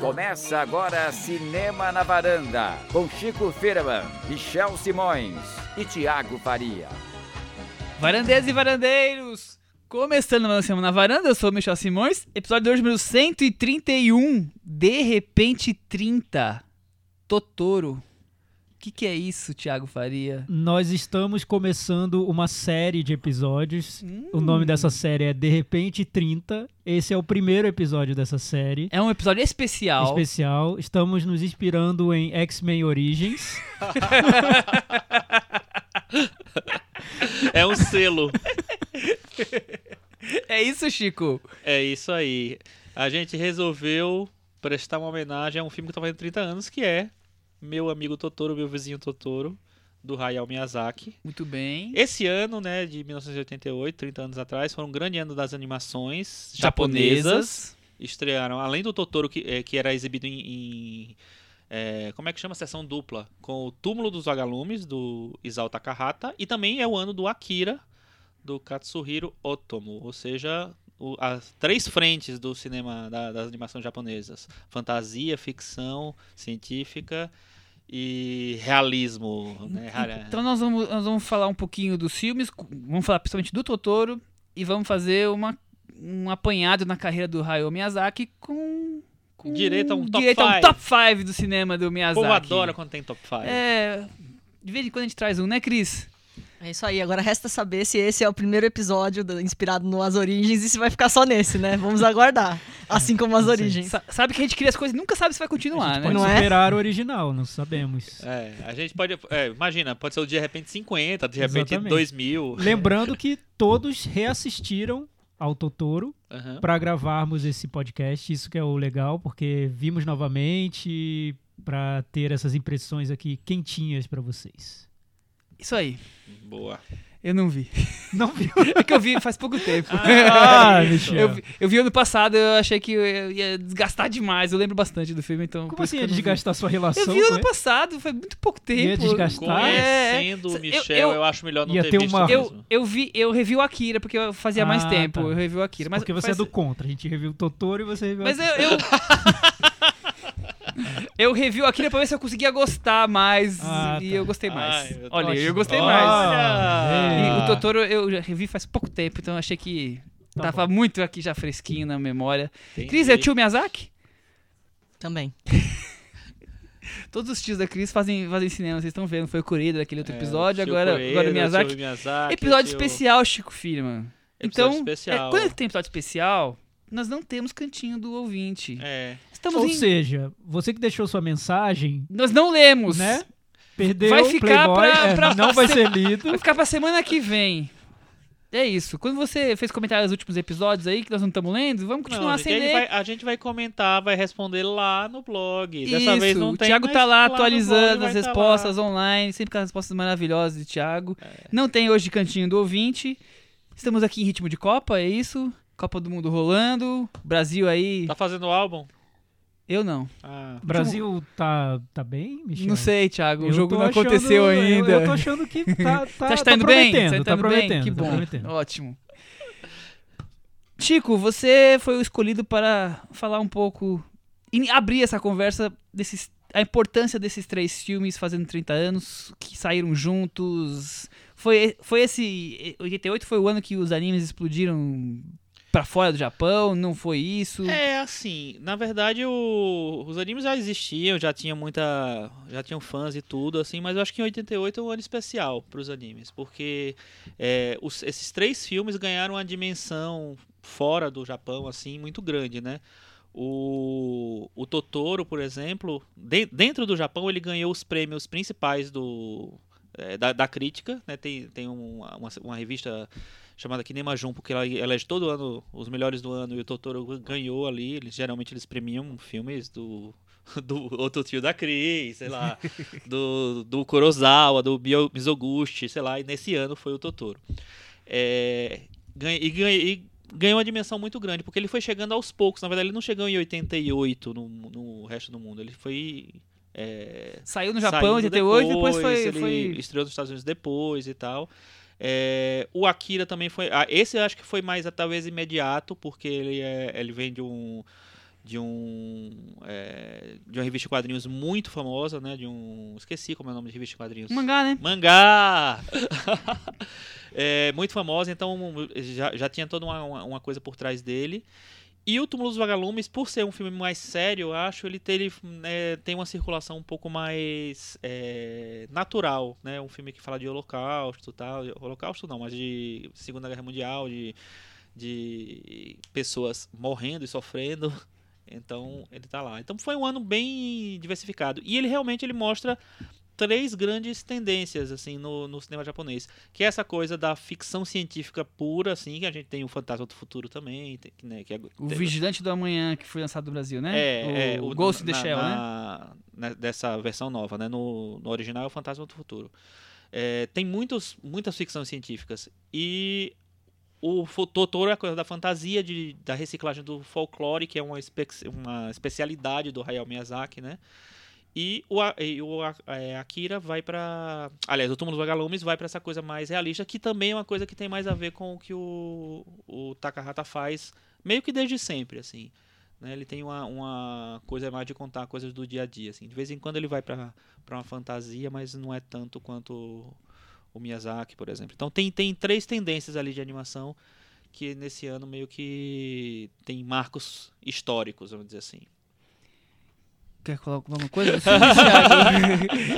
Começa agora Cinema na Varanda, com Chico Firman, Michel Simões e Tiago Faria. Varandeiros e varandeiros! Começando mais Cinema na Varanda, eu sou o Michel Simões, episódio de hoje número 131, De Repente 30, Totoro. O que, que é isso, Tiago Faria? Nós estamos começando uma série de episódios. Hum. O nome dessa série é De Repente 30. Esse é o primeiro episódio dessa série. É um episódio especial. Especial. Estamos nos inspirando em X-Men Origins. É um selo. É isso, Chico? É isso aí. A gente resolveu prestar uma homenagem a um filme que tá fazendo 30 anos, que é Meu Amigo Totoro, Meu Vizinho Totoro, do Hayao Miyazaki. Muito bem. Esse ano, né, de 1988, 30 anos atrás, foi um grande ano das animações Japonesas. japonesas. Estrearam, além do Totoro, que, eh, que era exibido em... em, eh, como é que chama? Sessão dupla. Com o Túmulo dos Vagalumes, do Isao Takahata. E também é o ano do Akira, do Katsuhiro Otomo. Ou seja, o- as três frentes do cinema da- das animações japonesas: fantasia, ficção, científica e realismo. Né? Então nós vamos, nós vamos falar um pouquinho dos filmes, vamos falar principalmente do Totoro e vamos fazer uma, um apanhado na carreira do Hayao Miyazaki com... com Direito a um top direito a um five. top 5 do cinema do Miyazaki. povo adora quando tem top 5. É, de vez em quando a gente traz um, né, Cris? É isso aí, agora resta saber se esse é o primeiro episódio da- inspirado no As Origens e se vai ficar só nesse, né? Vamos aguardar. Assim como As Origens. Sa- sabe que a gente cria as coisas e nunca sabe se vai continuar, né? Pode Não é? superar o original, não sabemos. É, a gente pode. é, imagina, pode ser o de repente 50, de repente Exatamente. 2000. Lembrando que todos reassistiram ao Totoro Aham. para gravarmos esse podcast. Isso que é o legal, porque vimos novamente para ter essas impressões aqui quentinhas para vocês. Isso aí. Boa. Eu não vi. Não viu? É que eu vi faz pouco tempo. Ah, isso. Michel. Eu vi, eu vi ano passado, eu achei que eu ia desgastar demais. Eu lembro bastante do filme, então. Como assim que ia vi. desgastar sua relação? Eu vi ano passado, foi muito pouco tempo. Ia desgastar? Conhecendo É, o é. Michel, Eu- eu, eu- acho melhor não ia ter, ter visto uma- Eu, eu vi, eu revi o Akira, porque eu fazia mais Ah, tempo. tá. Eu revi o Akira. Mas Porque você faz- é do contra. A gente reviu o Totoro e você reviu Mas eu. Eu, eu revi o Akira pra ver se eu conseguia gostar mais. Ah, e tá. eu gostei mais. Ai, Olha, eu gostei Olha! mais. O Totoro eu já revi faz pouco tempo, então eu achei que Tá tava muito aqui já fresquinho na memória. Entendi. Cris, é tio Miyazaki? Também. Todos os tios da Cris fazem, fazem cinema, vocês estão vendo. Foi o Coreia daquele outro É, episódio, agora, Coreia, agora o Miyazaki. Miyazaki, Episódio tio- especial, Chico Firman. Então, especial. é, quando tem episódio especial, nós não temos cantinho do ouvinte. É. Estamos Ou em... seja, você que deixou sua mensagem, Nós não lemos. né? Perdeu Vai o ficar Playboy, pra- é, pra- não vai ser lido. Vai ficar pra semana que vem. É isso. Quando você fez comentários nos últimos episódios aí, que nós não estamos lendo, vamos continuar Não, sem gente, a, ler. gente vai, a gente vai comentar, vai responder lá no blog. Dessa Isso, vez não o tem, Thiago mas tá lá atualizando blog as tá respostas lá. online, sempre com as respostas maravilhosas de Thiago. É. Não tem hoje cantinho do ouvinte. Estamos aqui em ritmo de Copa, é isso? Copa do Mundo rolando. Brasil aí. Tá fazendo álbum? Eu não. Ah, O Brasil tá, tá bem, Michel? Não sei, Thiago. O Eu jogo tô não achando- aconteceu eu- ainda. Eu, tô achando que tá, tá, que tá tá indo bem? Você tá tá indo bem? prometendo, Que tá bom. prometendo. Ótimo. Chico, você foi o escolhido para falar um pouco, e abrir essa conversa desses, a importância desses três filmes fazendo 30 anos, que saíram juntos. Foi, foi esse. 88 foi o ano que os animes explodiram pra fora do Japão? Não foi isso? É assim, na verdade o- os animes já existiam, já tinha muita, já tinham fãs e tudo assim, mas eu acho que em 88 é um ano especial para os animes, porque é, os- esses três filmes ganharam uma dimensão fora do Japão assim muito grande, né? O, o Totoro, por exemplo, de- dentro do Japão ele ganhou os prêmios principais do é, da, da crítica, né? Tem, tem um- uma, uma revista chamada Kinema Jun, porque ela elege todo ano os melhores do ano e o Totoro ganhou ali. Eles, geralmente eles premiam filmes do, do outro tio da Cris, sei lá, do, do Kurosawa, do Bio- Mizoguchi, sei lá, e nesse ano foi o Totoro. É, ganha- e, ganha- e ganhou uma dimensão muito grande, porque ele foi chegando aos poucos. Na verdade, ele não chegou em 88 no, no resto do mundo. Ele foi. é, Saiu no Japão em saindo 88 e depois foi. ele foi... estreou nos Estados Unidos depois e tal. É, o Akira também foi. Ah, esse eu acho que foi mais talvez imediato, porque ele, é, ele vem de um. De um. É, de uma revista de quadrinhos muito famosa, né? De um. Esqueci como é o nome de revista de quadrinhos. Mangá, né? Mangá! é, muito famosa, então já, já tinha toda uma, uma coisa por trás dele. E o Túmulo dos Vagalumes, por ser um filme mais sério, eu acho ele tem, né, tem uma circulação um pouco mais é, natural, né? Um filme que fala de holocausto tal. Holocausto não, mas de Segunda Guerra Mundial, de, de pessoas morrendo e sofrendo. Então ele tá lá. Então foi um ano bem diversificado. E ele realmente ele mostra três grandes tendências assim no, no, cinema japonês, que é essa coisa da ficção científica pura, assim, que a gente tem o Fantasma do Futuro também, tem, né, que é, o Vigilante do Amanhã que foi lançado no Brasil, né? É, o, é, o Ghost in the na, Shell, na, né? Dessa versão nova, né? No, no original é o Fantasma do Futuro. É, tem muitos, muitas ficções científicas e o Totoro é a coisa da fantasia, de, da reciclagem do folclore, que é uma, espe uma especialidade do Hayao Miyazaki, né? E o, e o é, Akira vai para. Aliás, o Túmulo dos Vagalumes vai para essa coisa mais realista, que também é uma coisa que tem mais a ver com o que o, o Takahata faz, meio que desde sempre, assim. Né? Ele tem uma, uma coisa mais de contar coisas do dia a dia. Assim. De vez em quando ele vai para uma fantasia, mas não é tanto quanto o Miyazaki, por exemplo. Então tem, tem três tendências ali de animação que nesse ano meio que tem marcos históricos, vamos dizer assim. Quer colocar alguma coisa?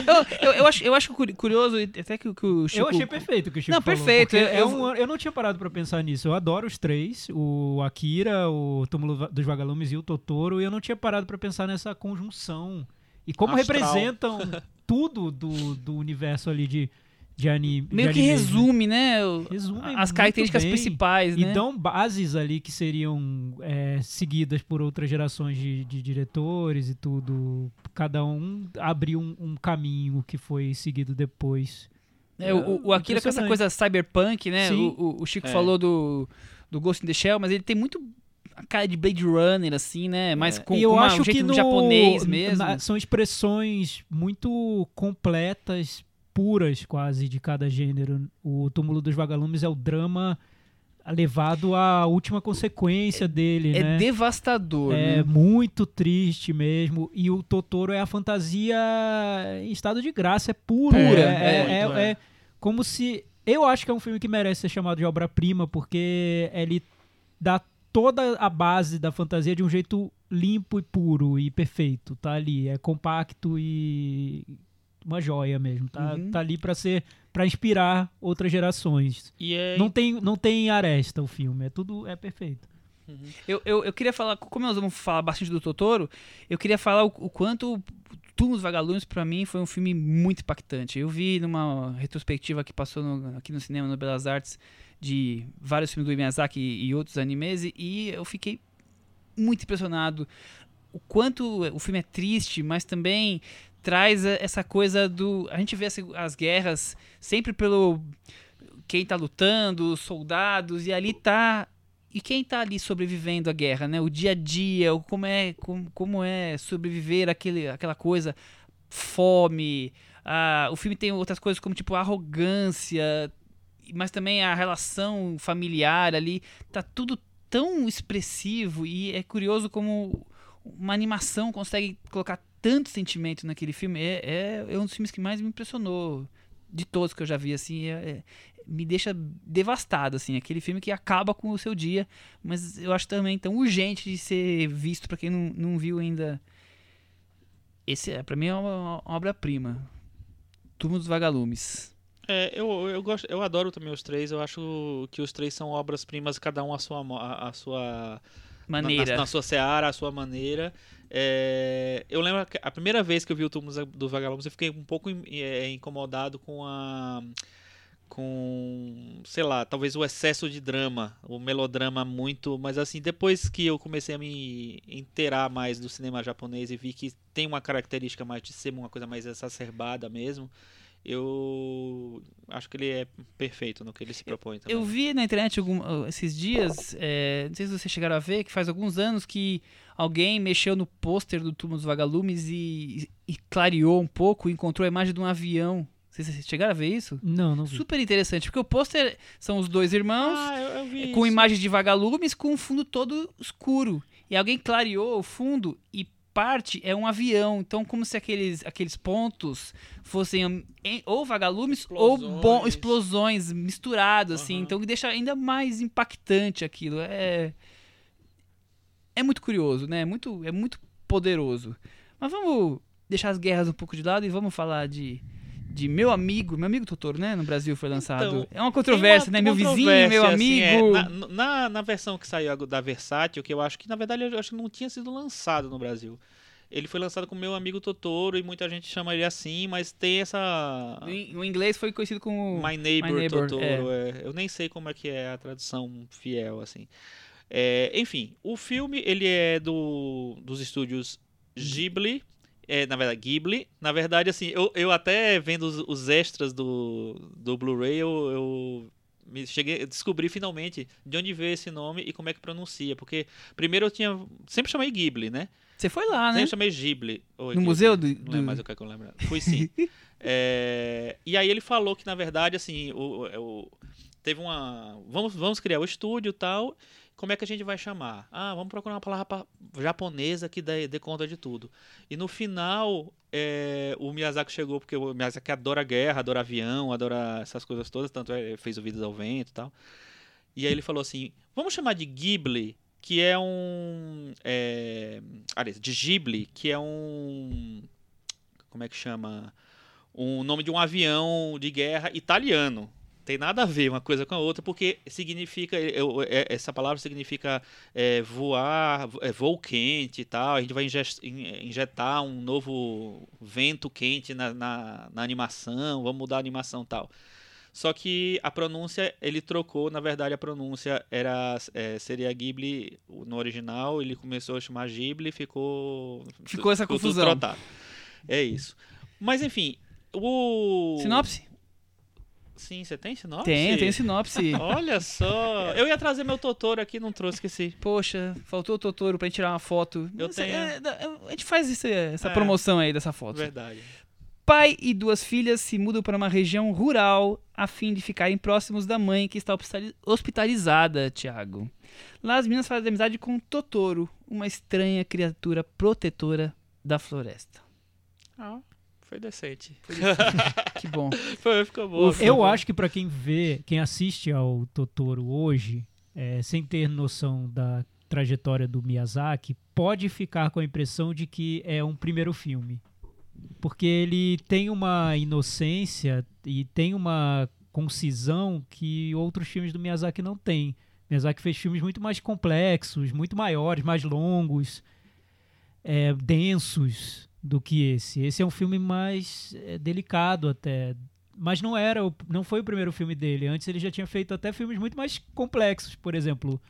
eu, eu, eu, acho, eu acho curioso, até que, que o Chico... Eu achei perfeito o que o Chico Não, falou, perfeito. Eu, é um, eu não tinha parado pra pensar nisso. Eu adoro os três, o Akira, o Túmulo dos Vagalumes e o Totoro, e eu não tinha parado pra pensar nessa conjunção. E como Astral. representam tudo do, do universo ali de de anime. Meio de que animes, resume, né? Resume as características bem. principais, E né? dão bases ali que seriam é, seguidas por outras gerações de, de diretores e tudo. Cada um abriu um, um caminho que foi seguido depois. É, o, o Akira com essa coisa cyberpunk, né? Sim. O, o- Chico É. falou do, do Ghost in the Shell, mas ele tem muito a cara de Blade Runner, assim, né? Mas É. com, e eu com uma- acho um jeito que no, japonês mesmo. na- são expressões muito completas, puras quase de cada gênero. O Túmulo dos Vagalumes é o drama levado à última consequência dele, é né? devastador, É né? muito triste mesmo. E o Totoro é a fantasia em estado de graça, é puro. Pura, é, é, é, muito, é. é como se. Eu acho que é um filme que merece ser chamado de obra-prima, porque ele dá toda a base da fantasia de um jeito limpo e puro e perfeito. Tá ali. É compacto e uma joia mesmo. Tá, Uhum. tá ali pra ser. para inspirar outras gerações. E é. Não tem, não tem aresta o filme, é tudo é perfeito. Eu, eu, eu queria falar, como nós vamos falar bastante do Totoro, eu queria falar o, o quanto Túmulo dos Vagalumes, pra mim, foi um filme muito impactante. Eu vi numa retrospectiva que passou no- aqui no cinema, no Belas Artes, de vários filmes do Miyazaki e, e outros animes, e, e eu fiquei muito impressionado o quanto o filme é triste, mas também traz a- essa coisa do. A gente vê as, as guerras sempre pelo quem tá lutando, os soldados, e ali tá. E quem tá ali sobrevivendo à guerra, né? O dia a dia, como é, como, como é sobreviver aquele, aquela coisa, fome. ah, o filme tem outras coisas como tipo arrogância, mas também a relação familiar ali. Tá tudo tão expressivo e é curioso como uma animação consegue colocar tanto sentimento naquele filme. É, é, é um dos filmes que mais me impressionou de todos que eu já vi, assim. é- é- me deixa devastado, assim. Aquele filme que acaba com o seu dia, mas eu acho também tão urgente de ser visto pra quem não, não viu ainda. Esse, é, pra mim, é uma, uma obra-prima. Túmulo dos Vagalumes. É, eu, eu gosto, eu adoro também os três. Eu acho que os três são obras-primas, cada um a sua, a, a sua Maneira. Na, na sua seara, a sua maneira. É, eu lembro que a primeira vez que eu vi o Túmulo dos Vagalumes, eu fiquei um pouco é, incomodado com a. Com, sei lá, talvez o excesso de drama, o melodrama muito. Mas assim, depois que eu comecei a me inteirar mais do cinema japonês e vi que tem uma característica mais de ser uma coisa mais exacerbada mesmo, eu acho que ele é perfeito no que ele se propõe também. Eu vi na internet algum- uh, esses dias, é, não sei se vocês chegaram a ver, que faz alguns anos que alguém mexeu no pôster do Túmulo dos Vagalumes e, e clareou um pouco e encontrou a imagem de um avião. Vocês vocês chegaram a ver isso? Não, não vi. Super interessante, porque o pôster são os dois irmãos Ah, eu, eu vi com isso. imagens de vagalumes com um fundo todo escuro. E alguém clareou o fundo e parte é um avião. Então, como se aqueles, aqueles pontos fossem em- ou vagalumes ou bom, Explosões. explosões misturados, assim. Aham. Então, que deixa ainda mais impactante aquilo. É, é muito curioso, né? É muito, é muito poderoso. Mas vamos deixar as guerras um pouco de lado e vamos falar de, de Meu Amigo. Meu Amigo Totoro, né? No Brasil foi lançado. Então, é uma controvérsia, Tem né? uma Meu vizinho, meu assim, é, amigo. na, na, na versão que saiu da Versátil, que eu acho que na verdade eu acho que não tinha sido lançado no Brasil. Ele foi lançado com meu amigo Totoro e muita gente chama ele assim, mas tem essa O inglês foi conhecido como. My Neighbor, My Neighbor, Totoro. é. Eu nem sei como é que é a tradução fiel assim. É, enfim, o filme ele é do dos estúdios Ghibli. É, na verdade, Ghibli. Na verdade, assim, eu, eu até vendo os, os extras do, do Blu-ray, eu, eu me cheguei, descobri finalmente de onde veio esse nome e como é que pronuncia. Porque primeiro eu tinha. Sempre chamei Ghibli, né? Você foi lá, né? Sempre chamei Ghibli. Ou No Ghibli, museu do- Não lembro mais o que é eu lembro. Fui sim. É, e aí ele falou que, na verdade, assim, o, o- teve uma. Vamos, vamos criar o estúdio e tal. Como é que a gente vai chamar? Ah, vamos procurar uma palavra pa- japonesa que dê, dê conta de tudo. E no final, é, o Miyazaki chegou, porque o Miyazaki adora guerra, adora avião, adora essas coisas todas, tanto é, fez o Vidas ao Vento e tal. E aí ele falou assim: vamos chamar de Ghibli, que é um. É, aliás, de Ghibli, que é um. Como é que chama? Um nome de um avião de guerra italiano. Tem nada a ver uma coisa com a outra, porque significa. é, Essa palavra significa é, voar, é, voo quente e tal. A gente vai injetar um novo vento quente na, na, na animação, vamos mudar a animação e tal. Só que a pronúncia ele trocou, na verdade a pronúncia era é, seria Ghibli no original, ele começou a chamar Ghibli, ficou Ficou essa tudo confusão. É isso. Mas enfim, o Sinopse? Sim, você tem sinopse? Tem, tem sinopse. Olha só, eu ia trazer meu Totoro aqui, não trouxe, esqueci. Poxa, faltou o Totoro pra gente tirar uma foto. Eu Mas, tenho. é, da- a gente faz esse- essa É. promoção aí dessa foto. Verdade. Pai e duas filhas se mudam para uma região rural a fim de ficarem próximos da mãe que está hospitali- hospitalizada, Tiago. Lá as meninas fazem amizade com Totoro, uma estranha criatura protetora da floresta. Ah, foi decente. Que bom. Foi, ficou ficou Eu boa. acho que pra quem vê, quem assiste ao Totoro hoje, é, sem ter noção da trajetória do Miyazaki, pode ficar com a impressão de que é um primeiro filme. Porque ele tem uma inocência e tem uma concisão que outros filmes do Miyazaki não têm. Miyazaki fez filmes muito mais complexos, muito maiores, mais longos, é, densos do que esse. Esse é um filme mais é, delicado até, mas não era, o- não foi o primeiro filme dele. Antes ele já tinha feito até filmes muito mais complexos, por exemplo,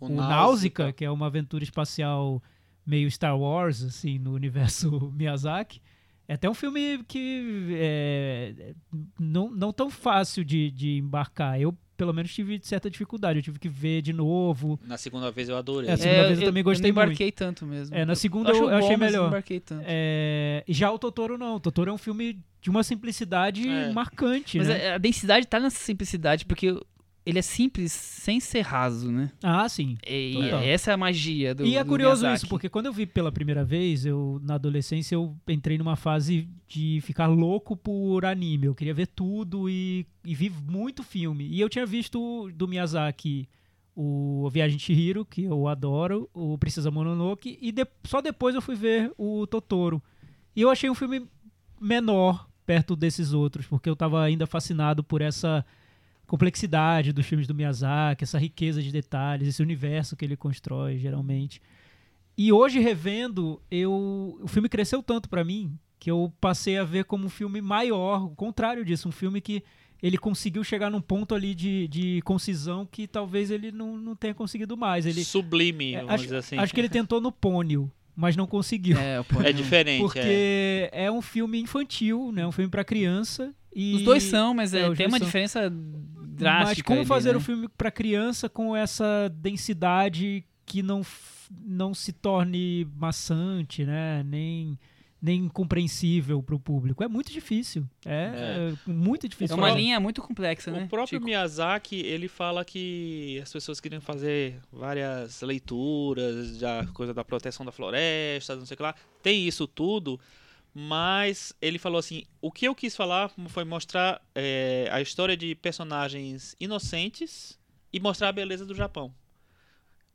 o, Náusica, que é uma aventura espacial meio Star Wars, assim, no universo Miyazaki. É até um filme que é não, não tão fácil de, de embarcar. Eu, pelo menos, tive certa dificuldade. Eu tive que ver de novo. Na segunda vez eu adorei. É, a segunda vez eu também gostei não embarquei tanto mesmo. É, na segunda eu, eu achei bom, mas não melhor. embarquei tanto. É, já o Totoro não. O Totoro é um filme de uma simplicidade É. marcante, Mas né? a- a densidade tá nessa simplicidade, porque ele é simples sem ser raso, né? Ah, sim. E, essa é a magia do e é do curioso Miyazaki. isso, porque quando eu vi pela primeira vez, eu na adolescência eu entrei numa fase de ficar louco por anime. Eu queria ver tudo e, e vi muito filme. E eu tinha visto do Miyazaki o A Viagem de Chihiro, que eu adoro, o Princesa Mononoke, e de- só depois eu fui ver o Totoro. E eu achei um filme menor perto desses outros, porque eu tava ainda fascinado por essa complexidade dos filmes do Miyazaki, essa riqueza de detalhes, esse universo que ele constrói, geralmente. E hoje, revendo, eu, o filme cresceu tanto pra mim que eu passei a ver como um filme maior, o contrário disso, um filme que ele conseguiu chegar num ponto ali de, de concisão que talvez ele não, não tenha conseguido mais. Ele, Sublime, é, vamos acho, dizer assim. acho que ele tentou no Pônio, mas não conseguiu. É, É diferente, Porque é. é. um filme infantil, né? Um filme pra criança. E... Os dois são, mas É, é, tem uma são. diferença drástica. Mas como ali, fazer né? um filme pra criança com essa densidade que não, não se torne maçante, né? Nem, nem compreensível pro público. É muito difícil. É, muito É difícil. uma fazer. linha muito complexa, né? O próprio Chico? Miyazaki, ele fala que as pessoas queriam fazer várias leituras, da coisa da proteção da floresta, não sei o que lá. Tem isso tudo, mas ele falou assim: o que eu quis falar foi mostrar é, a história de personagens inocentes e mostrar a beleza do Japão.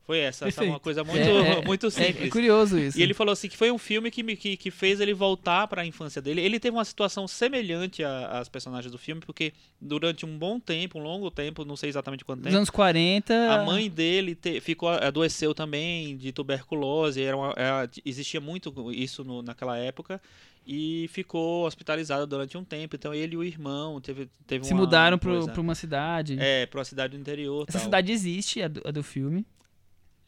Foi essa, essa é uma Perfeito. coisa muito, É, é, muito É, simples. é curioso isso. E ele falou assim que foi um filme que, me- que, que fez ele voltar para a infância dele. Ele teve uma situação semelhante às personagens do filme, porque durante um bom tempo, um longo tempo, não sei exatamente quanto Nos tempo, anos 40. a mãe dele te- ficou adoeceu também de tuberculose. Era uma- era- existia muito isso no- naquela época e ficou hospitalizada durante um tempo. Então ele e o irmão teve, teve se uma mudaram para uma cidade. é para uma cidade do interior. Essa tal. cidade existe, a do, a do filme.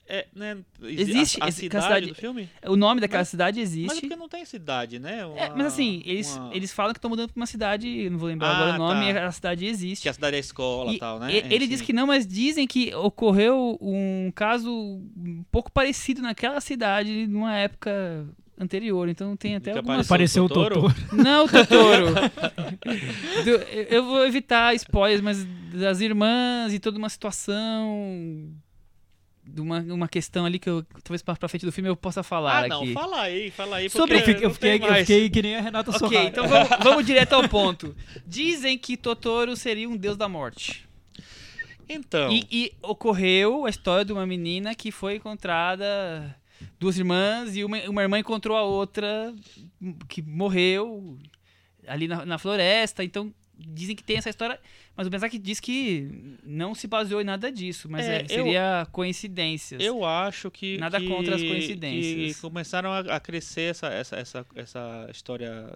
é, né, Existe a, a cidade, cidade- do filme. O nome daquela Mas- cidade Mas é existe. porque não tem cidade, né? É, Uma- mas assim, eles, uma- eles falam que estão mudando pra uma cidade, não vou lembrar Ah, agora o nome, tá. a cidade existe. Que a cidade é escola e E tal, né? e- É, ele sim. diz que não, mas dizem que ocorreu um caso um pouco parecido naquela cidade numa época anterior. Então tem até Que algumas... Apareceu o Totoro? Não, Totoro. Do- eu vou evitar spoilers, mas das irmãs e toda uma situação... De uma, uma questão ali que eu, talvez pra pra frente do filme eu possa falar Ah, não, aqui. fala aí, fala aí. Sobre- porque Eu fiquei, eu fiquei- eu fiquei que nem a Renata Ok, Sorrara. então vamos, vamos direto ao ponto. Dizem que Totoro seria um deus da morte. Então, E, e ocorreu a história de uma menina que foi encontrada, duas irmãs, e uma, uma irmã encontrou a outra que morreu ali na, na floresta. Então dizem que tem essa história, mas o Miyazaki diz que não se baseou em nada disso, mas É, é, eu- seria coincidências. eu acho que. Nada que- contra as coincidências. Que começaram a, a crescer essa, essa, essa, essa história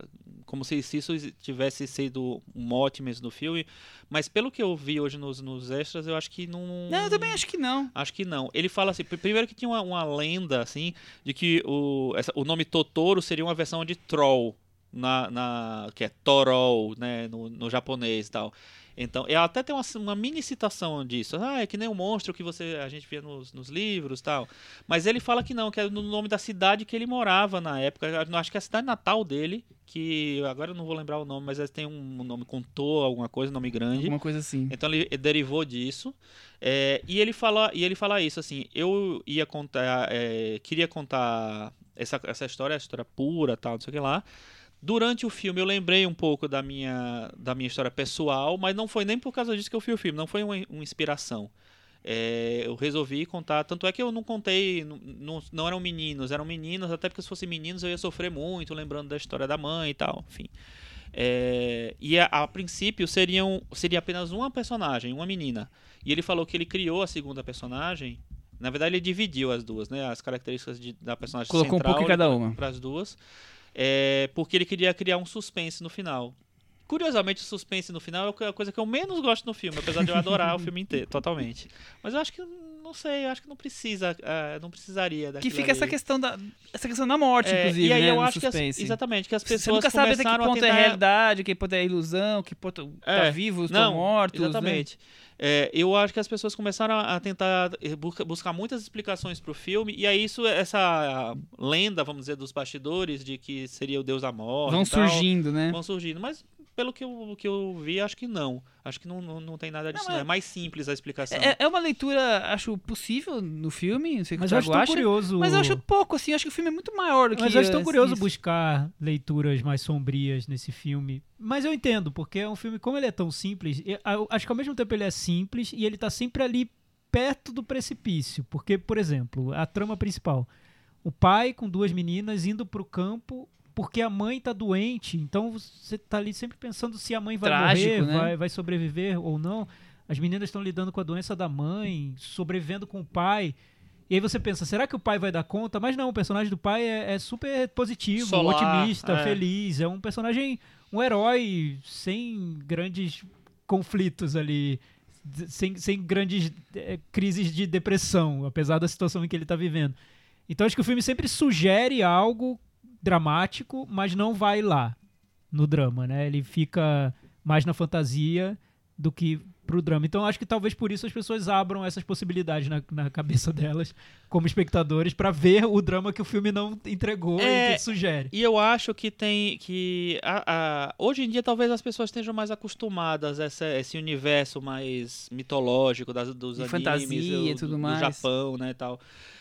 como se isso tivesse sido um mote mesmo do filme. Mas pelo que eu vi hoje nos, nos extras, eu acho que não. Não, eu também acho que não. Acho que não. Ele fala assim, pr- primeiro que tinha uma, uma lenda, assim, de que o, essa- o nome Totoro seria uma versão de Troll, na, na, que é Torol, né, no, no japonês e tal. Então, ela até tem uma, uma mini citação disso. Ah, é que nem o monstro que você a gente via nos, nos livros e tal. Mas ele fala que não, que é no nome da cidade que ele morava na época. Eu Acho que é a cidade natal dele, que agora eu não vou lembrar o nome, mas tem um nome com To, alguma coisa, nome grande. Alguma coisa assim. Então ele derivou disso. É, e ele fala e ele fala isso assim. Eu ia contar, é, queria contar essa, essa história, a história pura, tal, não sei o que lá. Durante o filme eu lembrei um pouco da minha da minha história pessoal, mas não foi nem por causa disso que eu vi o filme. Não foi uma, uma inspiração. É, eu resolvi contar, tanto é que eu não contei, não, não, eram meninos, eram meninas, até porque se fossem meninos eu ia sofrer muito, lembrando da história da mãe e tal, enfim. É, e a, a princípio seriam, seria apenas uma personagem, uma menina. E ele falou que ele criou a segunda personagem. Na verdade, ele dividiu as duas, né? As características de- da personagem Colocou um central pouco em cada uma. para as duas. É, porque ele queria criar um suspense no final. Curiosamente, o suspense no final é a coisa que eu menos gosto no filme, apesar de eu adorar o filme inteiro, totalmente. Mas eu acho que não sei, eu acho que não precisa, ah, não precisaria Que fica essa ali. questão da, essa questão da morte, É, inclusive, e aí né, eu acho que as, exatamente que as Você pessoas nunca sabe até que ponto é tentar realidade, que ponto é ilusão, que ponto tá É, vivo, estão mortos. né? É, eu acho que as pessoas começaram a tentar eh, busca- buscar muitas explicações pro filme, e aí isso, essa lenda, vamos dizer, dos bastidores de que seria o deus da morte. Vão tal, surgindo, né? Vão surgindo. Mas pelo que eu, que eu vi, acho que não. Acho que não, não, não tem nada disso. Não, Não, é- É mais simples a explicação. É, é uma leitura, acho, possível no filme, não sei o que Mas o eu acho acha. curioso. Mas eu acho pouco, assim, acho que o filme é muito maior do que Mas eu acho tão eh, curioso isso. buscar leituras mais sombrias nesse filme. Mas eu entendo, porque é um filme, como ele é tão simples, eu- acho que ao mesmo tempo ele é simples e ele tá sempre ali perto do precipício. Porque, por exemplo, a trama principal: o pai com duas meninas indo pro campo porque a mãe tá doente. Então você tá ali sempre pensando se a mãe vai Trágico, morrer, né? vai, vai sobreviver ou não. As meninas estão lidando com a doença da mãe, sobrevivendo com o pai. E aí você pensa, será que o pai vai dar conta? Mas não, o personagem do pai é, é super positivo, Solar, otimista, é. feliz. É um personagem, um herói sem grandes conflitos ali, sem, sem grandes eh, crises de depressão, apesar da situação em que ele está vivendo. Então acho que o filme sempre sugere algo dramático, mas não vai lá no drama, né? Ele fica mais na fantasia do que pro drama. Então acho que talvez por isso as pessoas abram essas possibilidades na, na cabeça delas, como espectadores, pra ver o drama que o filme não entregou É, e que sugere. E eu acho que tem que a- a- hoje em dia talvez as pessoas estejam mais acostumadas a essa- esse universo mais mitológico das, dos De animes, fantasia do, e tudo do mais. Japão, né, e tal.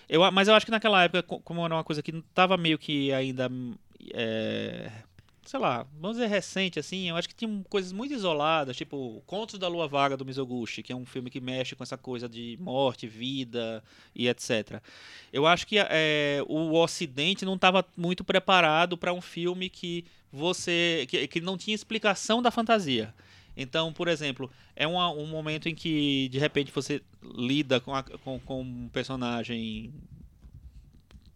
Eu, mas eu acho que naquela época, co- como era uma coisa que tava meio que ainda é, sei lá, vamos dizer recente assim, eu acho que tinha coisas muito isoladas, tipo Contos da Lua Vaga do Mizoguchi, que é um filme que mexe com essa coisa de morte, vida e etc. Eu acho que é, o Ocidente não estava muito preparado para um filme que você que, que não tinha explicação da fantasia. Então, por exemplo, é uma- um momento em que de repente você lida com, a- com, com um personagem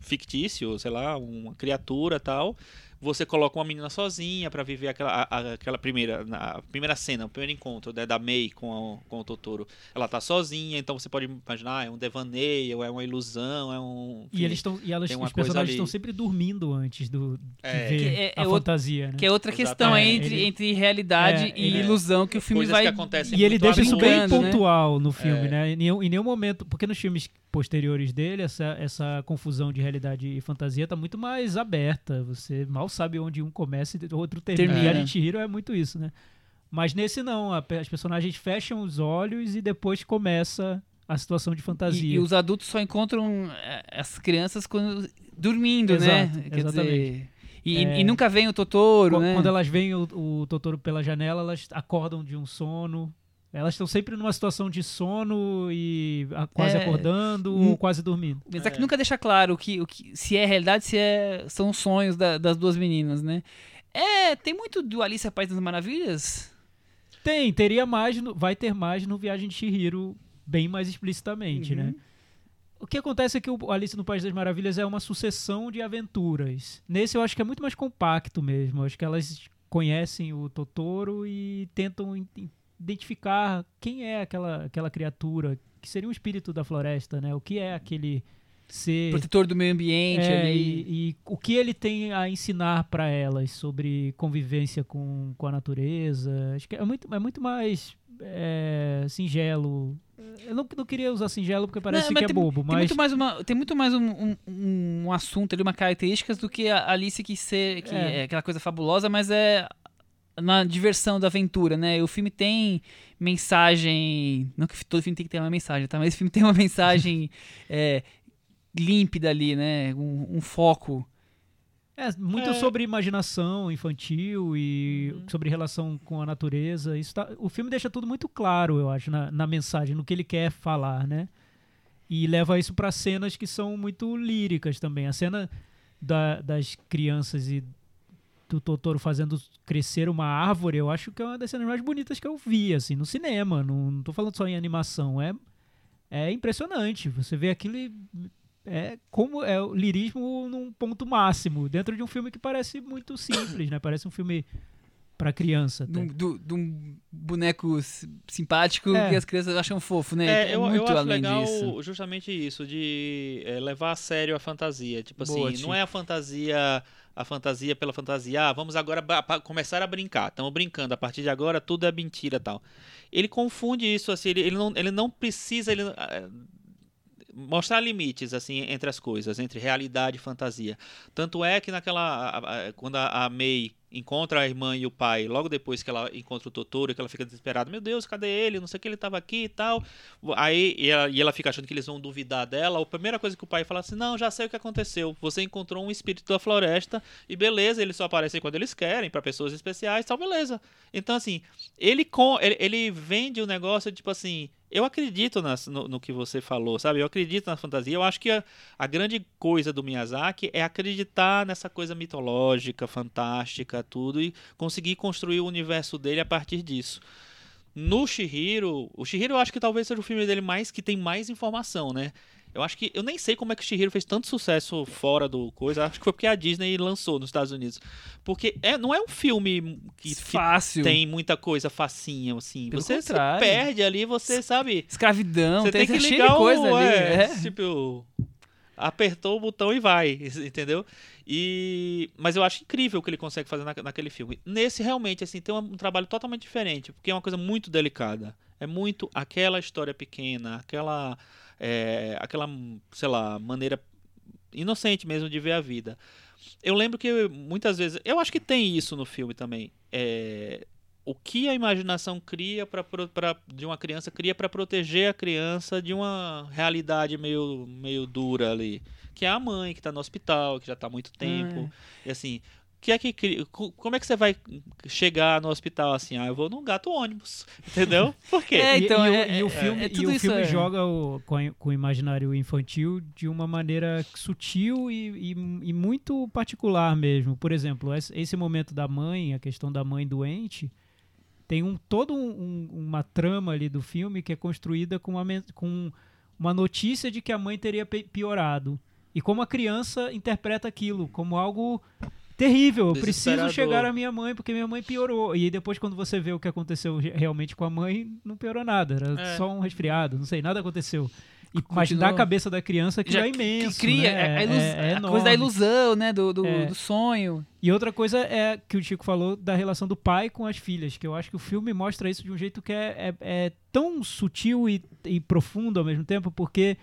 fictício, sei lá, uma criatura tal. Você coloca uma menina sozinha pra viver aquela, a- a- aquela primeira, na- a primeira cena, o primeiro encontro né, da Mei com, a- com o Totoro. Ela tá sozinha, então você pode imaginar, ah, é um devaneio, é uma ilusão, é um. E eles estão e elas, os personagens estão sempre dormindo antes do, de É. ver Que é- a é outro- fantasia, né? Que é outra questão entre, Ele- entre realidade É, e ilusão que o filme vai. que acontecem E ele deixa isso bem né? pontual no filme, É. né? Em nenhum, em nenhum momento, porque nos filmes posteriores dele, essa, essa confusão de realidade e fantasia tá muito mais aberta. Você mal sabe onde um começa e o outro termina. Termina. E a Chihiro é muito isso, né? Mas nesse não, a as personagens fecham os olhos e depois começa a situação de E, fantasia. e os adultos só encontram eh, as crianças quando dormindo, Exato, né? Quer exatamente. dizer, e, É. e nunca vem o Totoro, Qu- né? Quando elas veem o, o Totoro pela janela, elas acordam de um sono. Elas estão sempre numa situação de sono e ah, quase É. acordando Hum. ou quase dormindo. Mas é que nunca deixa claro o que, o que, se é realidade, se é, são sonhos da- das duas meninas, né? É, tem muito do Alice a País das Maravilhas. Tem, teria mais, no- vai ter mais no Viagem de Chihiro, bem mais explicitamente, Uhum. né? O que acontece é que o Alice no País das Maravilhas é uma sucessão de aventuras. Nesse eu acho que é muito mais compacto mesmo. Eu acho que elas conhecem o Totoro e tentam identificar quem é aquela, aquela criatura, que seria um espírito da floresta, né? O que é aquele ser Protetor do meio ambiente é, ali. e, e o que ele tem a ensinar para elas sobre convivência com, com a natureza. Acho que é muito, é muito mais é, singelo. Eu não, não queria usar singelo porque parece Não, que é tem- bobo, Tem mas muito mais, uma, tem muito mais um, um, um- um assunto ali, uma característica do que a Alice que, ser, que É. é. aquela coisa fabulosa, mas é na diversão da aventura, né? O filme tem mensagem. Não que todo filme tem que ter uma mensagem, tá? Mas o filme tem uma mensagem é, límpida ali, né? Um, um foco. é muito É. sobre imaginação infantil e Uhum. sobre relação com a natureza. Isso tá- o filme deixa tudo muito claro, eu acho, na, na mensagem, no que ele quer falar, né? E leva isso para cenas que são muito líricas também. A cena da- das crianças e do Totoro fazendo crescer uma árvore, eu acho que é uma das cenas mais bonitas que eu vi, assim, no cinema. Não, não tô falando só em animação. É, é impressionante. Você vê aquilo e é como é o lirismo num ponto máximo, dentro de um filme que parece muito simples, né? Parece um filme para criança. Até. um, do- de um boneco simpático É. que as crianças acham fofo, né? É, eu, eu muito acho além legal disso. justamente isso, de é, levar a sério a fantasia. Tipo Boa, assim, Ti. não é a fantasia a fantasia pela fantasia. Ah, vamos agora começar a brincar. Estamos brincando. A partir de agora tudo é mentira tal. Ele confunde isso, assim, ele, ele, não, ele não precisa ele, ah, mostrar limites assim entre as coisas, entre realidade e fantasia. Tanto é que naquela a- a- quando a, a Mei encontra a irmã e o pai, logo depois que ela encontra o Totoro, que ela fica desesperada, meu Deus, cadê ele? Não sei o que ele estava aqui e tal. Aí e ela, e ela fica achando que eles vão duvidar dela. A primeira coisa que o pai fala assim: "Não, já sei o que aconteceu. Você encontrou um espírito da floresta e beleza, eles só aparecem quando eles querem para pessoas especiais, tal, beleza". Então assim, ele com ele, ele vende o negócio tipo assim, eu acredito nas- no, no que você falou, sabe? Eu acredito na fantasia. Eu acho que a, a grande coisa do Miyazaki é acreditar nessa coisa mitológica, fantástica, tudo, e conseguir construir o universo dele a partir disso. No Shihiro, o Shihiro eu acho que talvez seja o filme dele mais que tem mais informação, né? Eu acho que eu nem sei como é que o Shihiro fez tanto sucesso fora do coisa. Acho que foi porque a Disney lançou nos Estados Unidos. Porque é, não é um filme que, que Fácil. tem muita coisa facinha, assim. Pelo você se perde ali, você sabe. Escravidão, Você tem que cheio ligar coisa o, ali. é, é. Tipo, apertou o botão e vai, entendeu? E mas eu acho incrível o que ele consegue fazer na, naquele filme. Nesse realmente assim tem um, um trabalho totalmente diferente, porque é uma coisa muito delicada. É muito aquela história pequena, aquela, é, aquela, sei lá, maneira inocente mesmo de ver a vida. Eu lembro que muitas vezes, eu acho que tem isso no filme também. É, o que a imaginação cria para de uma criança cria para proteger a criança de uma realidade meio, meio dura ali, que é a mãe que está no hospital, que já está há muito tempo, é. e assim, que é que como é que você vai chegar no hospital assim? Ah, eu vou num gato ônibus, entendeu? Por quê? É, então, e, é, e, o filme, é, e o filme é. joga o, com, com, o imaginário infantil de uma maneira sutil e, e, muito particular mesmo. Por exemplo, esse momento da mãe, a questão da mãe doente, tem um todo um, uma trama ali do filme que é construída com uma, com uma notícia de que a mãe teria piorado. E como a criança interpreta aquilo como algo terrível. Eu preciso chegar à minha mãe porque minha mãe piorou. E depois, quando você vê o que aconteceu realmente com a mãe, não piorou nada. Era é. só um resfriado, não sei, nada aconteceu. E, mas na cabeça da criança que é imenso. Que cria né? a, ilus... é, é a coisa da ilusão, né? Do, do, é. do, sonho. E outra coisa é que o Chico falou da relação do pai com as filhas, que eu acho que o filme mostra isso de um jeito que é, é, é tão sutil e, e profundo ao mesmo tempo, porque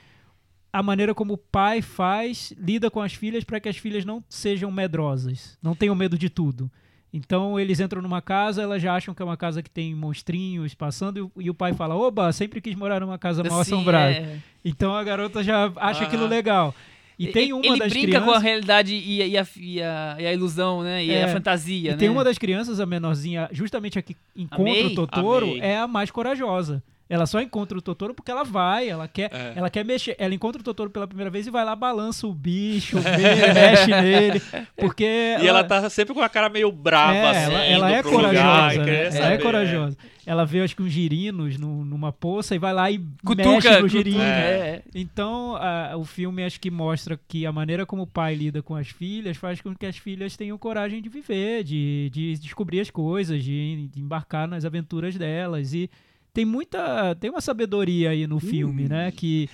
a maneira como o pai faz, lida com as filhas para que as filhas não sejam medrosas, não tenham medo de tudo. Então eles entram numa casa, elas já acham que é uma casa que tem monstrinhos passando, e, e o pai fala: Oba, sempre quis morar numa casa mal assombrada. É. Então a garota já acha aquilo legal. E tem uma ele das brinca crianças... com a realidade e, e, a, e, a, e a, ilusão, né? E é. a fantasia, e né? tem uma das crianças, a menorzinha, justamente a que encontra o Totoro, é a mais corajosa. Ela só encontra o Totoro porque ela vai, ela quer, é. ela quer mexer. Ela encontra o Totoro pela primeira vez e vai lá, balança o bicho, vê, mexe nele. Porque. E ela, ela tá sempre com a cara meio brava, é, assim. Ela, ela é corajosa. Né? Ela é corajosa. Ela vê, acho que uns girinos no, numa poça e vai lá e Cutuca, mexe no girino. É. Então, a, o filme acho que mostra que a maneira como o pai lida com as filhas faz com que as filhas tenham coragem de viver, de, de descobrir as coisas, de, de embarcar nas aventuras delas. E tem muita. Tem uma sabedoria aí no filme, né? Hum. Que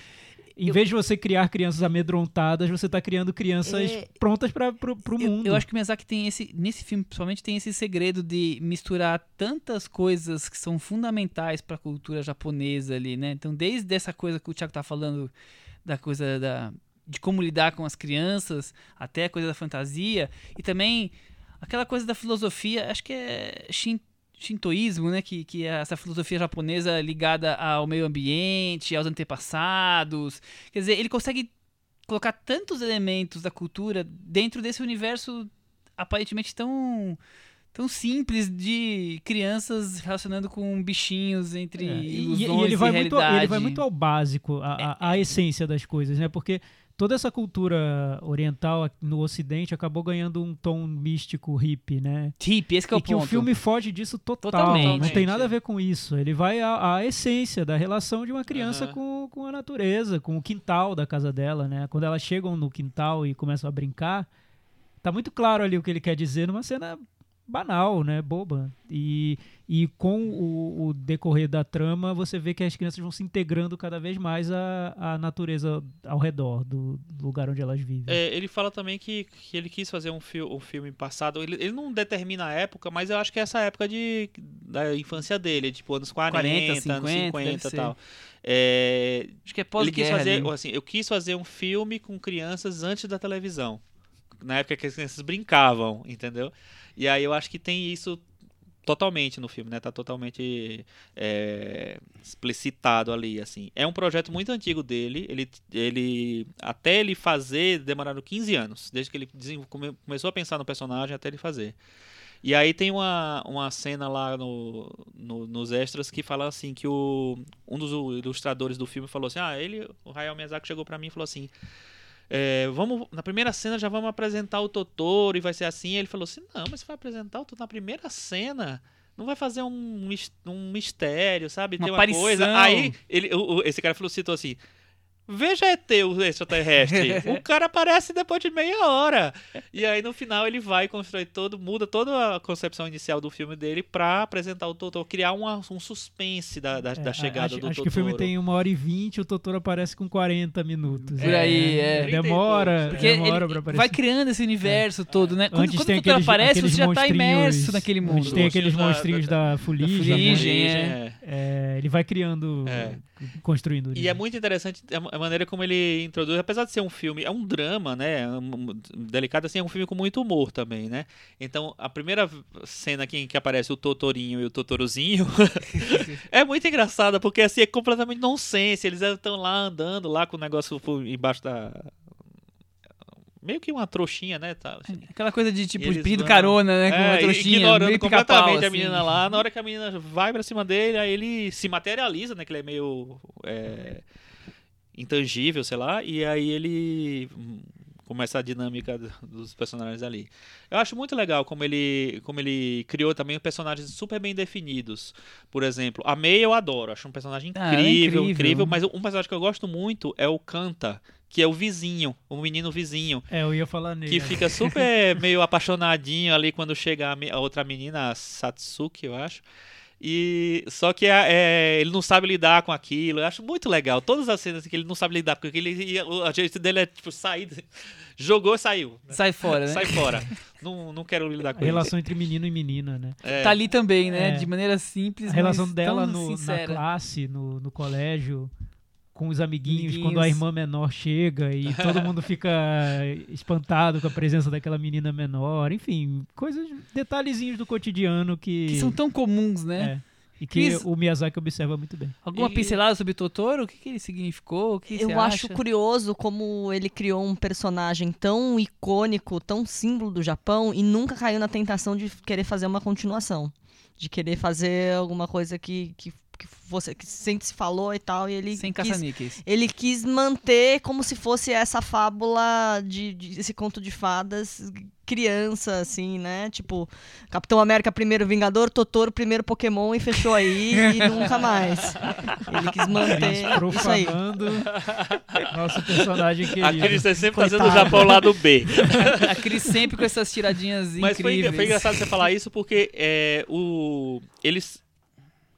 em eu, vez de você criar crianças amedrontadas, você está criando crianças é, prontas para o mundo. Eu, eu, acho que o Miyazaki tem esse, nesse filme principalmente, tem esse segredo de misturar tantas coisas que são fundamentais para a cultura japonesa ali, né? Então, desde essa coisa que o Thiago tá falando, da coisa da, de como lidar com as crianças, até a coisa da fantasia, e também aquela coisa da filosofia, acho que é Shin, shintoísmo, né, que, que é essa filosofia japonesa ligada ao meio ambiente, aos antepassados. Quer dizer, ele consegue colocar tantos elementos da cultura dentro desse universo aparentemente tão tão simples de crianças relacionando com bichinhos entre é, ilusões e, e, ele vai e muito ele vai muito ao básico a, a, a é, é. essência das coisas né porque toda essa cultura oriental no Ocidente acabou ganhando um tom místico hippie, né? Hippie, esse que é o e ponto. que o filme foge disso total. Totalmente. Não tem nada a ver com isso. Ele vai à, à essência da relação de uma criança uhum. com, com a natureza, com o quintal da casa dela, né? Quando elas chegam no quintal e começam a brincar, tá muito claro ali o que ele quer dizer numa cena banal, né? Boba. E, e com o, o, decorrer da trama, você vê que as crianças vão se integrando cada vez mais à, à natureza ao redor do lugar onde elas vivem. É, ele fala também que, que ele quis fazer um, fi um filme passado. Ele, ele não determina a época, mas eu acho que é essa época de, da infância dele, tipo anos 40, 40 50, anos 50 e tal. É, acho que é pós Ele quis fazer, assim, eu quis fazer um filme com crianças antes da televisão. Na época que as crianças brincavam, entendeu? E aí eu acho que tem isso totalmente no filme, né? Tá totalmente é, explicitado ali, assim. É um projeto muito antigo dele. Ele, ele até ele fazer demoraram 15 anos, desde que ele come, começou a pensar no personagem até ele fazer. E aí tem uma, uma cena lá no, no, nos extras que fala assim que o, um dos ilustradores do filme falou assim, ah, ele, o Hayao Miyazaki chegou para mim e falou assim, é, vamos, na primeira cena já vamos apresentar o Totoro e vai ser assim. Ele falou assim: Não, mas você vai apresentar o Totoro na primeira cena. Não vai fazer um, um mistério, sabe? Uma Tem uma aparição. coisa. Aí ele, o, esse cara falou, citou assim: Veja ET, o extraterrestre. o cara aparece depois de meia hora. E aí no final ele vai construir todo, muda toda a concepção inicial do filme dele pra apresentar o Totoro, criar uma- um suspense da, da, da É, chegada acho, do acho Totoro. que o filme tem uma hora e vinte, o Totoro aparece com 40 minutos. Por aí, é. Demora, Porque demora ele pra aparecer. vai criando esse universo todo, né? Quando, Antes quando tem o Totoro aqueles, aparece, aqueles você já tá imerso naquele mundo. Antes tem aqueles Monstrinhos da- monstrinhos da, Fuligem. Fuligem, né? é. É, ele vai criando, É. construindo. E é muito interessante a maneira como ele introduz, apesar de ser um filme, é um drama, né? um- delicado assim, é um filme com muito humor também, né? Então, a primeira cena aqui em que aparece o Totorinho e o Totorozinho é muito engraçada, porque assim é completamente nonsense. Eles estão lá andando lá com o negócio embaixo da meio que uma trouxinha, né, tá, assim. Aquela coisa de tipo, pedindo vão- carona, né? Com uma É, trouxinha, ignorando completamente a assim. menina lá. Na hora que a menina vai pra cima dele, aí ele se materializa, né? Que ele é meio é, intangível, sei lá. E aí ele hum, começa a dinâmica do- dos personagens ali. Eu acho muito legal como ele, como ele criou também personagens super bem definidos. Por exemplo, a May eu adoro. Acho um personagem Ah, é incrível, incrível. incrível. Mas um personagem que eu gosto muito é o Kanta, que é o vizinho, o menino vizinho. É, eu ia falar nele. Que fica super meio apaixonadinho ali quando chega a, me- a outra menina, a Satsuki, eu acho. E só que é- é, ele não sabe lidar com aquilo. Eu acho muito legal. Todas as cenas que ele não sabe lidar com aquilo, ele, o a jeito dele é tipo sair, jogou e saiu. Sai fora, né? Sai fora. não, não quero lidar A com relação entre menino e menina, né? É, Tá ali também, né? É. De maneira simples, A relação mas dela tão no- na classe, no, no colégio, com os amiguinhos, Amiguinhos. quando a irmã menor chega e todo mundo fica espantado com a presença daquela menina menor. Enfim, coisas, detalhezinhos do cotidiano que. Que são tão comuns, né? é, e que Cris- o Miyazaki observa muito bem. Alguma E- pincelada sobre Totoro? O que, que ele significou? O que Eu acho curioso como ele criou um personagem tão icônico, tão símbolo do Japão e nunca caiu na tentação de querer fazer uma continuação. De querer fazer alguma coisa que, que, que, fosse, que sempre se falou e tal. E ele Sem quis, caça-níqueis. ele quis manter como se fosse essa fábula de, de- esse conto de fadas criança, assim, né? Tipo, Capitão América primeiro Vingador, Totoro primeiro Pokémon e fechou aí e nunca mais. Ele quis manter Cris isso aí. nosso personagem querido. A Cris tá sempre fazendo o Coitado. Japão lado B. A Cris sempre com essas tiradinhas Mas foi, incríveis. foi engraçado você falar isso porque é, o, eles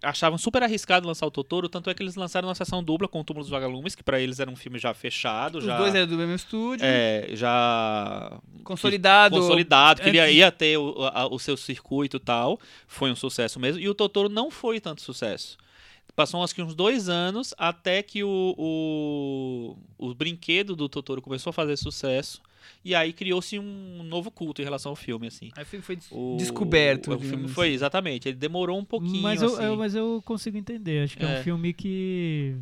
achavam super arriscado lançar o Totoro, tanto é que eles lançaram uma sessão dupla com o Túmulo dos Vagalumes, que pra eles era um filme já fechado, Os já, dois eram do mesmo estúdio, é, já consolidado. consolidado, que ele ia, antes- ia ter o, a- o seu circuito e tal. Foi um sucesso mesmo. E o Totoro não foi tanto sucesso. Passou acho que uns dois anos até que o, o, o brinquedo do Totoro começou a fazer sucesso. E aí criou-se um novo culto em relação ao filme, assim. Aí o filme foi des- O, descoberto. O, filme digamos foi, assim. exatamente. Ele demorou um pouquinho. mas, eu, assim. eu- mas eu consigo entender. Acho que é, É. um filme que.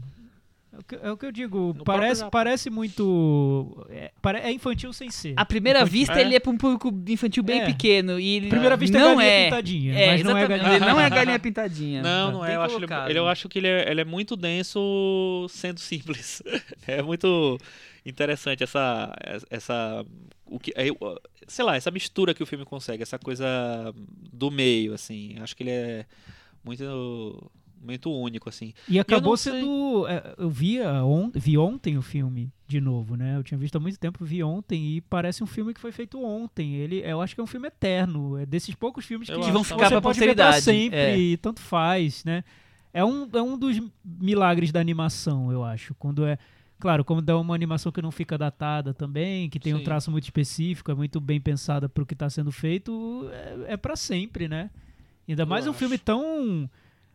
É o que, é o que eu digo. No Parece, próprio parece muito. É, é infantil sem ser. À primeira Infantil. vista, É. ele é pra um público infantil bem É. pequeno. E ele À primeira vista não é galinha é. pintadinha. É, mas não é galinha Ele não é galinha pintadinha. Não, não é. Eu acho, ele- eu acho que ele é, ele é muito denso sendo simples. é muito interessante essa. essa o que, é, sei lá, essa mistura que o filme consegue, essa coisa do meio, assim. Acho que ele é muito. Muito único, assim. E acabou sei- sendo. é, Eu vi, on, vi ontem o filme de novo, né? Eu tinha visto há muito tempo, vi ontem e parece um filme que foi feito ontem. Ele, eu acho que é um filme eterno. É desses poucos filmes que, Eu Que vão ficar pra posteridade. sempre É. e tanto faz, né? É um, é um dos milagres da animação, eu acho. Quando é. Claro, quando é uma animação que não fica datada também, que tem um Sim. traço muito específico, é muito bem pensada pro que está sendo feito, é, é para sempre, né? Ainda Eu mais um acho. filme tão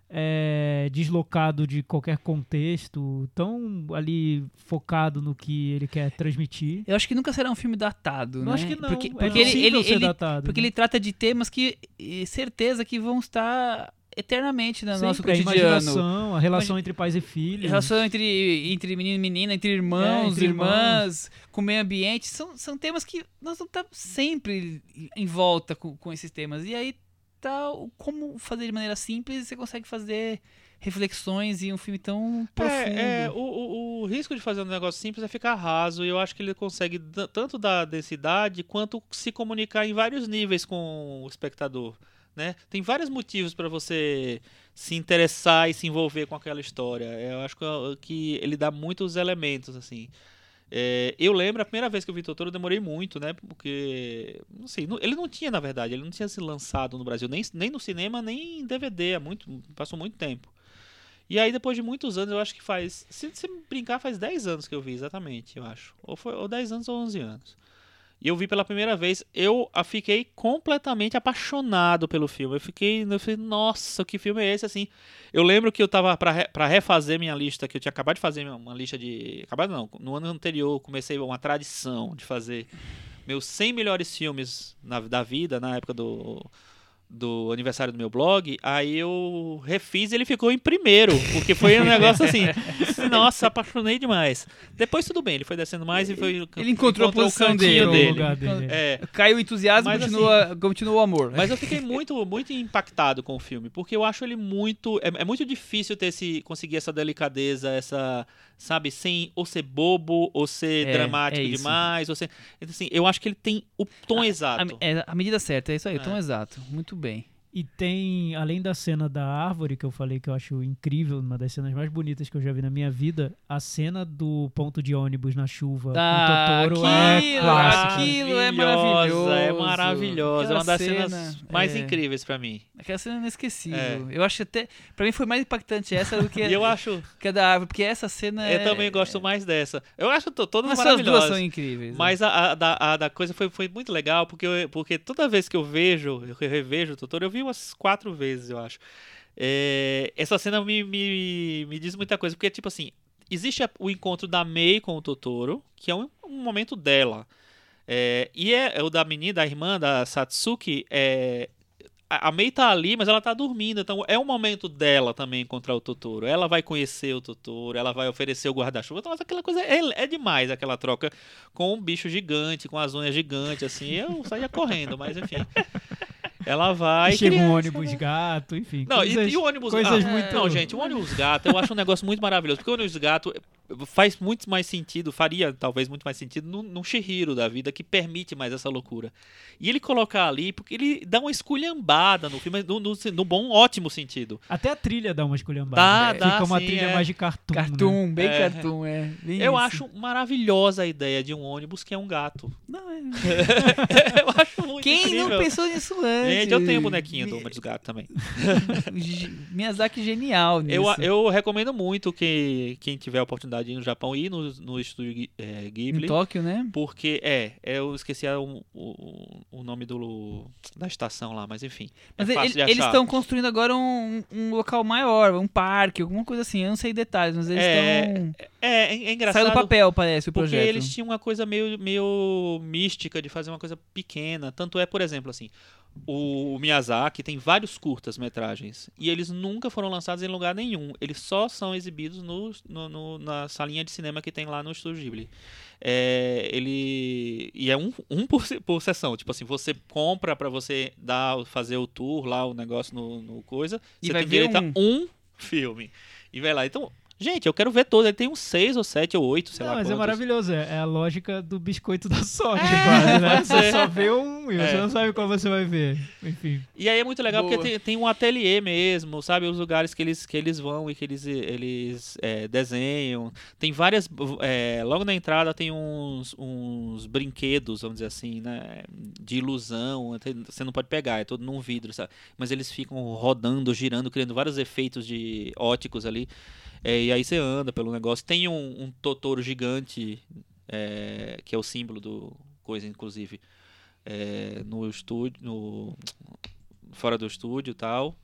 é, deslocado de qualquer contexto, tão ali focado no que ele quer transmitir. Eu acho que nunca será um filme datado, Eu né? acho que não. Porque, é porque ele, impossível ele, ser ele- datado. porque né? ele trata de temas que, certeza, que vão estar eternamente no nosso Sempre, a cotidiano. imaginação, a relação entre pais e filhos. Relação entre, entre menino e menina, entre irmãos, É, entre irmãs, com o meio ambiente, são, são temas que nós não estamos sempre em volta com, com esses temas. E aí tá como fazer de maneira simples, você consegue fazer reflexões e um filme tão profundo. É, é, o, o, o risco de fazer um negócio simples é ficar raso, e eu acho que ele consegue tanto dar densidade quanto se comunicar em vários níveis com o espectador. Né? Tem vários motivos para você se interessar e se envolver com aquela história. Eu acho que, ele dá muitos elementos, assim. É, eu lembro, a primeira vez que eu vi Totoro, eu demorei muito, né? Porque, não sei, ele não tinha, na verdade, ele não tinha se lançado no Brasil, nem, nem no cinema, nem em DVD, há muito, passou muito tempo. E aí, depois de muitos anos, eu acho que faz, se você brincar, faz 10 anos que eu vi, exatamente, eu acho. Ou, foi, ou 10 anos ou 11 anos. E eu vi pela primeira vez, eu fiquei completamente apaixonado pelo filme. Eu fiquei, eu falei, nossa, que filme é esse, assim... Eu lembro que eu tava pra refazer minha lista, que eu tinha acabado de fazer uma lista de. Acabado não, no ano anterior comecei uma tradição de fazer meus 100 melhores filmes na, da vida, na época do, do aniversário do meu blog. Aí eu refiz e ele ficou em primeiro, porque foi um negócio assim. Nossa, apaixonei demais. Depois tudo bem, ele foi descendo mais e foi. Ele encontrou a o posição dele. lugar dele. É, Caiu o entusiasmo, Mas, continua, continua o amor. mas eu fiquei muito, muito impactado com o filme, porque eu acho ele muito. É, é muito difícil ter esse, conseguir essa delicadeza, essa. Sabe, sem ou ser bobo, ou ser É, dramático é demais, ou ser. Então, assim, eu acho que ele tem o tom exato. A, é, a medida certa, é isso aí, o tom É. exato. Muito bem. E tem, além da cena da árvore, que eu falei que eu acho incrível, uma das cenas mais bonitas que eu já vi na minha vida, a cena do ponto de ônibus na chuva Ah, com o Totoro aquilo, é clássica. aquilo é Maravilhosa, maravilhoso. É maravilhosa. É uma das cena, cenas mais é, incríveis pra mim. Aquela cena é inesquecível. É. Eu acho que até. Pra mim foi mais impactante essa do que, E eu acho. que a da árvore, porque essa cena é. Eu também gosto mais dessa. Eu acho to- todas Mas as duas maravilhosas. são incríveis. né? Mas a, a da, a da coisa foi, foi muito legal, porque, eu- porque toda vez que eu vejo, eu revejo o Totoro, eu vi umas quatro vezes, eu acho. É, essa cena me, me, me diz muita coisa, porque, tipo assim, existe o encontro da Mei com o Totoro, que é um, um momento dela. É, e é, é o da menina, da irmã, da Satsuki, é, a a Mei tá ali, mas ela tá dormindo, então é um momento dela também encontrar o Totoro. Ela vai conhecer o Totoro, ela vai oferecer o guarda-chuva. Então, aquela coisa é, é demais, aquela troca com um bicho gigante, com as unhas gigantes, assim. Eu saía correndo, mas enfim. Ela vai. E chega um criança, ônibus gato, enfim. Não, e- coisas- e, o ônibus coisas ah, muito- Não, gente, o ônibus gato eu acho um negócio muito maravilhoso. Porque o ônibus gato faz muito mais sentido, faria talvez muito mais sentido num, num Shihiro da vida que permite mais essa loucura. E ele colocar ali, porque ele dá uma esculhambada no filme, no, no, no bom, ótimo sentido. Até a trilha dá uma esculhambada. Dá, né? dá, Fica uma sim, trilha é. mais de cartoon. né? Cartoon, bem É. cartoon, é. Bem Eu isso. acho maravilhosa a ideia de um ônibus que é um gato. Não, é... eu acho muito Quem incrível. não pensou nisso antes? Gente, eu tenho bonequinho do Mi- ônibus gato também. Miyazaki genial nisso. Eu, eu recomendo muito que quem tiver a oportunidade de ir no Japão ir no, no estúdio é, Em Ghibli. Tóquio, né? Porque, é, eu esqueci o, o, o nome do, da estação lá, mas enfim. Mas é ele- eles estão construindo agora um, um local maior, um parque, alguma coisa assim. Eu não sei detalhes, mas eles É, estão. É, é, é engraçado. Saiu do papel, parece, o Porque projeto. eles tinham uma coisa meio, meio mística de fazer uma coisa pequena. Tanto é, por exemplo, assim, o Miyazaki tem vários curtas-metragens. E eles nunca foram lançados em lugar nenhum. Eles só são exibidos no, no- no- na salinha de cinema que tem lá no Estúdio Ghibli. É, ele. E é um, um por, por sessão. Tipo assim, você compra pra você dar, fazer o tour lá, o negócio no, no coisa. E você tem direito um- a um filme. E vai lá. Então, gente, eu quero ver todos. Ele tem uns seis ou sete ou oito, sei Não, lá. mas é quantos. maravilhoso. É, é a lógica do biscoito da sorte, É, quase, né? Você só vê um e você É. não sabe qual você vai ver. Enfim. E aí é muito legal Boa. porque tem, tem um ateliê mesmo, sabe? Os lugares que eles, que eles vão e que eles, eles é, desenham. Tem várias. é, logo na entrada tem uns, uns brinquedos, vamos dizer assim, né? De ilusão. Você não pode pegar, é todo num vidro, sabe? Mas eles ficam rodando, girando, criando vários efeitos de óticos ali. É, e aí você anda pelo negócio. Tem um, um Totoro gigante, é, que é o símbolo do coisa, inclusive. é, no estúdio, no, fora do estúdio e tal.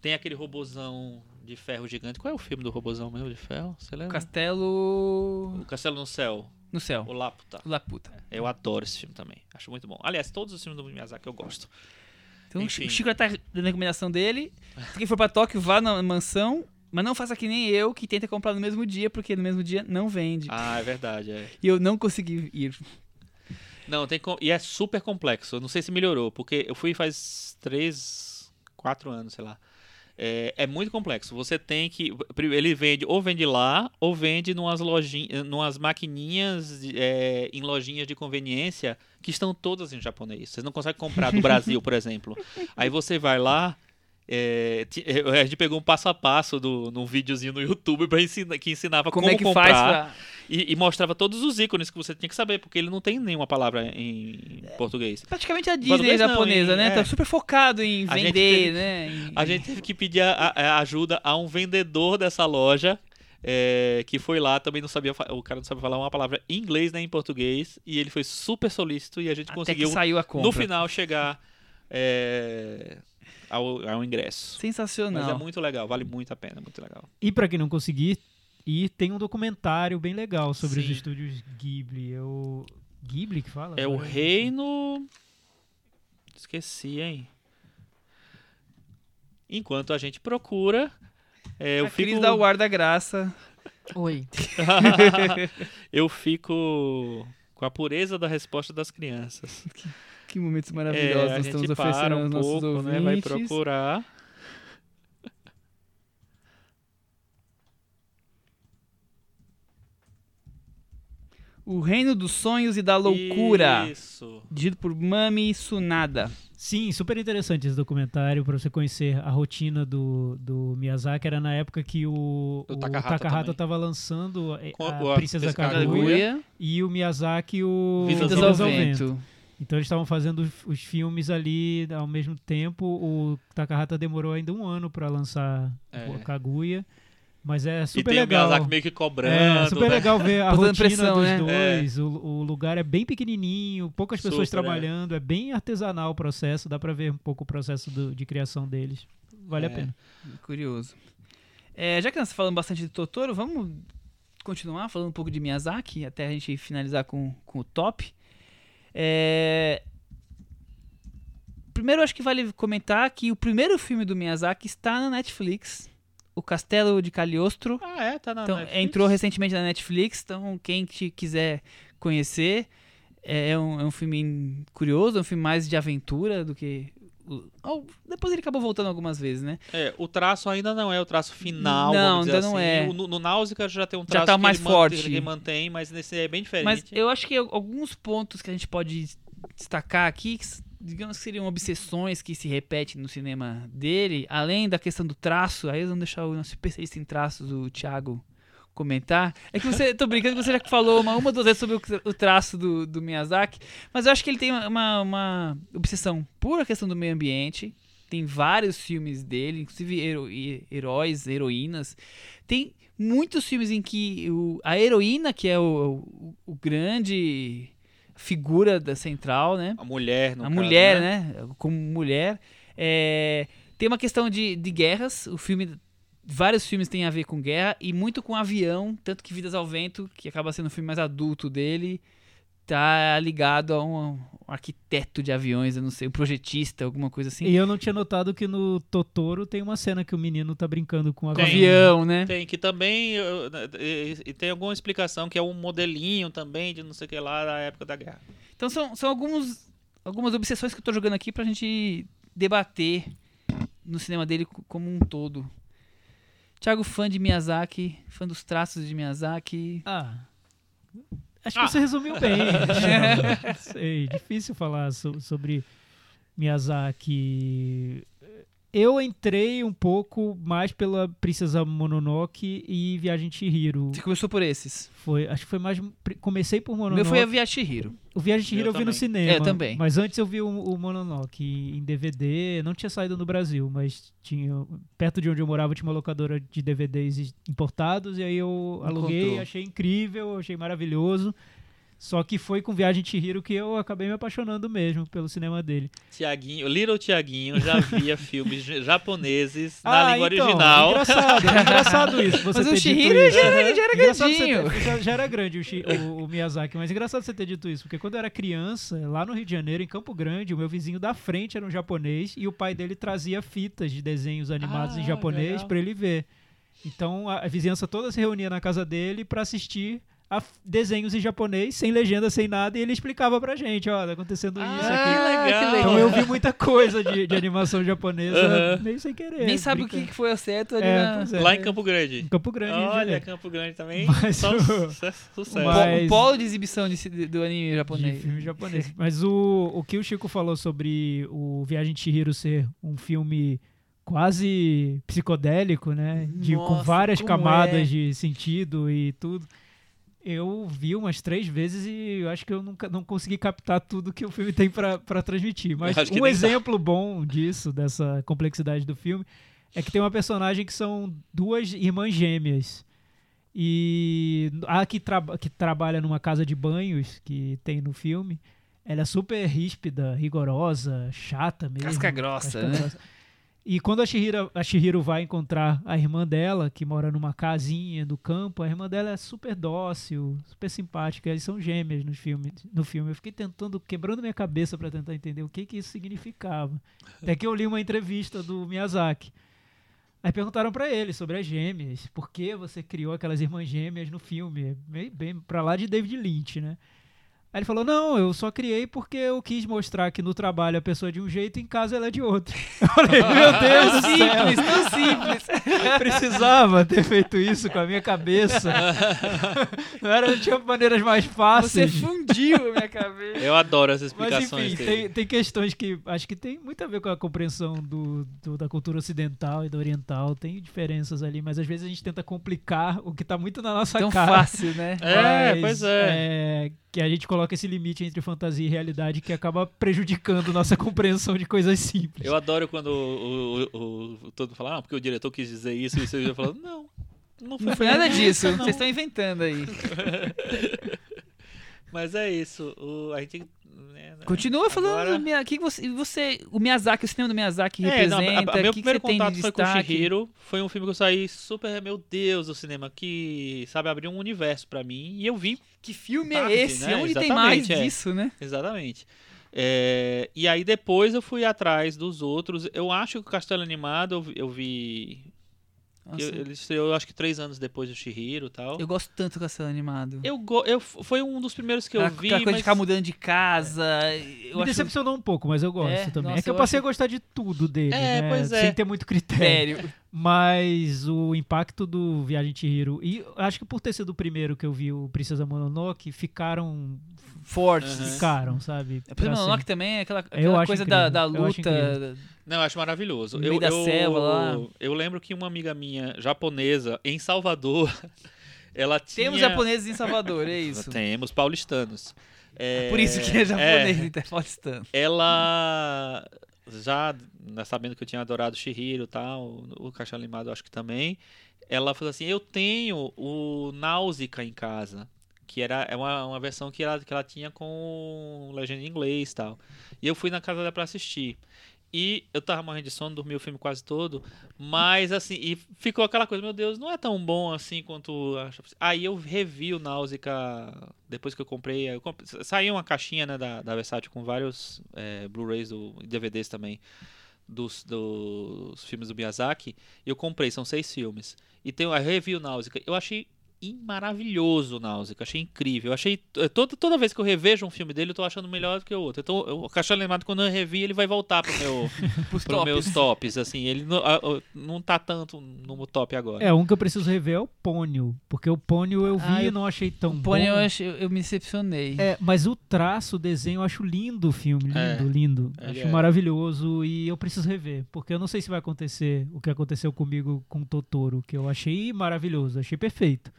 Tem aquele robozão de ferro gigante. Qual é o filme do robozão mesmo de ferro? Você lembra? Castelo O Castelo no Céu. no céu. O Laputa. La puta. Eu adoro esse filme também. Acho muito bom. Aliás, todos os filmes do Miyazaki eu gosto. Então Enfim. o Chico já tá dando a recomendação dele. Se quem for pra Tóquio, vá na mansão. Mas não faça que nem eu, que tenta comprar no mesmo dia, porque no mesmo dia não vende. Ah, é verdade, é. E eu não consegui ir. Não, tem com- e é super complexo. Eu não sei se melhorou, porque eu fui faz três, quatro anos, sei lá. É, é muito complexo. Você tem que. Ele vende, ou vende lá, ou vende numas lojinhas, numas maquininhas é, em lojinhas de conveniência que estão todas em japonês. Você não consegue comprar do Brasil, por exemplo. Aí você vai lá. É, é, a gente pegou um passo a passo do, num videozinho no YouTube pra ensinar, que ensinava Como, como, é que comprar faz pra... e, e mostrava todos os ícones que você tinha que saber, porque ele não tem nenhuma palavra em português. Praticamente a Disney não, japonesa, em- né? é. Tá super focado em A vender, teve- né? Em- A gente teve que pedir a, a- ajuda a um vendedor dessa loja. é, que foi lá, também não sabia, o cara não sabia falar uma palavra em inglês nem em português, e ele foi super solícito e a gente Até conseguiu a no final chegar é, ao, ao ingresso. Sensacional. Mas é muito legal, vale muito a pena, muito legal. E pra quem não conseguir ir, tem um documentário bem legal sobre os Sim. estúdios Ghibli. É o Ghibli que fala? É o Agora? reino. Esqueci, hein? Enquanto a gente procura, é, eu a Cris fico. da guarda-graça. Oi. eu fico com a pureza da resposta das crianças. Que momentos É, maravilhosos a nós gente estamos oferecendo para aos um nossos pouco, ouvintes. né? Vai procurar. O Reino dos Sonhos e da Loucura. Isso. Dirigido por Mami Sunada. Sim, super interessante esse documentário pra você conhecer a rotina do, do Miyazaki. Era na época que o, o Takahata estava lançando a, Com a a Princesa Kaguya e o Miyazaki o Vidas Vidas ao ao Vento. Então eles estavam fazendo os- os filmes ali ao mesmo tempo. O Takahata demorou ainda um ano pra lançar É. o Kaguya. Mas é E super tem legal. o Miyazaki meio que cobrando. É, super né? legal ver a rotina pressão, dos né? dois. O, o lugar é bem pequenininho, poucas pessoas Super, é. trabalhando, é. bem artesanal o processo, dá pra ver um pouco o processo do- de criação deles. Vale a É. pena. Curioso. É, já que nós falamos bastante de Totoro, vamos continuar falando um pouco de Miyazaki até a gente finalizar com, com o top. É, Primeiro, acho que vale comentar que o primeiro filme do Miyazaki está na Netflix. O Castelo de Cagliostro. Ah, é? Tá na Então, Netflix? entrou recentemente na Netflix, então quem te quiser conhecer, é um, é um filme curioso, é um filme mais de aventura do que. Depois ele acabou voltando algumas vezes, né? É, o traço ainda não é o traço final. Não, ainda não assim. é. O- No, no Náusea já tem um Já traço tá que mais ele mantém- forte. que ele mantém, mas nesse é bem diferente. Mas eu acho que alguns pontos que a gente pode destacar aqui, que digamos que seriam obsessões que se repetem no cinema dele, além da questão do traço, aí vamos deixar o nosso especialista em traços, o Thiago, comentar. É que você, tô brincando que você já falou uma, uma duas vezes sobre o, o traço do, do Miyazaki, mas eu acho que ele tem uma, uma obsessão por a questão do meio ambiente. Tem vários filmes dele, inclusive hero- e- heróis, heroínas. Tem muitos filmes em que o- a heroína, que é o, o, o grande figura da central, né? A mulher, no a caso, mulher, né? Como mulher. É, tem uma questão de, de guerras. O filme. Vários filmes têm a ver com guerra e muito com avião, tanto que Vidas ao Vento, que acaba sendo o filme mais adulto dele, tá ligado a um, um arquiteto de aviões, eu não sei, um projetista, alguma coisa assim. E eu não tinha notado que no Totoro tem uma cena que o menino tá brincando com a com Tem. avião, né? Tem que também. eu- E, tem alguma explicação que é um modelinho também de não sei o que lá da época da guerra. Então são, são alguns, algumas obsessões que eu tô jogando aqui pra gente debater no cinema dele co- como um todo. Thiago, fã de Miyazaki, fã dos traços de Miyazaki. Ah. Acho Ah. que você resumiu bem. Não sei, difícil falar so- sobre Miyazaki. Eu entrei um pouco mais pela Princesa Mononoke e Viagem Chihiro. Você começou por esses. Foi, acho que foi mais. Comecei por Mononoke. meu foi a Via Chihiro. O Viagem de Chihiro Eu eu, vi no cinema. É, também. Mas antes eu vi o, o Mononoke em DVD. Não tinha saído no Brasil, mas tinha. Perto de onde eu morava tinha uma locadora de DVDs importados. E aí eu aluguei, Encontrou. achei incrível, achei maravilhoso. Só que foi com Viagem de Chihiro que eu acabei me apaixonando mesmo pelo cinema dele. Tiaguinho, Little Tiaguinho já via filmes japoneses na Ah, língua então, original. Engraçado, é engraçado isso. Você Mas o Chihiro isso. já era, já era grandinho. ter- já, já era grande o, o- o Miyazaki, mas engraçado você ter dito isso, porque quando eu era criança, lá no Rio de Janeiro, em Campo Grande, o meu vizinho da frente era um japonês e o pai dele trazia fitas de desenhos animados Ah, em japonês pra ele ver. Então a, a vizinhança toda se reunia na casa dele pra assistir a desenhos em japonês, sem legenda, sem nada, e ele explicava pra gente, ó, tá acontecendo isso Ah, aqui. que legal. Então eu vi muita coisa de, de animação japonesa, Aham. meio sem querer. Nem sabe o que brincando. que foi o certo ali É, na... é. Lá em Campo Grande. Em Campo Grande. De Olha. Campo Grande também. Mas só o- sucesso. sucesso. Mas- O polo de exibição de- do anime De japonês. filme japonês. Mas o, o que o Chico falou sobre o Viagem de Chihiro ser um filme quase psicodélico, né? De, com Nossa, várias como camadas é. de sentido e tudo. Eu vi umas três vezes e eu acho que eu nunca não consegui captar tudo que o filme tem pra transmitir. Mas um nem dá. exemplo bom disso, dessa complexidade do filme, é que tem uma personagem que são duas irmãs gêmeas. E a que, traba- que trabalha numa casa de banhos que tem no filme, ela é super ríspida, rigorosa, chata mesmo. Casca grossa, casca né? E quando a Shihiro, a Shihiro vai encontrar a irmã dela, que mora numa casinha do campo, a irmã dela é super dócil, super simpática. Eles são gêmeas no filme. No filme. Eu fiquei tentando, quebrando minha cabeça para tentar entender o que, que isso significava. Até que eu li uma entrevista do Miyazaki. Aí perguntaram pra ele sobre as gêmeas. Por que você criou aquelas irmãs gêmeas no filme? Bem, bem pra lá de David Lynch, né? Aí ele falou: Não, eu só criei porque eu quis mostrar que no trabalho a pessoa é de um jeito e em casa ela é de outro. Eu falei: Meu Deus do céu! Simples, tão simples. Precisava ter feito isso com a minha cabeça. Não, era, não tinha maneiras mais Você fáceis. fundiu a minha cabeça. Eu adoro essas Mas explicações enfim, dele. tem, tem questões que acho que tem muito a ver com a compreensão do, do- da cultura ocidental e da oriental. Tem diferenças ali, mas às vezes a gente tenta complicar o que tá muito na nossa Tão cara. fácil, né? É, Mas, pois é. é, Que a gente coloca esse limite entre fantasia e realidade que acaba prejudicando nossa compreensão de coisas simples. Eu adoro quando o, o, o- o- todo mundo fala, ah, porque o diretor quis dizer isso, e eu falo, não, não foi, Não foi nada disso. Vocês estão inventando aí. Mas é isso. O, a gente. Né, Continua falando Agora- do Miyazaki. que você, você, o Miyazaki, o cinema do Miyazaki É, não, representa? a- a- meu o que, que primeiro de contato foi com o destaque? Shihiro. Foi um filme que eu saí super, meu Deus, do cinema, que, sabe, abriu um universo pra mim. E eu vi Que filme Tarde, é esse? né? Onde tem mais Exatamente, é. disso, né? Exatamente. É, e aí depois eu fui atrás dos outros. Eu acho que o Castelo Animado eu. Eu vi Nossa, eu- ele estreou, acho que três anos depois do Shihiro e tal. eu gosto tanto do Castelo Animado. Eu, go- eu foi um dos primeiros que eu Aquela- vi. Aquela coisa mas... de ficar mudando de casa. Eu Me acho decepcionou um pouco, mas eu gosto É, também. nossa, é que eu eu passei acho- a gostar de tudo dele, É, né? pois é. Sem ter muito critério. Mas o impacto do Viagem de Chihiro, e acho que por ter sido o primeiro que eu vi o Princesa Mononoke, ficaram, Fortes. Aham. ficaram, sabe? O Pra Primo Mononoke também é aquela, Eu aquela acho coisa da, da incrível, eu luta. Não, eu acho maravilhoso. No eu, meio da eu, selva lá. Eu lembro que uma amiga minha, japonesa, em Salvador, ela tinha... Temos japoneses em Salvador, é isso. Temos paulistanos. É, Por isso que é japonês, então é paulistano. ela já né, sabendo que eu tinha adorado Shihiro e tal, o Caixa Limado acho que também, ela falou assim, eu tenho o Náusica em casa, que era é uma, uma versão que ela, que ela tinha com legenda em inglês e tal. E eu fui na casa dela pra assistir. E eu tava morrendo de sono, dormi o filme quase todo, mas assim, e ficou aquela coisa, meu Deus, não é tão bom assim quanto. Aí eu revi o Náusica depois que eu comprei, eu saiu uma caixinha né, da, da Versátil com vários é, Blu-rays e DVDs também dos, dos filmes do Miyazaki, e eu comprei, são seis filmes. E tem, eu revi o Náusica, eu achei in- maravilhoso o Náusica, achei incrível. Eu achei eh, toda, toda vez que eu revejo um filme dele, eu tô achando melhor do que o outro. Então, eu- o Caixa Lembrado, quando eu revi, ele vai voltar pro meu, Pros pros tops. meus tops, assim, ele não, não tá tanto no top agora. É, um que eu preciso rever é o Pônio, porque o Pônio eu vi Ah, e não achei tão O bom. Pônei eu, acho- eu, me decepcionei. É, mas o traço, o desenho, eu acho lindo o filme, lindo, É, lindo. Acho é. maravilhoso e eu preciso rever, porque eu não sei se vai acontecer o que aconteceu comigo com Totoro, que eu achei maravilhoso, achei perfeito.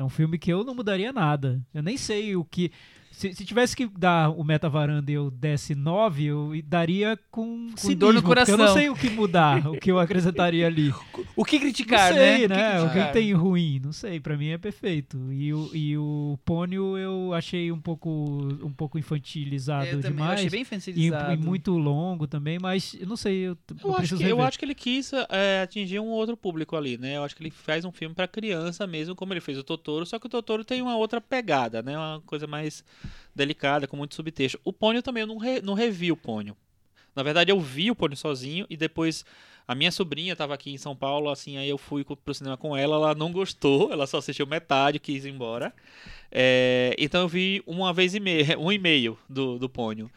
É um filme que eu não mudaria nada. Eu nem sei o que. Se, se tivesse que dar o Meta Varanda e eu desse 9, eu daria com, Com dor no cinismo, porque Eu não coração. sei o que mudar, o que eu acrescentaria ali. O que criticar, não sei, né? né? O que, criticar? tem ruim? Não sei, pra mim é perfeito. E o, e o Pônio eu achei um pouco, um pouco infantilizado Eu também eu demais. achei bem E, infantilizado. e muito longo também, mas eu não sei, eu, eu Eu acho, que, eu acho que ele quis é, atingir um outro público ali, né? Eu acho que ele faz um filme pra criança mesmo, como ele fez o Totoro, só que o Totoro tem uma outra pegada, né? Uma coisa mais delicada, com muito subtexto. O Pônio também, eu não, re- não revi o Pônio. Na verdade, eu vi o Pônio sozinho e depois A minha sobrinha tava aqui em São Paulo, assim, aí eu fui pro cinema com ela, ela não gostou, ela só assistiu metade, quis ir embora. É, então eu vi uma vez e meia, um e meio do, do Pônio.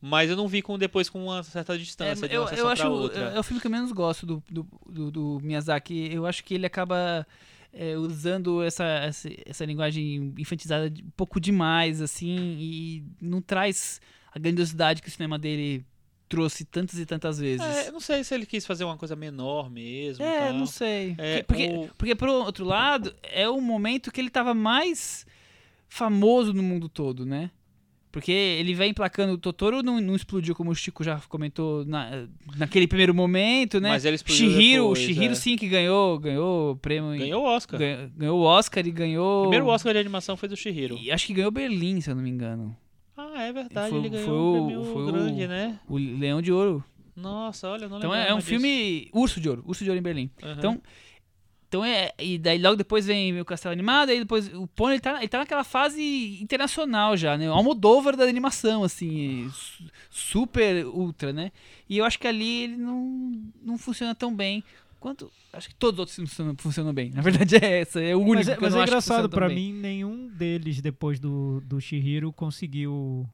Mas eu não vi com, depois com uma certa distância É, de eu, uma eu sessão acho outra. é, é o filme que eu menos gosto do, do, do, do Miyazaki. Eu acho que ele acaba é, usando essa, essa, essa linguagem infantizada de- um pouco demais, assim, e não traz a grandiosidade que o cinema dele trouxe tantas e tantas vezes. É, eu não sei se ele quis fazer uma coisa menor mesmo. É, tal. não sei. É, porque, o- porque, por outro lado, é o momento que ele tava mais famoso no mundo todo, né? Porque ele vem emplacando o Totoro, não, não explodiu como o Chico já comentou na, naquele primeiro momento, né? Mas ele explodiu Shihiro, depois, Shihiro é. sim que ganhou, ganhou o prêmio. Ganhou o Oscar. ganhou, ganhou o Oscar e ganhou. O primeiro Oscar de animação foi do Shihiro. E acho que ganhou Berlim, se eu não me engano. Ah, é verdade, Foi- ele ganhou foi um o- prêmio foi o- grande, né? O Leão de Ouro. Nossa, olha, eu não Então lembrava é, é um disso. filme. Urso de Ouro. Urso de Ouro em Berlim. Aham. Então, então é. E daí logo depois vem o Castelo Animado, aí depois o Pony ele tá, ele tá naquela fase internacional já, né? O Almodóvar da animação, assim, su- super ultra, né? E eu acho que ali ele não, não funciona tão bem quanto. Acho que todos os outros funcionam, funcionam bem. Na verdade é essa, é o único Mas é, que eu mas não é acho que funciona engraçado, bem. mim, nenhum deles, depois do, do Shihiro, conseguiu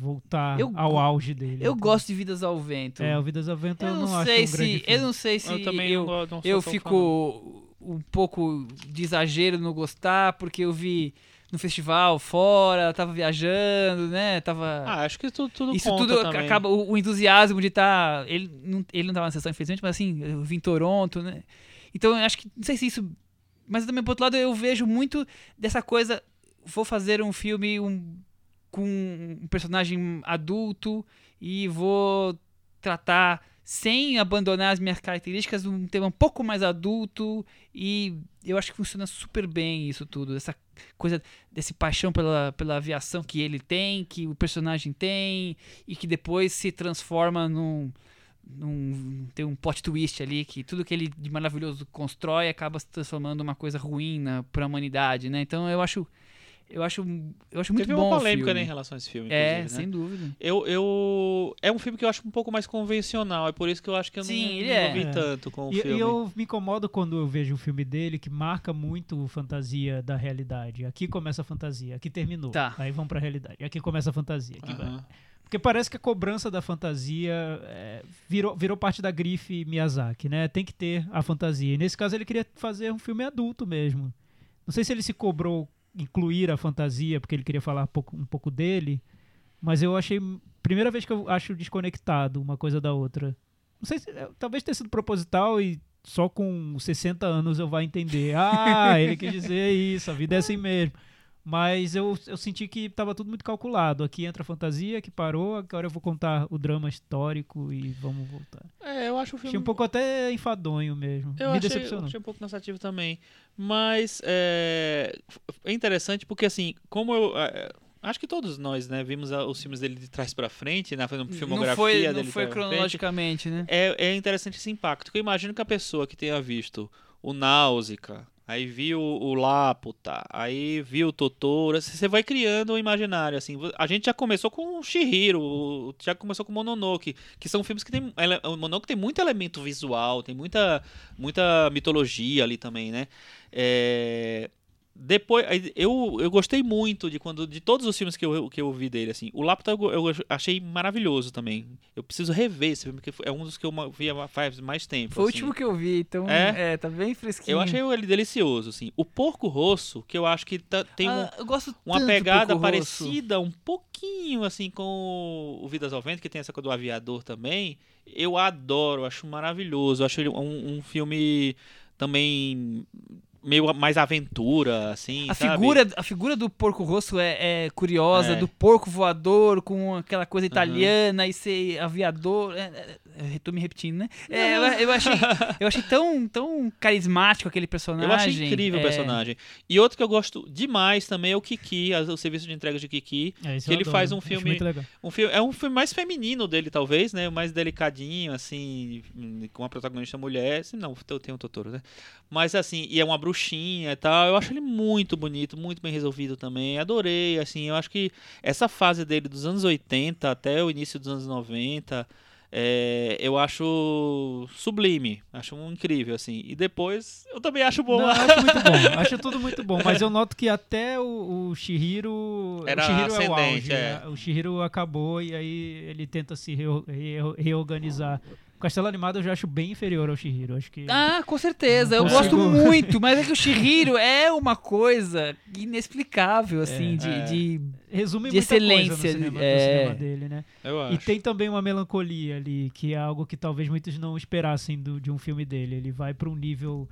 voltar Eu ao auge dele. Eu Então, gosto de Vidas ao Vento. É, o Vidas ao Vento eu, eu não, não acho sei um grande se. filme. Eu não sei se. eu também eu, não, go- não sou eu fico um pouco de exagero no gostar, porque eu vi no festival fora, tava viajando, né? Tava. Ah, acho que tudo, tudo isso tudo também. acaba. O, o entusiasmo de estar. ele, não, ele não tava na sessão, infelizmente, mas assim, eu vim em Toronto, né? Então eu acho que. Não sei se isso. Mas também, por outro lado, eu vejo muito dessa coisa. Vou fazer um filme um, com um personagem adulto e vou tratar sem abandonar as minhas características um tema um pouco mais adulto e eu acho que funciona super bem isso tudo essa coisa desse paixão pela, pela aviação que ele tem que o personagem tem e que depois se transforma num, num tem um plot twist ali que tudo que ele de maravilhoso constrói acaba se transformando numa coisa ruim para a humanidade né? Então eu acho eu acho eu acho muito Teve bom uma o polêmica né, em relação a esse filme, é né? sem dúvida Eu, eu... É um filme que eu acho um pouco mais convencional, é por isso que eu acho que eu Sim, não ele me é. É. tanto com o E, filme. e eu me incomodo quando eu vejo um filme dele que marca muito fantasia da realidade. Aqui começa a fantasia, aqui terminou. Tá. Aí vamos pra realidade. Aqui começa a fantasia. Aqui vai. Porque parece que a cobrança da fantasia é, virou, virou parte da grife Miyazaki, né? Tem que ter a fantasia. E nesse caso ele queria fazer um filme adulto mesmo. Não sei se ele se cobrou incluir a fantasia porque ele queria falar um pouco, um pouco dele, mas eu achei primeira vez que eu acho desconectado uma coisa da outra. Não sei se é, talvez tenha sido proposital e só com 60 anos eu vá entender. Ah, ele quis dizer isso, a vida é assim mesmo. Mas eu, eu senti que estava tudo muito calculado. Aqui entra a fantasia, que parou, agora eu vou contar o drama histórico e vamos voltar. É, eu acho o filme... Achei um pouco até enfadonho mesmo. Eu Me achei, decepcionou. achei um pouco cansativo também. Mas é, é interessante porque, assim, como eu. é, Acho que todos nós, né, vimos a- os filmes dele de trás pra frente, na filmografia não foi, dele. não foi pra frente. cronologicamente né É, é interessante esse impacto. Porque eu imagino que a pessoa que tenha visto o Náusica, aí viu o Laputa, aí viu o Totoro, assim, você vai criando um imaginário, assim. A gente já começou com o Shihiro, o- já começou com o Mononoke, que são filmes que tem... O Mononoke tem muito elemento visual, tem muita, muita mitologia ali também, né? É... Depois, eu, eu gostei muito de quando de todos os filmes que eu, que eu vi dele, assim. O Laputa eu, eu achei maravilhoso também. Eu preciso rever esse filme, porque é um dos que eu vi há faz mais tempo. Foi o assim. último que eu vi, então é, É? tá bem fresquinho. Eu achei ele delicioso, assim. O Porco Rosso, que eu acho que tá- tem um- Ah, eu gosto uma pegada parecida um pouquinho assim com o Vidas ao Vento, que tem essa coisa do aviador também. Eu adoro, acho maravilhoso. Acho ele um, um filme também meio mais aventura, assim, A sabe? figura, a figura do porco rosso é, é curiosa, É. do porco voador com aquela coisa italiana e ser aviador. É, é, eu tô me repetindo, né? É, eu, eu achei, eu achei tão, tão carismático aquele personagem. Eu achei incrível é, o personagem. E outro que eu gosto demais também é o Kiki, a- o serviço de entrega de Kiki. É, que ele adoro, faz um filme- muito legal. Um filme, é um filme mais feminino dele, talvez, né? Mais delicadinho, assim, com uma protagonista mulher. Assim, não, eu tenho o Totoro, né? Mas assim, e é uma e tal. Eu acho ele muito bonito, muito bem resolvido também. Adorei, assim, eu acho que essa fase dele dos anos 80 até o início dos anos 90 é, eu acho sublime, acho um incrível, assim. E depois eu também acho bom. Não, acho muito bom, acho tudo muito bom. Mas eu noto que até o, o Shihiro. Era o Shihiro é o auge. é. né? O Shihiro acabou e aí ele tenta se reo- reo- reorganizar. O Castelo Animado eu já acho bem inferior ao Shihiro. Acho que. Ah, com certeza. Eu gosto muito, mas é que o Shihiro é uma coisa inexplicável, assim, É. de, É. de- resume de muita coisa no excelência, cinema, é. no cinema dele, né? Eu acho. E tem também uma melancolia ali, que é algo que talvez muitos não esperassem do- de um filme dele. Ele vai para um nível.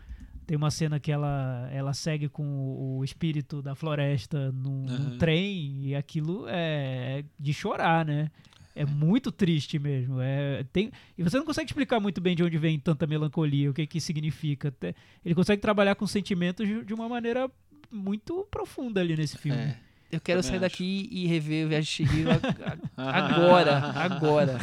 Tem uma cena que ela, ela segue com o, o espírito da floresta num, num Aham. trem, e aquilo é de chorar, né? É muito triste mesmo. É, tem, e você não consegue explicar muito bem de onde vem tanta melancolia, o que que significa. Até- ele consegue trabalhar com sentimentos de, de uma maneira muito profunda ali nesse filme. É. Eu quero Também sair acho. daqui e rever o Viagem de a- agora, agora.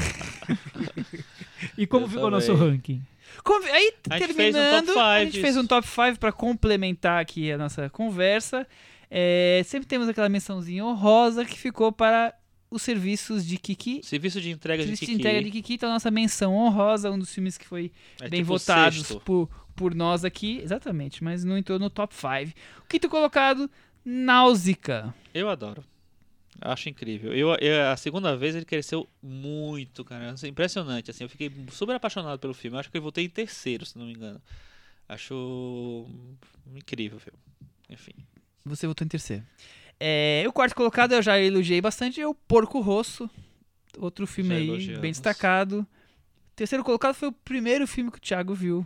E como Eu ficou o nosso ranking? Como- Aí, A um terminando, top a five gente fez um top 5 para complementar aqui a nossa conversa. É, sempre temos aquela mençãozinha honrosa que ficou para os serviços de Kiki. Serviço de entrega de Serviço de Kiki. entrega de Kiki, então a nossa menção honrosa, um dos filmes que foi É bem tipo votados sexto. por, por nós aqui. Exatamente, mas não entrou no top 5. O quinto colocado, Náusica. Eu adoro. Acho incrível. Eu, eu- a segunda vez ele cresceu muito, cara. Assim, Impressionante, assim. Eu fiquei super apaixonado pelo filme. Eu acho que eu votei em terceiro, se não me engano. Acho incrível o filme. Enfim. Você votou em terceiro. É, o quarto colocado eu já elogiei bastante, é o Porco Rosso. Outro filme Já aí, elogiamos. bem destacado. Terceiro colocado foi o primeiro filme que o Thiago viu.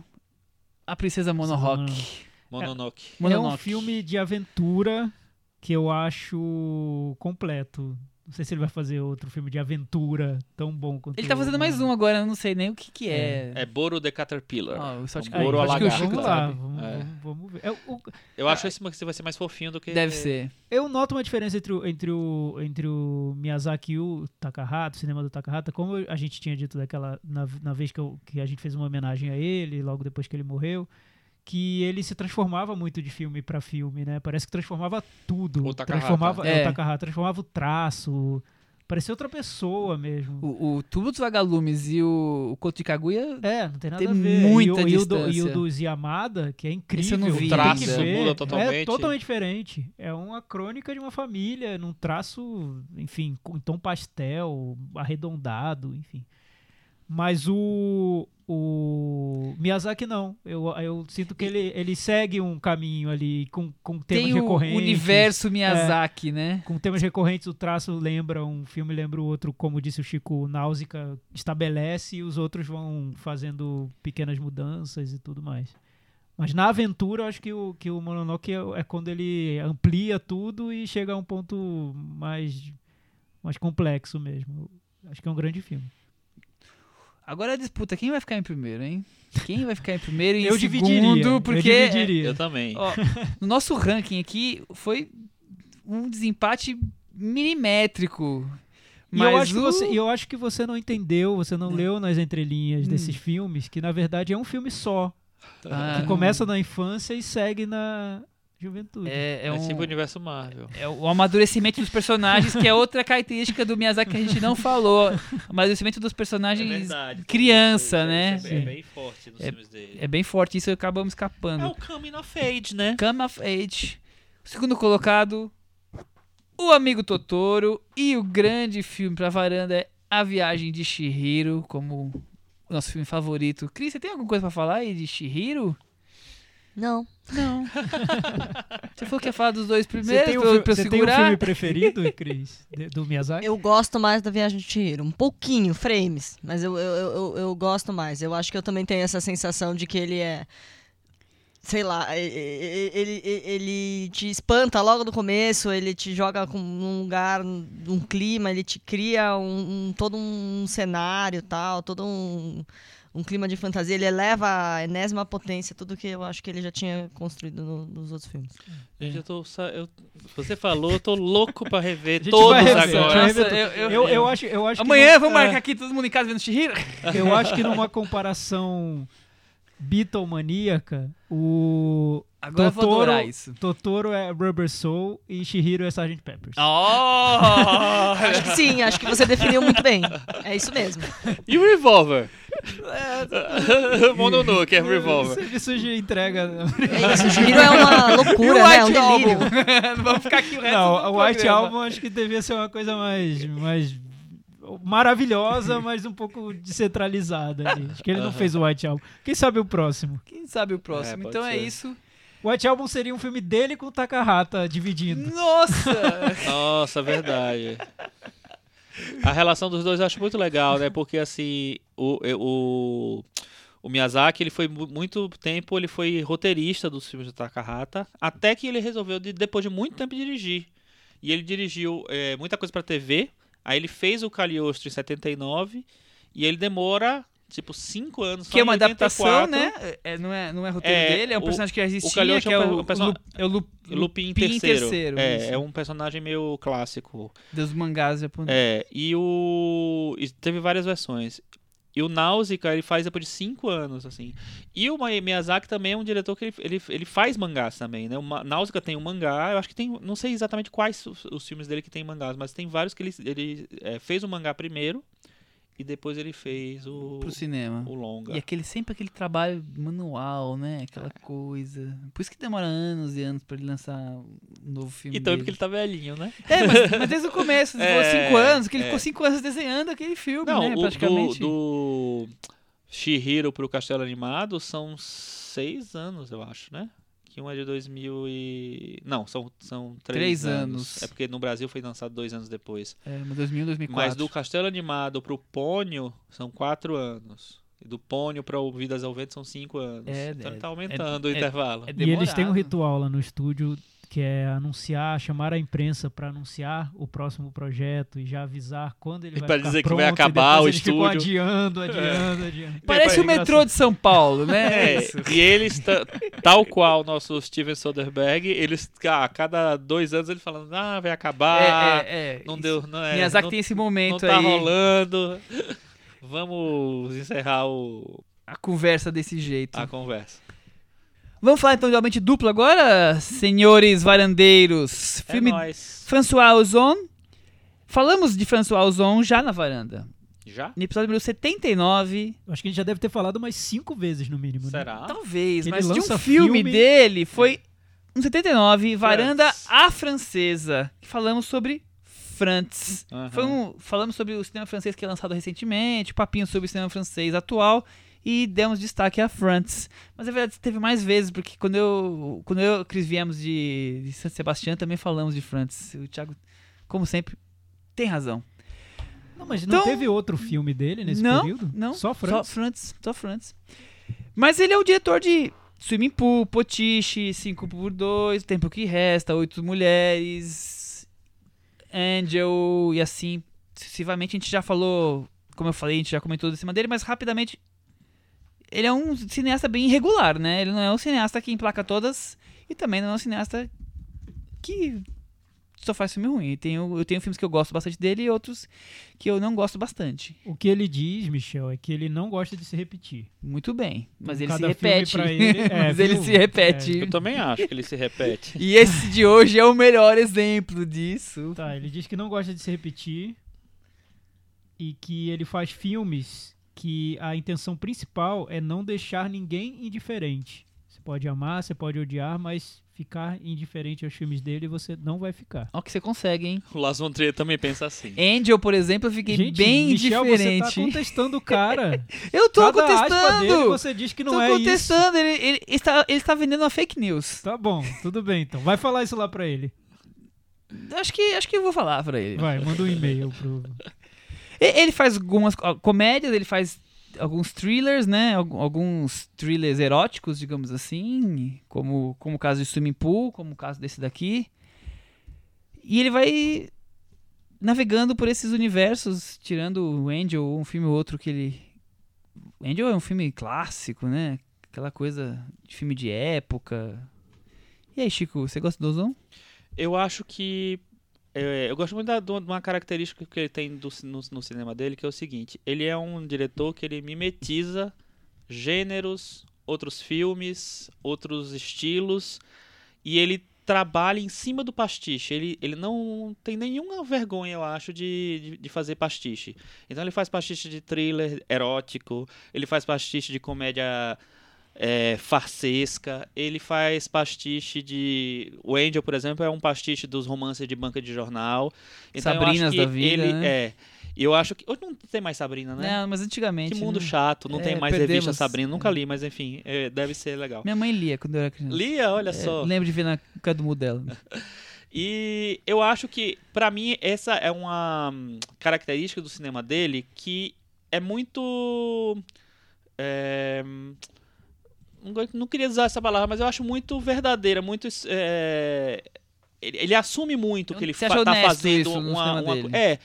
A Princesa Mononoke. Mononoke. É um Mononoke. filme de aventura que eu acho completo. Não sei se ele vai fazer outro filme de aventura tão bom quanto Ele tá fazendo o mais um agora, eu não sei nem o que que é. É Boro the Caterpillar. Ah, eu só eu Boro o Alagado. Vamos lá, vamos, É. vamos ver. Eu, o- Eu acho esse que vai ser mais fofinho do que. Deve ser. eu noto uma diferença entre o, entre o, entre o Miyazaki e o Takahata, o cinema do Takahata, como a gente tinha dito daquela na, na vez que, eu- que a gente fez uma homenagem a ele, logo depois que ele morreu, que ele se transformava muito de filme pra filme, né? Parece que transformava tudo. O Takahata. Transformava, é. É. o Takahata transformava o traço, parecia outra pessoa mesmo. O, o Tubo dos Vagalumes e o, o de Kaguya É, não tem nada Tem a ver. muita e, o, e, o do, e distância. o dos Yamada, que é incrível. Esse eu não vi que traço muda É totalmente. totalmente diferente. É uma crônica de uma família, num traço, enfim, com tom pastel, arredondado, enfim. Mas o, o Miyazaki não. Eu, eu sinto que ele, ele segue um caminho ali com, com temas tem o recorrentes. universo Miyazaki, né? Com temas recorrentes, o traço lembra um filme, lembra o outro, como disse o Chico, Náusica estabelece e os outros vão fazendo pequenas mudanças e tudo mais. Mas na aventura, eu acho que o, que o Mononoke é, é quando ele amplia tudo e chega a um ponto mais, mais complexo mesmo. Acho que é um grande filme. Agora a disputa, quem vai ficar em primeiro, hein? Quem vai ficar em primeiro e em eu segundo? dividiria. Porque eu dividiria. Eu também. ó, no nosso ranking aqui foi um desempate milimétrico. E Mas eu, acho que o- você, e eu acho que você não entendeu, você não leu nas entrelinhas Hum. desses filmes, que na verdade é um filme só. Ah, que começa na infância e segue na juventude. é, é É, um, tipo o universo Marvel. é o amadurecimento dos personagens, que é outra característica do Miyazaki que a gente não falou. O amadurecimento dos personagens criança, né? Isso é bem, bem forte nos É- filmes dele. é bem forte, isso acabamos É escapando. o Coming of Age, né? Come of Age. O segundo colocado, O Amigo Totoro. E o grande filme pra varanda é A Viagem de Shihiro, como o nosso filme favorito. Cris, você tem alguma coisa pra falar aí de Shihiro? Não. Não. você falou que ia falar dos dois Você primeiros, tem, um, pra, você tem um filme preferido, Cris, do Miyazaki? Eu gosto mais da Viagem de Chihiro. Um pouquinho, frames. Mas eu, eu, eu, eu- gosto mais. Eu acho que eu também tenho essa sensação de que ele é. Sei lá, ele, ele, ele te espanta logo no começo, ele te joga com, num lugar, num clima, ele te cria um, um- todo um cenário tal, todo um, um clima de fantasia. Ele eleva a enésima potência tudo que eu acho que ele já tinha construído no- nos outros filmes. Gente, eu tô. Eu, você falou, eu tô louco pra rever todos rever, agora. Nossa, rever eu- eu- eu, eu acho, eu acho que Amanhã não- vamos é, marcar aqui todo mundo em casa vendo Shihiro? Eu acho que numa comparação Beatlemaníaca, o Agora eu vou Totoro- adorar isso. Totoro é Rubber Soul e Shihiro é Sgt. Peppers. Oh! Acho que sim, acho que você definiu muito bem. É isso mesmo. E o Revolver? Mononoke é Revolver. Isso, isso já entrega. É isso. O Shihiro é uma loucura, né? É um delírio. Não vamos ficar aqui o resto Não, o White. Album acho que devia ser uma coisa mais, mais maravilhosa, mas um pouco descentralizada. ali. Acho que ele não fez o White Album. Quem sabe o próximo? Quem sabe o próximo. É, então é ser. isso. O White Album seria um filme dele com o Takahata dividindo. Nossa! Nossa, verdade. A relação dos dois eu acho muito legal, né? Porque assim, o, o, o Miyazaki, ele foi mu- muito tempo, ele foi roteirista dos filmes do Takahata, até que ele resolveu, de- depois de muito tempo, dirigir. E ele dirigiu é, muita coisa pra TV, aí ele fez o Cagliostro em 79, e ele demora, tipo, 5 anos, que é uma 84, adaptação, né? É, não, é, não é roteiro É, dele, é um o- personagem que já existia, Cagliostro que é é um o, per- person- Lu- é o Lu- Lupin Lupin terceiro. terceiro, é, é um personagem meio clássico. dos mangás japoneses. É, e o. e teve várias versões. E o Nausicaa ele faz depois de 5 anos, assim. E o Mi- Miyazaki também é um diretor que ele, ele, ele faz mangás também, né? O Nausicaa tem um mangá, eu acho que tem. Não sei exatamente quais os, os filmes dele que tem mangás, mas tem vários que ele, ele é, fez o mangá primeiro e depois ele fez o, Pro cinema. o longa. E aquele, sempre aquele trabalho manual, né? Aquela coisa. Por isso que demora anos e anos pra ele lançar um novo filme. E também dele. porque ele tá velhinho, né? É, mas, mas desde o começo, ele É, cinco anos, que ele é. ficou cinco anos desenhando aquele filme, Não, né? o Praticamente. do, do Shihiro pro Castelo Animado são seis anos, eu acho, né? Que um é de 2000 e... Não, são, são três, Três anos. É porque no Brasil foi lançado dois anos depois. É, mas 2000, 2004. Mas do Castelo Animado pro Pônio são quatro anos. E do Pônio pra o Vidas ao Vento são cinco anos. É, então é, ele tá aumentando é- o intervalo. é E eles têm um ritual lá no estúdio que é anunciar, chamar a imprensa pra anunciar o próximo projeto e já avisar quando ele E vai pra ficar dizer que pronto, vai e acabar o estúdio. adiando, adiando, adiando. Parece É o metrô de São Paulo, né? É, e eles, ta- tal qual nosso Steven Soderbergh, eles, ah, a cada dois anos ele falando, ah, vai acabar, É, é, é. não Isso. deu, não é, Miyazaki não, tem esse não momento tá aí, rolando, vamos encerrar o, a conversa desse jeito. a conversa. Vamos falar então de Realmente Duplo agora, senhores varandeiros. É Filme nóis. François Ozon. Falamos de François Ozon já na varanda. Já? No episódio número 79. Acho que a gente já deve ter falado umas cinco vezes no mínimo. né? Será? Talvez, Ele mas de um filme, filme- dele foi no 79, Varanda à Francesa. Que falamos sobre. Aham. Foi um- falamos sobre o cinema francês que é lançado recentemente, papinho sobre o cinema francês atual e demos destaque a Frantz. Mas na verdade teve mais vezes, porque quando eu, quando eu e Cris viemos de, de San Sebastião também falamos de Frantz. O Thiago, como sempre, tem razão. Não, mas não Então- teve outro filme dele nesse não, período? Não, Só Só Franz? Frantz. Só Frantz. Mas ele é o diretor de Swimming Pool, Potiche, 5 por 2, Tempo que Resta, Oito Mulheres, Angel e assim sucessivamente. A gente já falou, como eu falei, a gente já comentou de cima dele, mas rapidamente. Ele é um cineasta bem irregular, né? Ele não é um cineasta que emplaca todas e também não é um cineasta que só faz filme ruim. Eu tenho, eu tenho filmes que eu gosto bastante dele e outros que eu não gosto bastante. O que ele diz, Michel, é que ele não gosta de se repetir. Muito bem, mas ele Cada se filme repete. pra ele- é, mas ele viu? se repete. Eu também acho que ele se repete. E esse de hoje é o melhor exemplo disso. Tá, ele diz que não gosta de se repetir e que ele faz filmes que a intenção principal é não deixar ninguém indiferente. Você pode amar, você pode odiar, mas ficar indiferente aos filmes dele você não vai ficar. Ó que você consegue, hein? O Lars von Trier também pensa assim. Angel, por exemplo, eu fiquei Gente, bem Michel, diferente. você tá contestando o cara. Eu tô Cada contestando! dele você diz que não tô é isso. contestando, ele, ele está, ele está vendendo uma fake news. Tá bom, tudo bem então. Vai falar isso lá pra ele. Acho que, acho que eu vou falar pra ele. Vai, manda um e-mail pro. Ele faz algumas comédias, ele faz alguns thrillers, né? Algu- Alguns thrillers eróticos, digamos assim, como, como o caso de Swimming Pool, como o caso desse daqui. E ele vai navegando por esses universos, tirando o Angel, um filme ou outro que ele. Angel é um filme clássico, né? Aquela coisa de filme de época. E aí, Chico, você gosta do Ozon? Eu acho que. É, eu gosto muito de uma característica que ele tem do no, no cinema dele, que é o seguinte: ele é um diretor que ele mimetiza gêneros outros filmes, outros estilos, e ele trabalha em cima do pastiche. Ele, ele não tem nenhuma vergonha, eu acho, de, de, de fazer pastiche. Então ele faz pastiche de thriller erótico, ele faz pastiche de comédia é, farsesca, ele faz pastiche de. O Angel, por exemplo, é um pastiche dos romances de banca de jornal. Então, Sabrinas da vida, Ele, né? É. E eu acho que. Hoje não tem mais Sabrina, né? Não, mas antigamente. Que mundo né? chato, não É, tem mais revista perdemos. Sabrina, nunca li, mas enfim, é, deve ser legal. Minha mãe lia quando eu era criança. Lia, olha É, só. lembro de ver na Cadu dela. E eu acho que, pra mim, essa é uma hum, característica do cinema dele que é muito. é, hum, não queria usar essa palavra, mas eu acho muito verdadeira, muito. é, ele, ele assume muito que ele acha tá honesto fazendo uma, uma é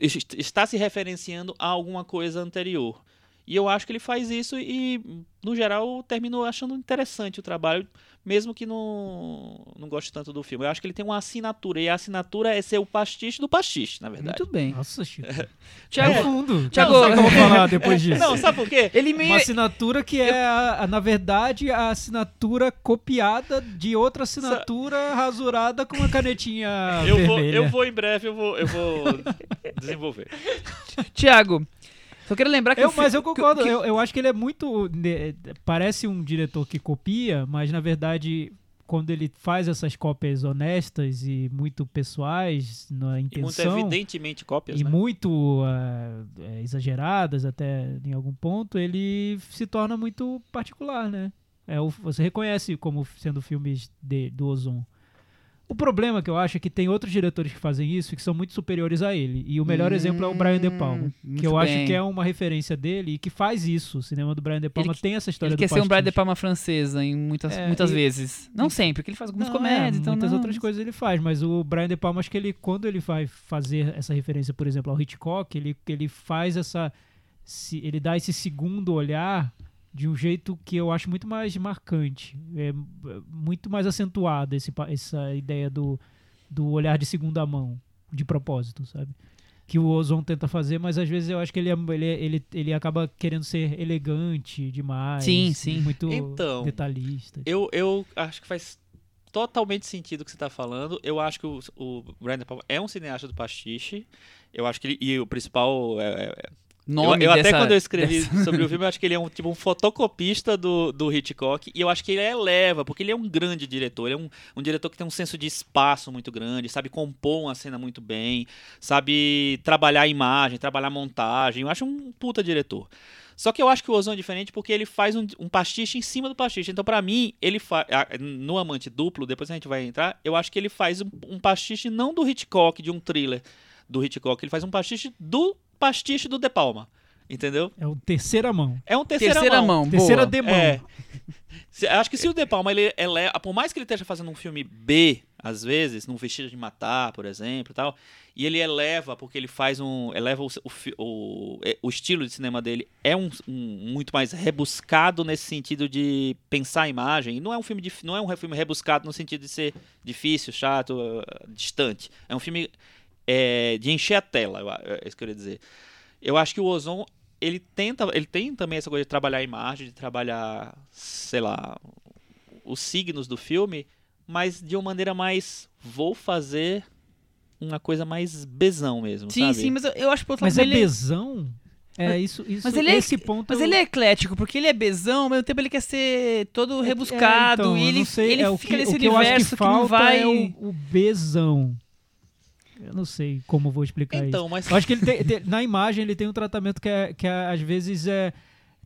est- está se referenciando a alguma coisa anterior. E eu acho que ele faz isso e, no geral, eu termino achando interessante o trabalho, mesmo que não, não goste tanto do filme. Eu acho que ele tem uma assinatura, e a assinatura é ser o pastiche do pastiche, na verdade. Muito bem. Nossa, Chico. É Thiago, fundo. Thiago- Não sei como falar depois disso. Não, sabe por quê? ele meio. Uma assinatura que é, a- a- na verdade, a assinatura copiada de outra assinatura rasurada com uma canetinha Eu vou, vermelha. eu vou em breve, eu vou, eu vou desenvolver. Thiago, só quero lembrar que. Eu, mas eu concordo, que- eu, eu acho que ele é muito. né, Parece um diretor que copia, mas na verdade, quando ele faz essas cópias honestas e muito pessoais na E muito intenção. evidentemente cópias, e né? muito é, exageradas até em algum ponto, ele se torna muito particular, né? É, o- você reconhece como sendo filmes de, do Ozon. O problema que eu acho é que tem outros diretores que fazem isso e que são muito superiores a ele. E o melhor Hum, exemplo é o Brian De Palma, que eu acho bem. que é uma referência dele e que faz isso. O cinema do Brian De Palma Ele- tem essa história Ele do quer ser um Brian De. Palma francesa em muitas, É, muitas e- vezes. Não sempre, porque ele faz algumas Não, comédias, é, então muitas não. outras coisas ele faz, mas o Brian De Palma acho que ele quando ele vai fazer essa referência, por exemplo, ao Hitchcock, ele ele faz essa se- ele dá esse segundo olhar de um jeito que eu acho muito mais marcante, é muito mais acentuado esse essa ideia do do olhar de segunda mão, de propósito, sabe? Que o Ozon tenta fazer, mas às vezes eu acho que ele, é- ele, é- ele, ele acaba querendo ser elegante demais. Sim, sim. Muito Então, detalhista. Eu, eu acho que faz totalmente sentido o que você está falando. Eu acho que o, o Brian De Palma é um cineasta do pastiche. Eu acho que ele, e o principal é, é- Nome eu até dessa- quando eu escrevi dessa- sobre o filme, eu acho que ele é um tipo um fotocopista do, do Hitchcock. E eu acho que ele eleva, porque ele é um grande diretor. Ele é um, um diretor que tem um senso de espaço muito grande, sabe compor uma cena muito bem, sabe trabalhar a imagem, trabalhar a montagem. Eu acho um puta diretor. Só que eu acho que o Ozon é diferente porque ele faz um, um pastiche em cima do pastiche. Então, pra mim, ele faz. No Amante Duplo, depois a gente vai entrar, eu acho que ele faz um, um pastiche não do Hitchcock, de um thriller do Hitchcock. Ele faz um pastiche do pastiche do De Palma. Entendeu? É o terceira mão. É um terceira, Terceira mão. mão, Terceira boa. demão. É. Acho que se o De Palma, ele, ele é- por mais que ele esteja fazendo um filme B, às vezes, num Vestido de Matar, por exemplo, e tal, e ele eleva, porque ele faz um. eleva o, o, é, o estilo de cinema dele é um, um- muito mais rebuscado nesse sentido de pensar a imagem. E não é um filme dif- não é um filme rebuscado no sentido de ser difícil, chato, eh, distante. É um filme é, de encher a tela, é isso que eu queria dizer. Eu acho que o Ozon ele tenta, ele tem também essa coisa de trabalhar a imagem, de trabalhar, sei lá, os signos do filme, mas de uma maneira mais vou fazer uma coisa mais besão mesmo, Sim, sabe? sim, mas eu, eu acho que por outro Mas lado, é ele- besão? É isso, isso Mas ele é- esse ponto. Mas eu- ele é eclético, porque ele é besão, ao mesmo tempo ele quer ser todo É- rebuscado, é, então, e ele, não sei, ele é o fica que, nesse o que eu acho universo que que, não falta vai... é o, o besão. Eu não sei como vou explicar isso. Então, mas Eu acho que ele tem, tem- na imagem ele tem um tratamento que, é, que é, às vezes é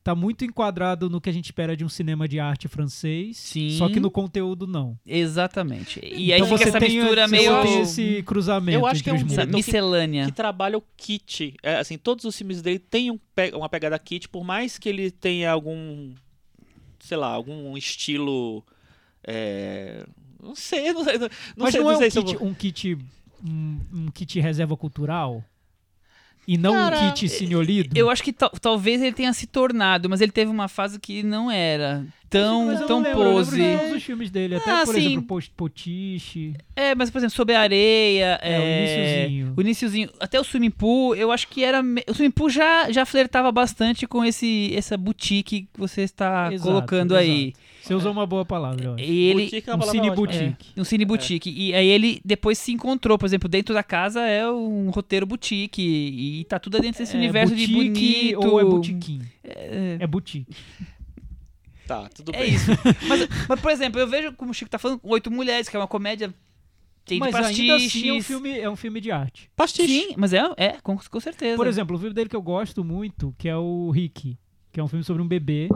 tá muito enquadrado no que a gente espera de um cinema de arte francês, Sim. só que no conteúdo não. Exatamente. E aí então fica você essa tem, mistura você meio... tem esse cruzamento Eu acho que é um diretor que- miscelânea. que trabalha o kit. É, assim, todos os filmes dele têm um uma pegada kit, por mais que ele tenha algum, sei lá, algum estilo, é, não sei, não sei, não, não Mas sei, não, é um kit, vou- um kit um, um kit reserva cultural e não Cara, um kit cineolido? Eu acho que tal- talvez ele tenha se tornado, mas ele teve uma fase que não era. Tão, Mas eu tão lembro, eu lembro pose. de todos os filmes dele, até, Ah, por sim. exemplo, Post- Potiche. É, mas por exemplo, sobre a areia. É, o É, iniciozinho. O iniciozinho. Até o swimming pool, eu acho que era. O swimming pool já, já flertava bastante com esse, essa boutique que você está Exato, colocando aí. Você usou uma boa palavra, eu acho. E ele. Boutique é uma Um cine ótima. boutique. Um cine boutique. E aí ele depois se encontrou, por exemplo, dentro da casa é um roteiro boutique. E, tá tudo dentro desse É universo de boutique bonito. ou é botiquim? É, É boutique. Tá, tudo é bem. isso. mas, mas, por exemplo, eu vejo como o Chico tá falando, Oito Mulheres, que é uma comédia. Tem Mas de ainda assim é um, pastiches. filme, é um filme de arte. Pastiche. Sim, mas é, é com, com certeza. Por exemplo, o filme dele que eu gosto muito, que é o Rick, que é um filme sobre um bebê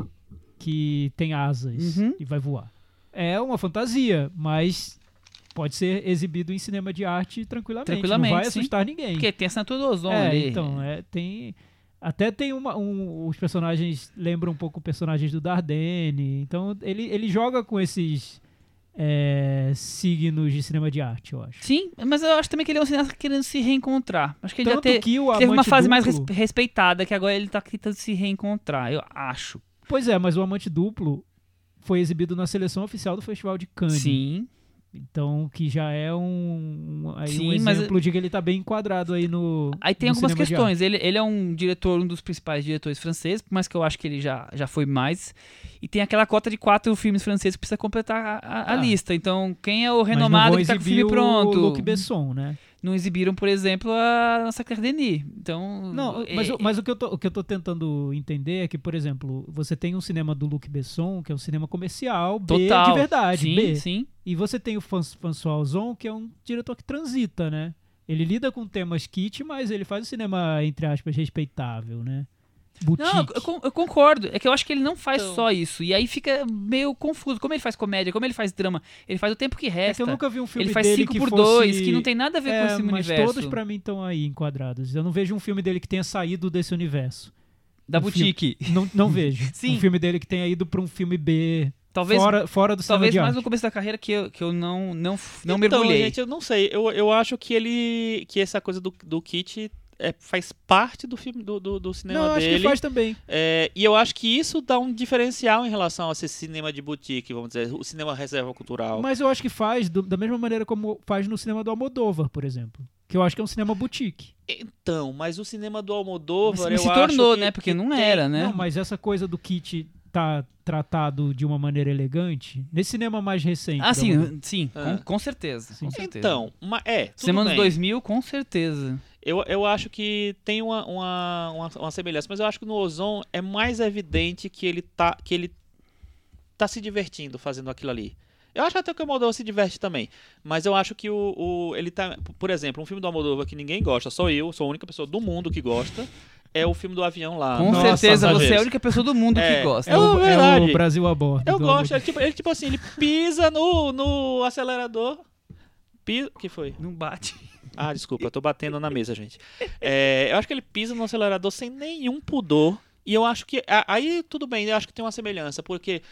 que tem asas Uhum. e vai voar. É uma fantasia, mas pode ser exibido em cinema de arte tranquilamente. Tranquilamente, não vai sim. assustar ninguém. Porque tem assinatura do ozônio é, ali. então, é, tem até tem uma, um, os personagens lembram um pouco personagens do Dardenne. Então ele, ele joga com esses é, signos de cinema de arte, eu acho. Sim, mas eu acho também que ele é um cineasta querendo se reencontrar. Acho que ele Tanto já te- que teve uma fase mais Duplo- res- respeitada, que agora ele tá tentando se reencontrar, eu acho. Pois é, mas o Amante Duplo foi exibido na seleção oficial do Festival de Cannes. Sim. Então, que já é um, aí Sim, um mas- exemplo de que ele tá bem enquadrado aí no. Aí tem no algumas questões. Ele, ele é um diretor, um dos principais diretores franceses, por mais que eu acho que ele já, já foi mais. E tem aquela cota de quatro filmes franceses que precisa completar a, a- Ah. lista. Então, quem é o Mas renomado que tá com o filme pronto? o Luc Besson, né? Não exibiram, por exemplo, a nossa Claire Denis. Então. Não, é- mas, o- mas o, que eu tô, o que eu tô tentando entender é que, por exemplo, você tem um cinema do Luc Besson, que é um cinema comercial, B Total. de verdade, sim, B. sim. E você tem o François Ozon, que é um diretor que transita, né? Ele lida com temas kit, mas ele faz um cinema, entre aspas, respeitável, né? Boutique. Não, eu, eu concordo. É que eu acho que ele não faz Então. só isso. E aí fica meio confuso. Como ele faz comédia, como ele faz drama, ele faz o tempo que É que resta. eu nunca vi um filme ele faz dele 5 que por fosse... 2 que não tem nada a ver é, com esse mas universo. todos pra mim estão aí enquadrados. Eu não vejo um filme dele que tenha saído desse universo. Da um boutique. Não, não vejo. Sim. Um filme dele que tenha ido pra um filme B, Talvez, fora, fora do talvez mais no começo da carreira que eu, que eu não, não, não então, mergulhei. gente, eu não sei. Eu, eu acho que ele. que essa coisa do, do kit é, faz parte do filme do, do, do cinema Não, eu acho dele. que faz também. É, e eu acho que isso dá um diferencial em relação a esse cinema de boutique, vamos dizer, o cinema reserva cultural. Mas eu acho que faz do- da mesma maneira como faz no cinema do Almodóvar, por exemplo. Que eu acho que é um cinema boutique. Então, mas o cinema do Almodóvar, Mas eu se acho tornou, que- né? Porque que não tem- era, né? Não, mas essa coisa do kit tá tratado de uma maneira elegante, nesse cinema mais recente. Ah, sim, sim, Ah. com, com certeza. Sim. Com certeza. Então, ma- é, tudo Semana dos bem. 2000, com certeza. Eu, eu acho que tem uma, uma, uma, uma semelhança, mas eu acho que no Ozon é mais evidente que ele tá, que ele tá se divertindo fazendo aquilo ali. Eu acho até que o Almodóvar se diverte também, mas eu acho que o, o ele tá, por exemplo, um filme do Almodóvar que ninguém gosta, só eu, sou a única pessoa do mundo que gosta, é o filme do avião lá. Com Nossa, certeza, você é a única pessoa do mundo É, que gosta. É o- é o Brasil a bordo. Eu do gosto, ele tipo, ele, tipo assim, ele pisa no, no acelerador, pisa, que foi? Não bate. Ah, desculpa, eu tô batendo na mesa, gente. É, eu acho que ele pisa no acelerador sem nenhum pudor. E eu acho que. Aí tudo bem, eu acho que tem uma semelhança, porque.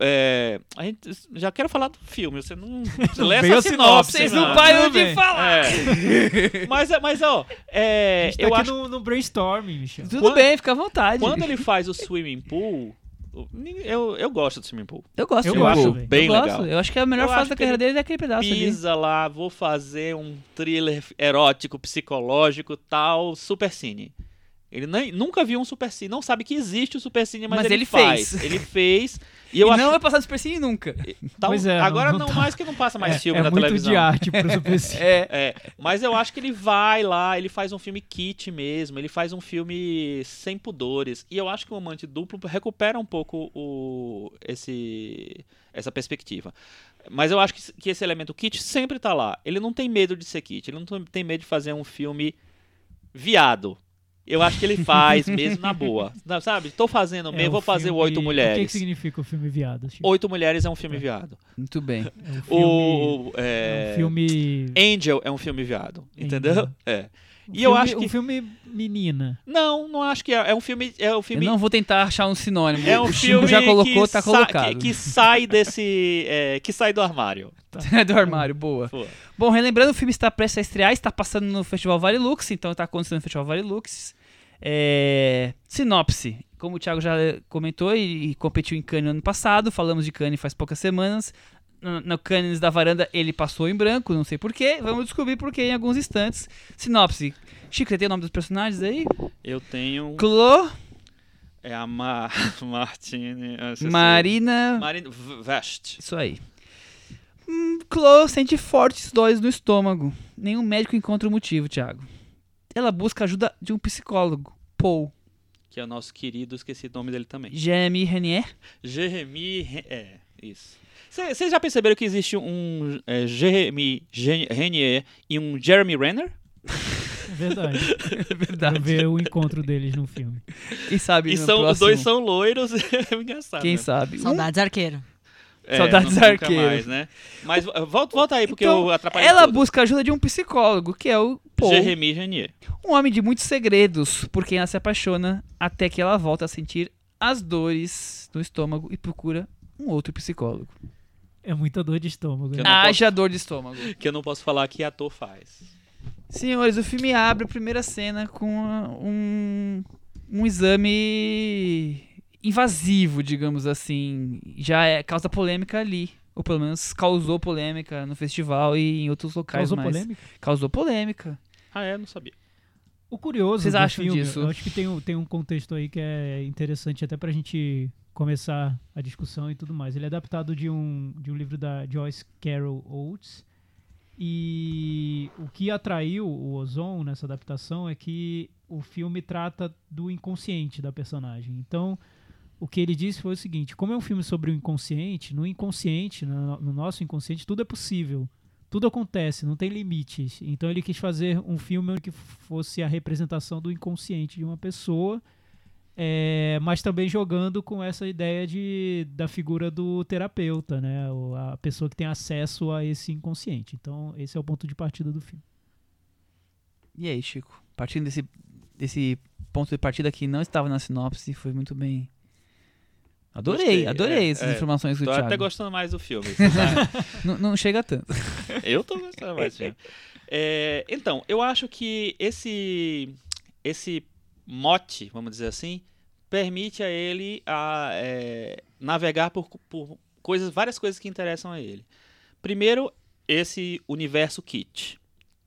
É, a gente já quero falar do filme, você não. Você lê essa a sinopse. Vocês não param de falar. É. mas, mas, ó, é, tá eu aqui acho no, no brainstorming, Michel. Tudo Quando- bem, fica à vontade. quando ele faz o swimming pool. Eu, eu gosto do swimming pool. Eu gosto Eu Paul. velho. Bem eu gosto. legal. Eu acho que a melhor Eu fase acho da carreira ele dele é aquele pedaço ali. Pisa lá, vou fazer um thriller erótico, psicológico, tal, super cine. Ele nem, nunca viu um super cine, não sabe que existe o super cine, mas, Mas ele, ele faz. fez. Ele fez. E E eu acho não vai passar despercebido nunca. tal- Pois é, agora não- não, não mais que não passa mais é, filme é na muito televisão. de arte pro Super Cine. É. É, mas eu acho que ele vai lá, ele faz um filme kit mesmo, ele faz um filme sem pudores. E eu acho que o Amante Duplo recupera um pouco o, esse, essa perspectiva. Mas eu acho que, que esse elemento kit sempre tá lá. Ele não tem medo de ser kit, ele não tem medo de fazer um filme viado. Eu acho que ele faz mesmo na boa. Não, Sabe? Tô fazendo É, mesmo, o vou fazer filme- Oito O que, que Mulheres. significa o filme Viado? Chico? Oito Mulheres é um filme viado. Muito bem. É um filme, O, é é, um filme Angel é um filme viado, entendeu? Angel. É. um E eu filme- acho que um filme menina. Não, não acho que é. É um filme. É um filme. Eu não vou tentar achar um sinônimo. É um o filme já colocou, que tá sa- colocado. que, que sai desse. é, que sai do armário. É do armário, boa. Pô. Bom, relembrando, o filme está prestes a estrear, está passando no Festival Vale Lux, então está acontecendo no Festival Vale Lux. É... Sinopse. como o Thiago já comentou, e, e competiu em Cannes no ano passado, falamos de Cannes faz poucas semanas. No, no Cannes da varanda ele passou em branco, não sei porquê. Vamos descobrir porquê em alguns instantes. Sinopse. Chico, você tem o nome dos personagens aí? Eu tenho. Clo, É a Ma... Martine. Marina. Marina Vest. Isso aí. Hum, Chloe sente fortes dores no estômago. Nenhum médico encontra o motivo, Thiago. Ela busca ajuda de um psicólogo, Paul. Que é o nosso querido, esqueci o nome dele também. Jeremy Renier. Jeremy. Re- É, isso. Vocês já perceberam que existe um é, Jeremy Renier e um Jeremy Renner? É verdade. É verdade. ver o encontro deles no filme. Quem sabe E no são, os dois são loiros. é engraçado. Quem né? sabe? Um- Saudades arqueiro. É, Saudades nunca arqueiro. mais, né? Mas uh, volta, volta aí, porque Então, eu atrapalhei Ela tudo. busca ajuda de um psicólogo, que é o Paul. Jeremy Renier. Um homem de muitos segredos, por quem ela se apaixona, até que ela volta a sentir as dores no estômago e procura um outro psicólogo. É muita dor de estômago. Né? não posso- Haja dor de estômago. Que eu não posso falar que ator faz. Senhores, o filme abre a primeira cena com um, um exame invasivo, digamos assim. Já é, causa polêmica ali. Ou pelo menos causou polêmica no festival e em outros locais Causou mais. polêmica? Causou polêmica. Ah, é? Não sabia. O curioso Vocês acham filme, disso? eu acho que tem, um- tem um contexto aí que é interessante até pra gente começar a discussão e tudo mais. Ele é adaptado de um, de um livro da Joyce Carol Oates e o que atraiu o Ozon nessa adaptação é que o filme trata do inconsciente da personagem. Então, o que ele disse foi o seguinte: como é um filme sobre o inconsciente, no inconsciente, no, no nosso inconsciente, tudo é possível. Tudo acontece, não tem limites. Então ele quis fazer um filme que fosse a representação do inconsciente de uma pessoa, é, mas também jogando com essa ideia de, da figura do terapeuta, né? A pessoa que tem acesso a esse inconsciente. Então esse é o ponto de partida do filme. E aí, Chico? Partindo desse, desse ponto de partida que não estava na sinopse, foi muito bem. Adorei, Gostei, adorei é, essas é. informações do Tô Thiago. até gostando mais do filme. sabe? Não, não chega tanto. eu tô gostando mais do filme. É, então, eu acho que esse, esse mote, vamos dizer assim, permite a ele a, é, navegar por, por coisas, várias coisas que interessam a ele. Primeiro, esse universo kit,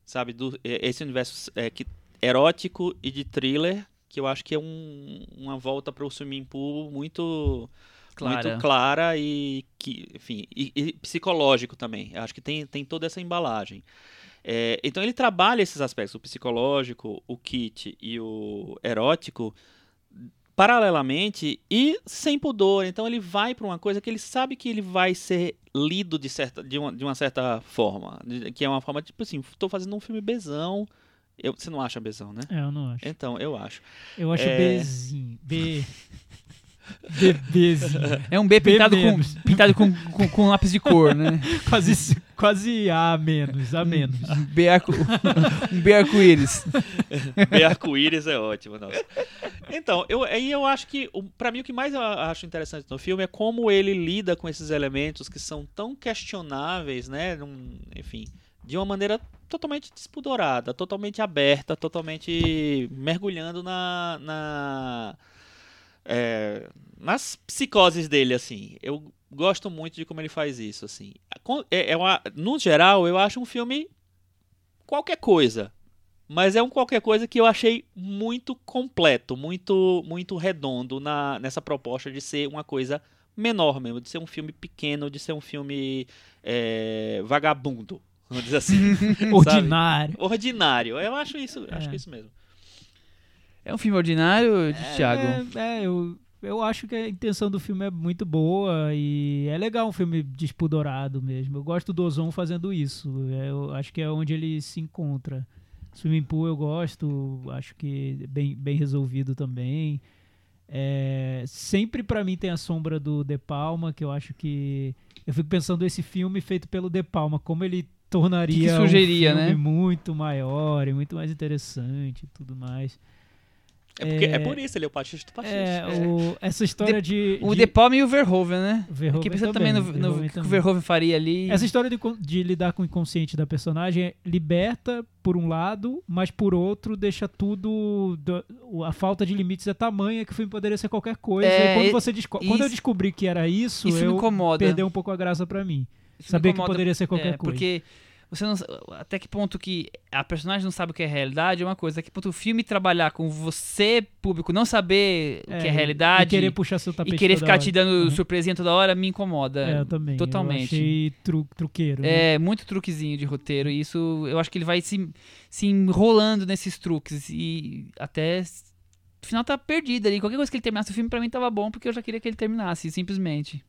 sabe? Do, é, esse universo é, que- erótico e de thriller, que eu acho que é um- uma volta para o swimming pool muito Clara. muito clara e que, enfim, e, e psicológico também. Eu acho que tem, tem toda essa embalagem. É, então ele trabalha esses aspectos, o psicológico, o kit e o erótico, paralelamente e sem pudor. Então ele vai para uma coisa que ele sabe que ele vai ser lido de, certa, de, uma, de uma certa forma, que é uma forma tipo assim, estou fazendo um filme bezão. Eu, você não acha bezão, né? É, eu não acho. Então, eu acho. Eu acho É. Bzinho. B. Bebezinho. É um B B pintado, com, pintado com, com, com lápis de cor, né? quase, quase A menos, A menos. B arco, um B arco-íris. Arco-íris é ótimo, nossa. Então, eu, aí eu acho que, pra mim, o que mais eu acho interessante no filme é como ele lida com esses elementos que são tão questionáveis, né? num- enfim, de uma maneira totalmente despudorada, totalmente aberta, totalmente mergulhando na. na é, nas psicoses dele, assim. Eu gosto muito de como ele faz isso, assim. É, é uma- no geral, eu acho um filme qualquer coisa. Mas é um qualquer coisa que eu achei muito completo, muito muito redondo na, nessa proposta de ser uma coisa menor mesmo, de ser um filme pequeno, de ser um filme é, vagabundo, vamos dizer assim. Ordinário. Ordinário. Eu acho isso, acho É. que é isso mesmo. É um filme ordinário, É, Thiago? É, é, eu, eu acho que a intenção do filme é muito boa e é legal um filme despudorado mesmo. Eu gosto do Ozon fazendo isso. É, Eu acho que é onde ele se encontra. Swimming Pool eu gosto, acho que é bem, bem resolvido também. É, sempre pra mim tem a sombra do De Palma, que eu acho que. Eu fico pensando esse filme feito pelo De Palma, como ele tornaria Que que sugeria, um filme né? muito maior e muito mais interessante e tudo mais. É, porque, é... É- por isso, ele é o pastiche do pastiche. É, É. o- essa história de. O de- De Palma e o Verhoeven, né? Verhoeven Fiquei pensando também, no, no Verhoeven que o também. Verhoeven faria ali. Essa história de, de lidar com o inconsciente da personagem é liberta por um lado, mas por outro deixa tudo. do- a falta de limites é tamanha que o filme poderia ser qualquer coisa. É, e quando, você desco- quando eu isso- descobri que era isso, isso me eu incomoda. perdeu um pouco a graça pra mim. Isso Saber que poderia ser qualquer é, coisa. Porque você não, até que ponto que a personagem não sabe o que é realidade é uma coisa. Até que ponto o filme trabalhar com você, público, não saber o que é e realidade querer puxar seu e tapete querer toda ficar te dando Uhum. surpresinha toda hora me incomoda. É, eu também. totalmente. Eu achei tru- truqueiro. né? É, muito truquezinho de roteiro. E isso, eu acho que ele vai se, se enrolando nesses truques. E até. No final tá perdido ali. Qualquer coisa que ele terminasse o filme, pra mim tava bom, porque eu já queria que ele terminasse, simplesmente.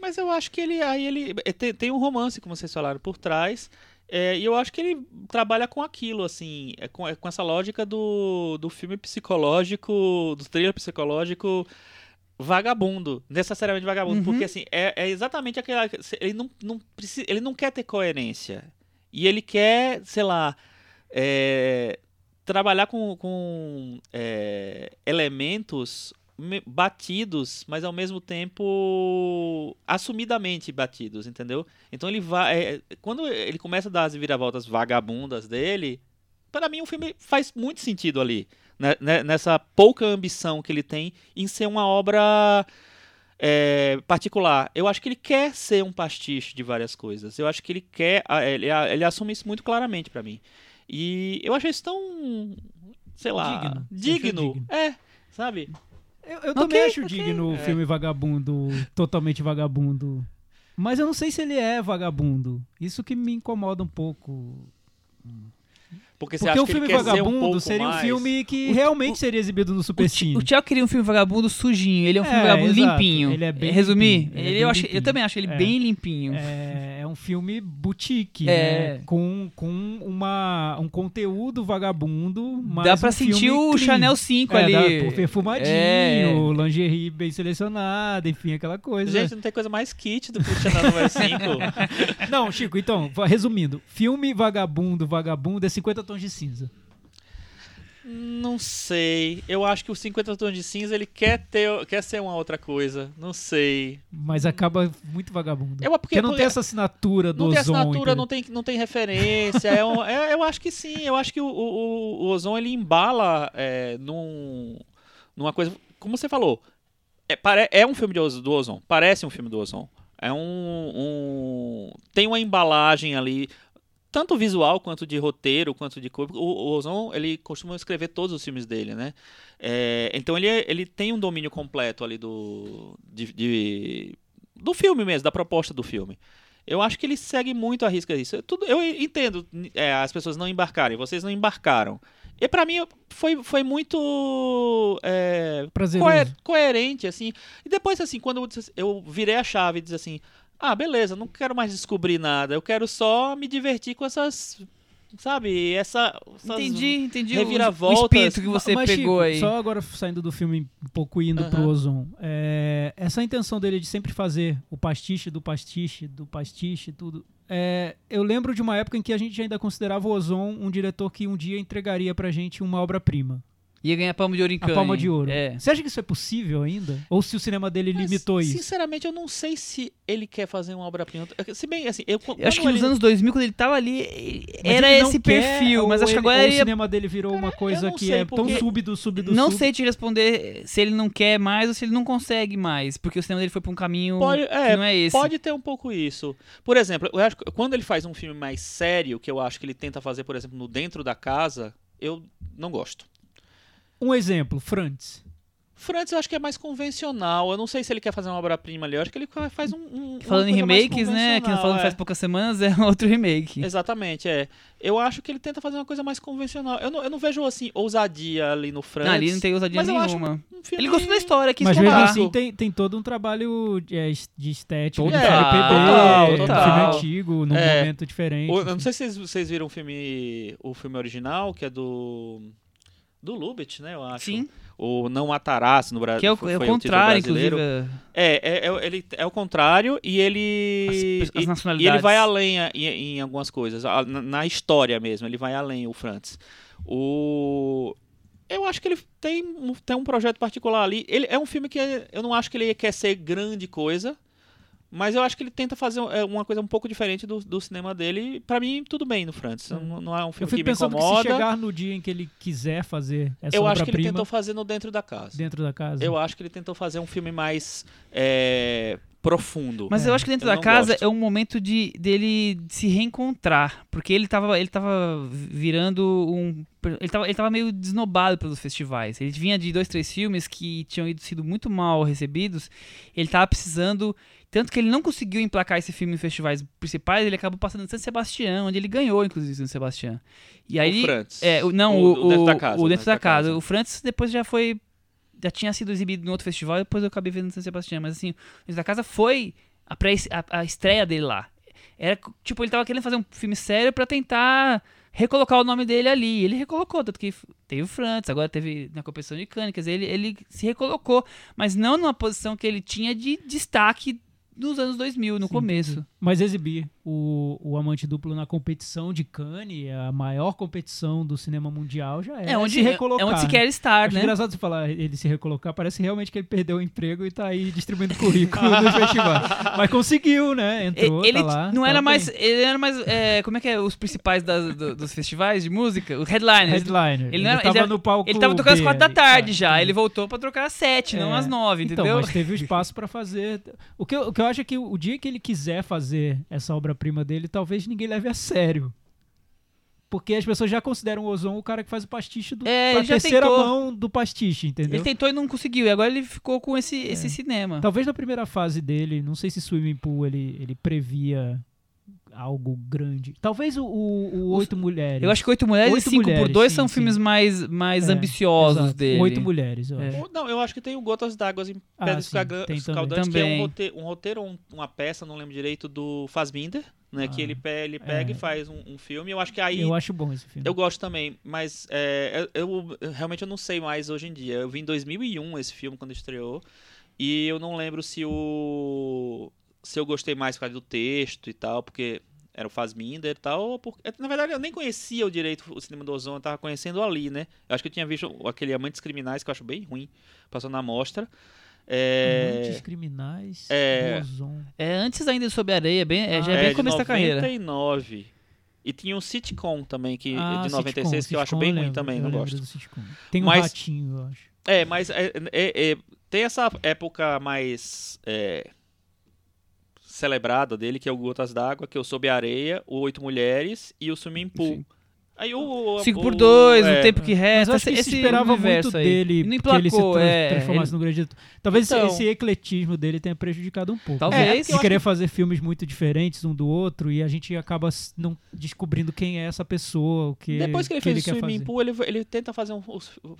Mas eu acho que ele aí ele é, tem, tem um romance, como vocês falaram, por trás. é, e eu acho que ele trabalha com aquilo, assim, é com, é com essa lógica do, do filme psicológico, do thriller psicológico vagabundo, necessariamente vagabundo, Uhum. porque assim, é, é exatamente aquela. Ele não, não precisa, ele não quer ter coerência. E ele quer, sei lá, é, trabalhar com, com é, elementos me- batidos, mas ao mesmo tempo assumidamente batidos, entendeu? Então ele vai. é, quando ele começa a dar as viravoltas vagabundas dele, para mim o filme faz muito sentido ali. né, né, nessa pouca ambição que ele tem em ser uma obra é, particular. Eu acho que ele quer ser um pastiche de várias coisas. Eu acho que ele quer. Ele, ele assume isso muito claramente pra mim. E eu achei isso tão. Sei lá. Digno. Digno. digno? É, sabe? Eu, eu também Ok, acho ok. digno o É. filme vagabundo, totalmente vagabundo. Mas eu não sei se ele é vagabundo. Isso que me incomoda um pouco. Porque você Porque acha o que ele filme um Vagabundo pouco seria um mais- filme que O- realmente o- seria exibido no. Ti- o Thiago queria um filme vagabundo sujinho. Ele é um filme É, vagabundo exato. limpinho. Ele é bem Resumir? limpinho, ele é Ele, bem eu, achei- eu também acho ele É. bem limpinho. É, é um filme boutique, É. né? Com, com uma, um conteúdo vagabundo, mas Dá pra um filme sentir o clean. Chanel 5 É, ali. dá, perfumadinho, É. lingerie bem selecionada, enfim, aquela coisa. Gente, não tem coisa mais kit do que o Chanel número 5. Não, Chico, então, resumindo, filme vagabundo, vagabundo é 50 tons de cinza. Não sei. Eu acho que o 50 tons de cinza ele quer ter, quer ser uma outra coisa. Não sei. Mas acaba muito vagabundo. Eu, porque, Porque não porque tem essa assinatura do não tem ozon. assinatura, entendeu? não tem, não tem referência. é um- é- eu acho que sim. Eu acho que o, o, o Ozon ele embala é, num, numa coisa. Como você falou, é, pare- é um filme de do Ozon. Parece um filme do Ozon. É um, um- Tem uma embalagem ali. Tanto visual quanto de roteiro, quanto de corpo. O, Ozon, ele costuma escrever todos os filmes dele, né? É, então ele, é- ele tem um domínio completo ali do, de, de- do filme mesmo, da proposta do filme. Eu acho que ele segue muito a risca disso. Tudo, eu entendo é, as pessoas não embarcarem, vocês não embarcaram. E pra mim foi, foi muito é, coer- coerente, assim. E depois, assim, quando eu, eu virei a chave e disse assim: ah, beleza, não quero mais descobrir nada, eu quero só me divertir com essas. Sabe, essa. essas- Entendi, entendi o- espírito que você Mas, pegou Chico, aí. Só agora saindo do filme um pouco indo pro Aham. Ozon. é, essa intenção dele de sempre fazer o pastiche do pastiche, do pastiche, tudo. é, eu lembro de uma época em que a gente ainda considerava o Ozon um diretor que um dia entregaria pra gente uma obra-prima. Ia ganhar palma de ouro em A Cannes. palma de ouro. É. Você acha que isso é possível ainda? Ou se o cinema dele Mas, limitou isso? Sinceramente, eu não sei se ele quer fazer uma obra-prima. Se bem, assim, eu, Eu acho que quando nos ele- anos 2000, quando ele tava ali, Mas era ele esse quer, perfil. Mas acho que ele- agora ou ele o cinema dele virou uma coisa que sei, é tão sub do sub do não sub. sei te responder se ele não quer mais ou se ele não consegue mais, porque o cinema dele foi pra um caminho Pode- é, que não é esse. Pode ter um pouco isso. Por exemplo, eu acho que quando ele faz um filme mais sério, que eu acho que ele tenta fazer, por exemplo, no Dentro da Casa, eu não gosto. Um exemplo, Frantz. Frantz eu acho que é mais convencional. Eu não sei se ele quer fazer uma obra-prima ali. Eu acho que ele faz um. um- Falando em remakes, né? Que falamos é. faz poucas semanas, é outro remake. Exatamente, é. Eu acho que ele tenta fazer uma coisa mais convencional. Eu não, eu não vejo, assim, ousadia ali no Frantz. Não, ali não tem ousadia mas eu acho nenhuma. um filme- Ele gostou da história, quis Mas mesmo contar. assim tem, tem todo um trabalho de, é, de estética, Total, de LPB, total, total. filme antigo, num É. momento diferente. O- eu não sei se vocês, vocês viram o filme, o filme original, que é do. Do Lubitsch, né? Eu acho. Sim, O Não Matarás no Brasil. que é o, é o contrário, inclusive. É, é, é, ele, é o contrário e ele. As- as nacionalidades. E ele vai além em, em algumas coisas. Na, na história mesmo, ele vai além, o Frantz. O. Eu acho que ele tem, um- tem um projeto particular ali. Ele é um filme que eu não acho que ele quer ser grande coisa, mas eu acho que ele tenta fazer é, uma coisa um pouco diferente do, do cinema dele. Pra mim, tudo bem no Francis. Não, não é um Eu filme que me pensando que se incomoda. chegar no dia em que ele quiser fazer essa eu acho que ele obra-prima tentou fazer no dentro da casa. dentro da casa. Eu acho que ele tentou fazer um filme mais é, profundo. Mas eu acho que dentro eu da casa gosto. é um momento de dele se reencontrar, porque ele tava, ele tava virando um ele tava, ele tava meio desnobado pelos festivais. Ele vinha de dois, três filmes que tinham ido, sido muito mal recebidos. Ele tava precisando tanto que ele não conseguiu emplacar esse filme em festivais principais, ele acabou passando em San Sebastião, onde ele ganhou, inclusive, San Sebastião. E aí, o Francis. é, não, O- o, o Dentro da Casa, o dentro da casa. O Francis depois já foi. Já tinha sido exibido em outro festival, depois eu acabei vendo no São Sebastião. Mas assim, o da Casa foi a, pré, a, a estreia dele lá. Era tipo, ele tava querendo fazer um filme sério pra tentar recolocar o nome dele ali. Ele recolocou, tanto que teve o Francis, agora teve na competição de dizer, ele, ele se recolocou, mas não numa posição que ele tinha de destaque nos anos 2000, no Sim, começo. Mas exibir o, o Amante Duplo na competição de Cannes, a maior competição do cinema mundial, já é, É, onde, se recolocar. é onde se quer estar, Acho né? engraçado você falar ele se recolocar, parece realmente que ele perdeu o emprego e tá aí distribuindo currículo nos festivais. Mas conseguiu, né? Entrou, ele tá lá. não tá era bem. mais. Ele era mais. é, como é que é? Os principais das- do- dos festivais de música? O headliner. Headliner. Ele, não era- tava ele era- no palco ele tava tocando às quatro da ali. tarde já. Ele voltou pra trocar às sete, não É. às nove, Então, entendeu? mas teve o espaço pra fazer. O que, eu, o que eu acho é que o dia que ele quiser fazer essa obra-prima dele, talvez ninguém leve a sério. Porque as pessoas já consideram o Ozon o cara que faz o pastiche do, É, a ele já terceira tentou. mão do pastiche, entendeu? Ele tentou e não conseguiu. E agora ele ficou com esse, É. esse cinema. Talvez na primeira fase dele, não sei se Swimming Pool ele, ele previa algo grande. Talvez o, o, o Oito Mulheres. Eu acho que Oito Mulheres Oito e Cinco por Mulheres, Dois sim, são sim. filmes mais, mais É, ambiciosos Exato. dele. Oito Mulheres, eu É. acho. Não, eu acho que tem o Gotas d'Água em Ah, Pedras também. Escaldantes, que é um roteiro, um roteiro ou um- uma peça, não lembro direito, do Fassbinder, né? que Ah, ele, pe- ele pega é. e faz um, um filme. Eu acho que aí... Eu acho bom esse filme. Eu gosto também, mas é, eu, eu- realmente eu não sei mais hoje em dia. Eu vi em 2001 esse filme quando estreou e eu não lembro se o se eu gostei mais por causa do texto e tal, porque era o Fassbinder e tal. ou Porque, na verdade, eu nem conhecia o direito o cinema do Ozon, eu tava conhecendo ali, né? Eu acho que eu tinha visto aquele Amantes Criminais que eu acho bem ruim, passou na mostra. É, Amantes criminais. é- do Ozon. É antes ainda Sob a Areia, bem, é, já é Ah, bem de começo da carreira. 99. E tinha um sitcom também, que, Ah, de 96, sitcom, que eu acho bem eu ruim lembro, também, eu não gosto. Tem um Mas- ratinho, eu acho. É, mas é, é- é- tem essa época mais é, celebrada dele, que é o Gotas d'Água, que é o Sob a Areia, o Oito Mulheres e o Swimming Pool. Sim. Aí o... Cinco o- por dois, é, o tempo que Mas resta, eu acho que esse se esperava muito aí. dele não que ele se emplacou, tra- é, transformasse no grande. Talvez Então- esse ecletismo dele tenha prejudicado um pouco. Talvez. É, De eu acho querer fazer filmes muito diferentes um do outro e a gente acaba não descobrindo quem é essa pessoa, o que Depois que ele fez o quer Swimming. Pool, ele, ele tenta fazer um...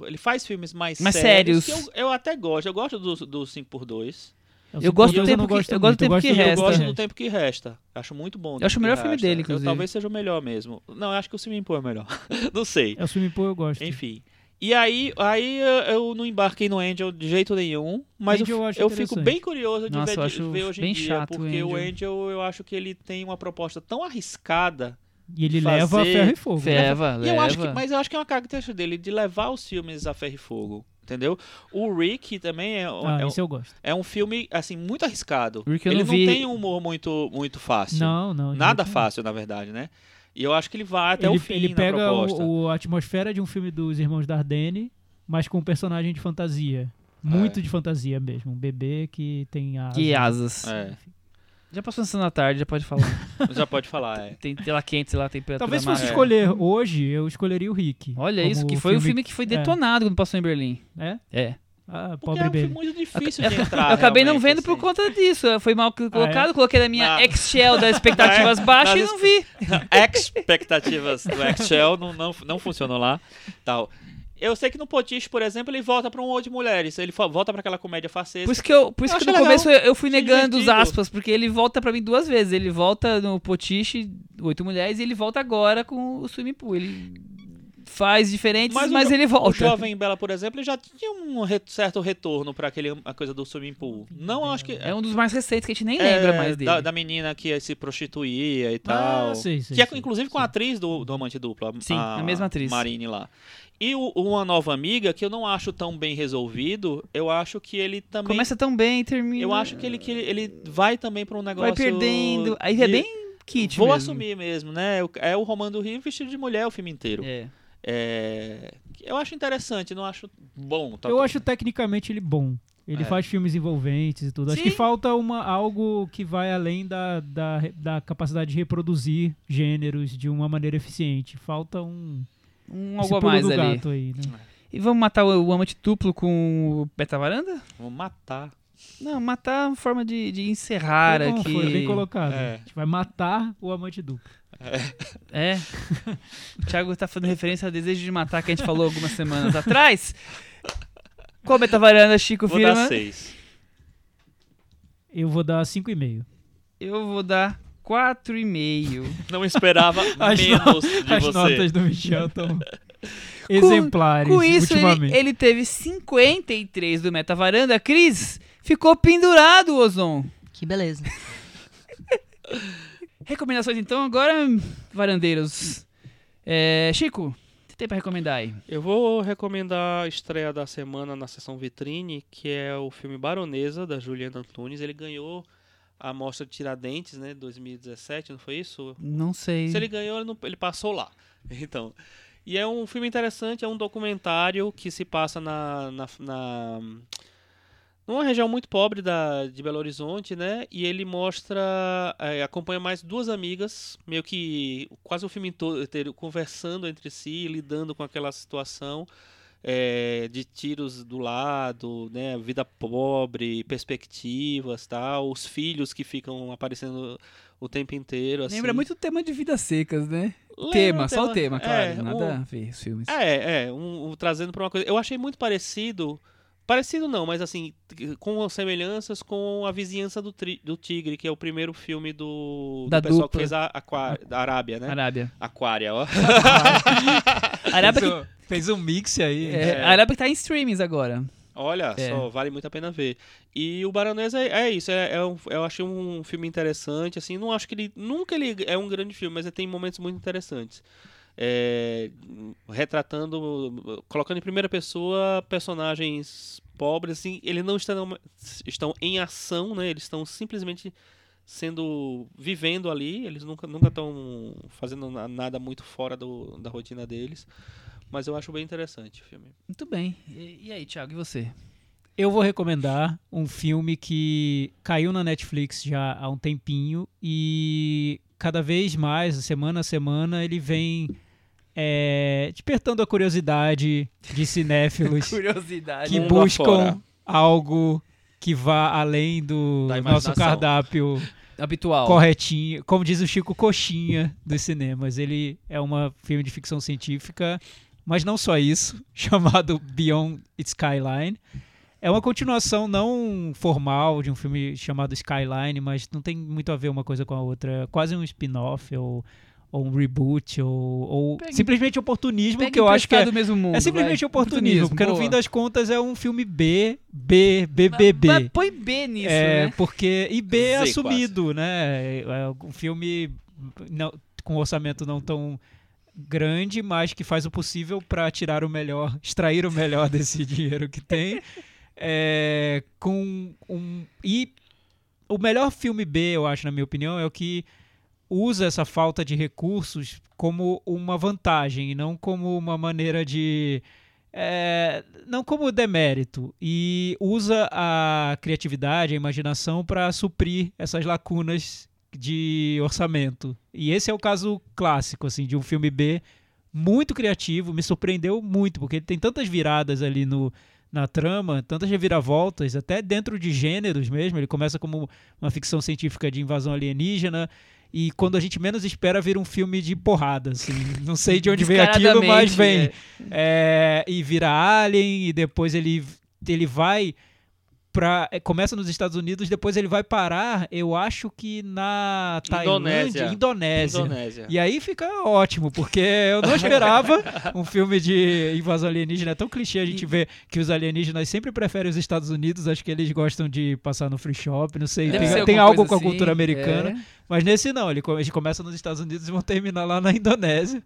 Ele faz filmes mais, Mais sérios. sérios. que eu, eu até gosto. Eu gosto do, do 5x2. É, o Eu gosto do tempo que- gosto eu gosto do tempo que do Eu resta. gosto do tempo que resta. Acho muito bom. Eu acho o melhor que filme Resta. dele, Eu- inclusive. talvez seja o melhor mesmo. Não, eu acho que o Swimming Pool é melhor. não sei. É o Swimming Pool eu gosto. Enfim. E aí, aí eu- eu não embarquei no Angel de jeito nenhum, mas Angel eu, eu acho eu fico bem curioso de Nossa, ver, eu de ver hoje bem em dia, chato o porque o Angel. Angel eu acho que ele tem uma proposta tão arriscada. E ele fazer- leva a ferro e fogo. né? Leva, E eu acho que, leva. mas eu acho que é uma característica dele de levar os filmes a ferro e fogo, entendeu? O Rick também é, um- Ah, é, um- isso eu gosto. é um filme assim muito arriscado. Rick ele não não tem um humor muito muito fácil. Não, não. Nada fácil, na verdade, né? E eu acho que ele vai até ele, o fim ele na pega proposta. o, o- a atmosfera de um filme dos Irmãos Dardenne, mas com um personagem de fantasia. Muito É. de fantasia mesmo. Um bebê que tem asas. Que asas. É. Já passou na sessão tarde, já pode falar. Já pode falar, é. tem tela quente, sei lá, temperatura Talvez se fosse máxima. escolher hoje, eu escolheria o Rick. Olha isso, que foi o filme que foi detonado quando passou em Berlim. É? É. Ah, Porque pobre é um filme muito difícil Eu- de entrar. eu acabei não vendo por assim. conta disso. Foi mal colocado, é? coloquei na minha Na- Excel das expectativas baixas e não vi. expectativas do Excel não, não, não funcionou lá. Tal. Eu sei que no Potiche, por exemplo, ele volta pra um outro de mulheres. Ele volta pra aquela comédia faceta. Por isso que, eu, por isso Eu que no legal. começo eu, eu fui negando os divertido. aspas, porque ele volta pra mim duas vezes. Ele volta no Potiche, Oito Mulheres, e ele volta agora com o Swimming Pool. Ele faz diferentes, mas, Mas o ele O volta. Jovem Bela, por exemplo, ele já tinha um re- certo retorno pra aquele a coisa do swimming pool. Não acho que É um dos mais recentes que a gente nem é, lembra mais dele. Da, da menina que se prostituía e tal. Ah, sei, sei, que é sei, inclusive com a atriz do, do Amante Duplo. Sim, a mesma atriz. Marine lá. E o- uma nova amiga que eu não acho tão bem resolvido, eu acho que ele também. Começa tão bem e termina. Eu acho que ele, que ele, ele vai também pra um negócio. vai perdendo. Aí é bem kit Vou mesmo. assumir mesmo, né? É o Romano do Rio vestido de mulher o filme inteiro. É. É, Eu acho interessante, não acho bom. tá Eu tudo. acho tecnicamente ele bom. Ele É. faz filmes envolventes e tudo. Acho Sim. que falta uma, algo que vai além da, da, da capacidade de reproduzir gêneros de uma maneira eficiente. Falta um. Um esse algo a mais ali. gato aí, né? E vamos matar o, o amante duplo com o Beta Varanda? Vou matar. Não, matar é uma forma de, de encerrar Foi bom, aqui. Foi bem colocado. É. A gente vai matar o amante duplo. É. O Thiago tá fazendo referência ao desejo de matar que a gente falou algumas semanas atrás. Qual Beta Varanda, Chico Vou Firma? dar seis. Eu vou dar 5,5. Eu vou dar 4,5. Não esperava As menos de As você. notas do Michel estão exemplares Com isso, ultimamente. ele, ele teve 53 do Meta Varanda. Cris, ficou pendurado, Ozon. Que beleza. Recomendações então agora, varandeiros. É, Chico, o que você tem pra recomendar aí? Eu vou recomendar a estreia da semana na sessão vitrine, que é o filme Baronesa, da Juliana Antunes. Ele ganhou a Mostra de Tiradentes, né, 2017, não foi isso? Não sei. Se ele ganhou, ele, não- ele passou lá. Então, e é um filme interessante, é um documentário que se passa na, na, na- numa região muito pobre da, de Belo Horizonte, né? E ele mostra, é, acompanha mais duas amigas, meio que quase o filme todo inteiro conversando entre si, lidando com aquela situação. É, de tiros do lado, né, vida pobre, perspectivas, tal, os filhos que ficam aparecendo o tempo inteiro. Assim. Lembra muito o tema de Vidas Secas, né? Lembra tema, só o tema, claro. é, nada um- a ver os filmes. é, é, um, um- trazendo pra uma coisa. Eu achei muito parecido. Parecido não, mas assim, com semelhanças com a vizinhança do, Tri- do Tigre, que é o primeiro filme do, do Da pessoal dupla. que fez a, Aqua- da Arábia, né? Arábia. Aquária, ó. Arábia que, fez, um, fez um mix aí. é, Arábia que tá em streamings agora. Olha É. só, vale muito a pena ver. E o Baronesa é, é isso, é, é um- eu achei um filme interessante, assim, não acho que ele, nunca ele é um grande filme, mas ele tem momentos muito interessantes. É, retratando, colocando em primeira pessoa personagens pobres, assim, eles não estão, estão em ação, né, eles estão simplesmente sendo, vivendo ali, eles nunca nunca estão fazendo na- nada muito fora do, da rotina deles, mas eu acho bem interessante o filme. Muito bem. E, e aí, Thiago, e você? Eu vou recomendar um filme que caiu na Netflix já há um tempinho e cada vez mais, semana a semana, ele vem é, despertando a curiosidade de cinéfilos Curiosidade. que buscam algo que vá além do nosso cardápio Habitual. corretinho, como diz o Chico, coxinha dos cinemas. Ele é um filme de ficção científica, mas não só isso, chamado Beyond Skyline. É uma continuação não formal de um filme chamado Skyline, mas não tem muito a ver uma coisa com a outra. É quase um spin-off ou, ou um reboot ou, ou Pega- simplesmente oportunismo, que eu acho que é, mesmo mundo, é simplesmente vai. oportunismo, porque no fim das contas é um filme B, B, B, B, B. Mas põe B nisso, É, né? porque. E B é Z, assumido, né? É um filme não- com orçamento não tão grande, mas que faz o possível para tirar o melhor, extrair o melhor desse dinheiro que tem. É, com um. E o melhor filme B, eu acho, na minha opinião, é o que usa essa falta de recursos como uma vantagem e não como uma maneira de. é, não como demérito e usa a criatividade, a imaginação para suprir essas lacunas de orçamento. E esse é o caso clássico assim de um filme B muito criativo, me surpreendeu muito porque ele tem tantas viradas ali no na trama, tantas reviravoltas, até dentro de gêneros mesmo. Ele começa como uma ficção científica de invasão alienígena e quando a gente menos espera vira um filme de porrada, assim. Não sei de onde veio aquilo, mas vem. Descaradamente, É, e vira Alien, e depois ele, ele vai pra, é, começa nos Estados Unidos, depois ele vai parar, eu acho que na Tailândia, Indonésia. Indonésia. Indonésia. E aí fica ótimo, porque eu não esperava um filme de invasão alienígena. É tão clichê a gente ver que os alienígenas sempre preferem os Estados Unidos. Acho que eles gostam de passar no free shop, não sei. Deve Tem, tem algo com a assim, cultura americana. é. Mas nesse não, ele, come- eles começam nos Estados Unidos e vão terminar lá na Indonésia.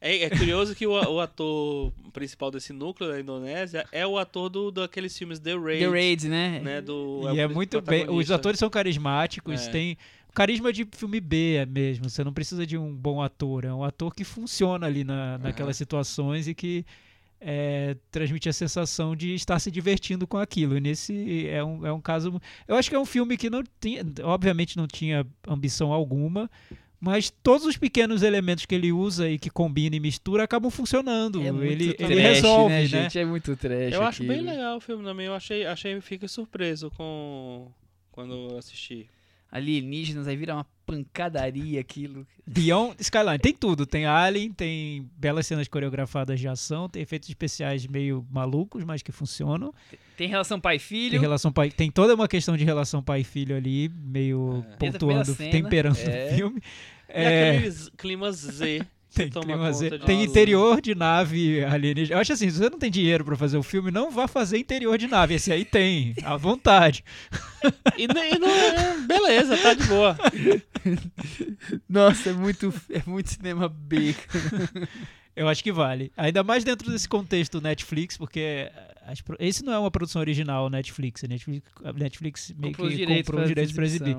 É, é curioso que o, o ator principal desse núcleo da Indonésia é o ator do, daqueles filmes The Raid. The Raid, né? Né, do, e é o muito bem. Os atores são carismáticos, É. tem carisma de filme B é mesmo. Você não precisa de um bom ator, é um ator que funciona ali na, naquelas situações e que é, transmite a sensação de estar se divertindo com aquilo. E nesse é um, é um caso. Eu acho que é um filme que não tinha, obviamente não tinha ambição alguma. Mas todos os pequenos elementos que ele usa e que combina e mistura acabam funcionando. É muito ele, trash, ele resolve, né, né? gente? É muito trash. Eu acho bem aquilo. legal o filme também. Eu achei, achei fiquei surpreso com quando assisti. Alienígenas, aí vira uma pancadaria aquilo. Beyond Skyline tem tudo. Tem Alien, tem belas cenas coreografadas de ação, tem efeitos especiais meio malucos, mas que funcionam. Tem relação pai e Tem filho. relação pai, tem toda uma questão de relação pai e filho ali, meio É. Desde a pontuando, temperando é. o filme. E É, aquele clima Z. tem, conta Z- de tem interior de nave alienígena. Eu acho assim, se você não tem dinheiro pra fazer o filme, não vá fazer interior de nave. Esse aí tem, à vontade. E, e não é. Beleza, tá de boa. Nossa, é muito, é muito cinema B. Eu acho que vale. Ainda mais dentro desse contexto Netflix, porque as pro- esse não é uma produção original Netflix. A Netflix, a Netflix meio Comprou que comprou os direitos para exibir.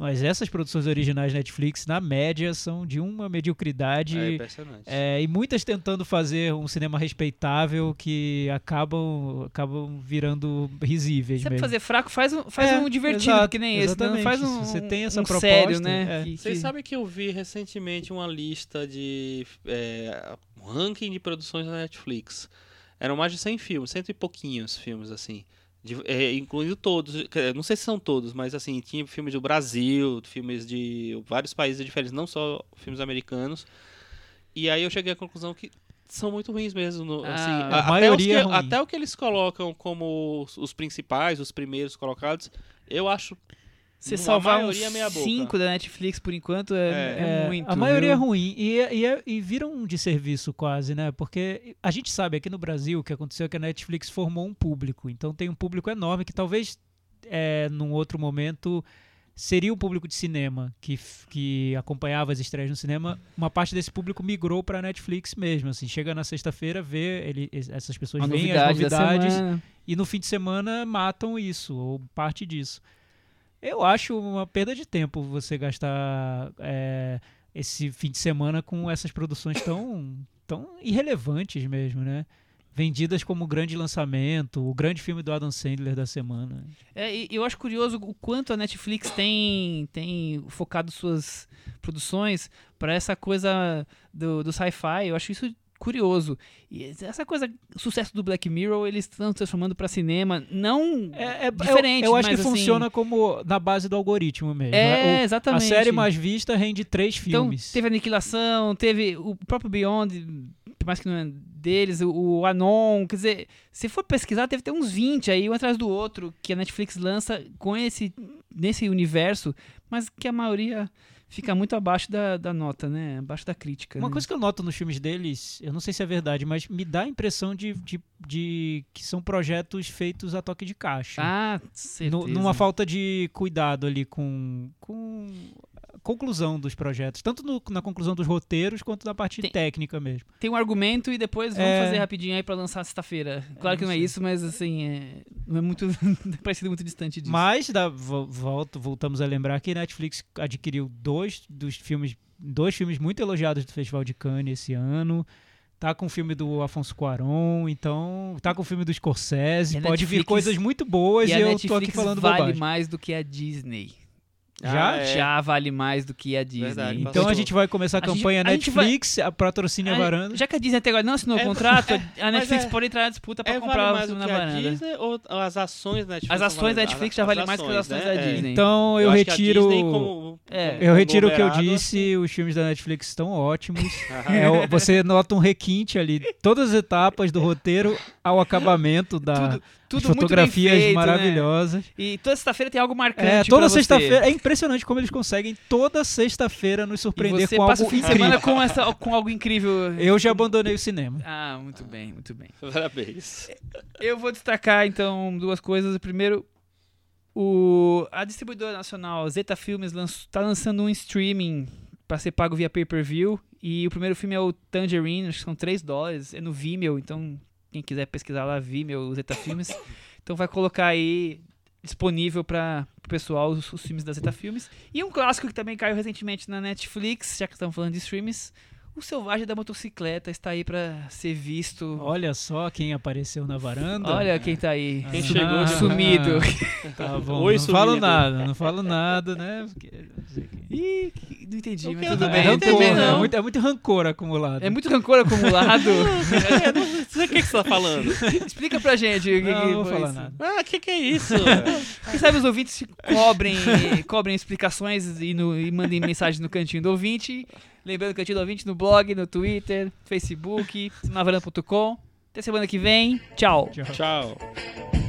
Mas essas produções originais Netflix, na média, são de uma mediocridade. É impressionante. é, e muitas tentando fazer um cinema respeitável que acabam, acabam virando risíveis é pra mesmo. fazer fraco, faz um, faz É, um divertido, exato, que nem esse. Não exatamente. faz um, Se você tem essa um proposta, sério, né? é. que- Vocês que- sabem que eu vi recentemente uma lista de é, um ranking de produções da Netflix. Eram mais de 100 filmes, cento e pouquinhos filmes assim. De- é, incluindo todos, não sei se são todos, mas assim, tinha filmes do Brasil, filmes de vários países diferentes, não só filmes americanos. E aí eu cheguei à conclusão que são muito ruins mesmo. no- Ah, assim, a a- até, maioria que, é ruim. até o que eles colocam como os, os principais, os primeiros colocados, eu acho Você a salvar uns boca. 5 da Netflix por enquanto é, é É, muito. a maioria viu? é ruim e, e, é- e viram um de serviço quase, né? Porque a gente sabe aqui no Brasil o que aconteceu é que a Netflix formou um público. Então tem um público enorme que talvez é, num outro momento seria o público de cinema que, que acompanhava as estreias no cinema. Uma parte desse público migrou para a Netflix mesmo. Assim, chega na sexta-feira, vê ele, es- essas pessoas veem as novidade da novidades e no fim de semana matam isso, ou parte disso. Eu acho uma perda de tempo você gastar é, esse fim de semana com essas produções tão, tão irrelevantes mesmo, né? Vendidas como grande lançamento, o grande filme do Adam Sandler da semana. É, eu acho curioso o quanto a Netflix tem, tem focado suas produções para essa coisa do, do sci-fi. Eu acho isso curioso. E essa coisa, o sucesso do Black Mirror, eles estão transformando para cinema, não É, é- diferente, eu, eu acho que assim, funciona como na base do algoritmo mesmo. É, né? O- exatamente. a série mais vista rende três Então, filmes. teve Aniquilação, teve o próprio Beyond, por mais que não é deles, o, o Anon, quer dizer, se for pesquisar, deve ter uns 20 aí, um atrás do outro, que a Netflix lança com esse, nesse universo, mas que a maioria fica muito abaixo da, da nota, né? Abaixo da crítica. Uma né? coisa que eu noto nos filmes deles, eu não sei se é verdade, mas me dá a impressão de, de, de que são projetos feitos a toque de caixa. Ah, certeza. numa falta de cuidado ali com, com conclusão dos projetos, tanto no- na conclusão dos roteiros quanto na parte Tem- técnica mesmo. Tem um argumento e depois vamos É. fazer rapidinho aí pra lançar sexta-feira. Claro que não é sei. isso, mas assim, é, não é muito parecido muito distante disso. Mas vo- volto, voltamos a lembrar que a Netflix adquiriu dois dos filmes, dois filmes muito elogiados do Festival de Cannes esse ano. Tá com o filme do Afonso Cuarón, então tá com o filme do Scorsese, pode vir Netflix- coisas muito boas e e, eu Netflix tô aqui falando vale bobagem. mais do que a Disney. Já? Ah, é. Já vale mais do que a Disney. Verdade, Então, a gente vai começar a A gente- campanha a vai- Netflix, a patrocínio a a- varanda. já que a Disney até agora não assinou o É, contrato, é, a Netflix é- pode entrar na disputa pra É, comprar vale o mais do filme que na a varanda. Disney ou as ações da Netflix? As ações da Netflix já valem mais que as ações da né? É. Disney. Então eu, a retiro. Disney como- É. como Eu retiro o que eu conglomerado, disse, os filmes da Netflix estão ótimos. assim. É, você nota um requinte ali. Todas as etapas do roteiro, ao acabamento da Tudo, tudo as fotografias feito, né? maravilhosas. E toda sexta-feira tem algo marcante. É, toda sexta-feira. É impressionante como eles conseguem toda sexta-feira nos E surpreender você com passa algo o fim de incrível. semana com, essa, com algo incrível. Eu já abandonei o cinema. Ah, muito bem, muito bem. Parabéns. Eu vou destacar então duas coisas. Primeiro, o, a distribuidora nacional Zeta Filmes está lançando um streaming para ser pago via pay-per-view. E o primeiro filme é o Tangerine, acho que são 3 dólares. É no Vimeo, então quem quiser pesquisar lá, Vimeo, Zeta Filmes. Então vai colocar aí disponível para o pessoal os, os filmes da Zeta Filmes. E um clássico que também caiu recentemente na Netflix, já que estamos falando de streams. O Selvagem da Motocicleta está aí para ser visto. Olha só quem apareceu na varanda. Olha quem tá aí. Quem Su- chegou sumido. Tá bom. Oi, não falo sumido. nada, não falo nada, né? Porque- Ih, não entendi, O mas tudo bem. é, não rancor, entendi, é, não. muito, é muito rancor acumulado. É muito rancor acumulado. É, não sei o que, que você tá falando. Explica pra gente o que, Não, que não vou falar isso. nada. Ah, o que, que é isso? Quem sabe os ouvintes cobrem, cobrem explicações e, no- e mandem mensagem no cantinho do ouvinte. Lembrando, cantinho do ouvinte no blog, no Twitter, Facebook, navaranda.com. Até semana que vem. Tchau. Tchau. Tchau.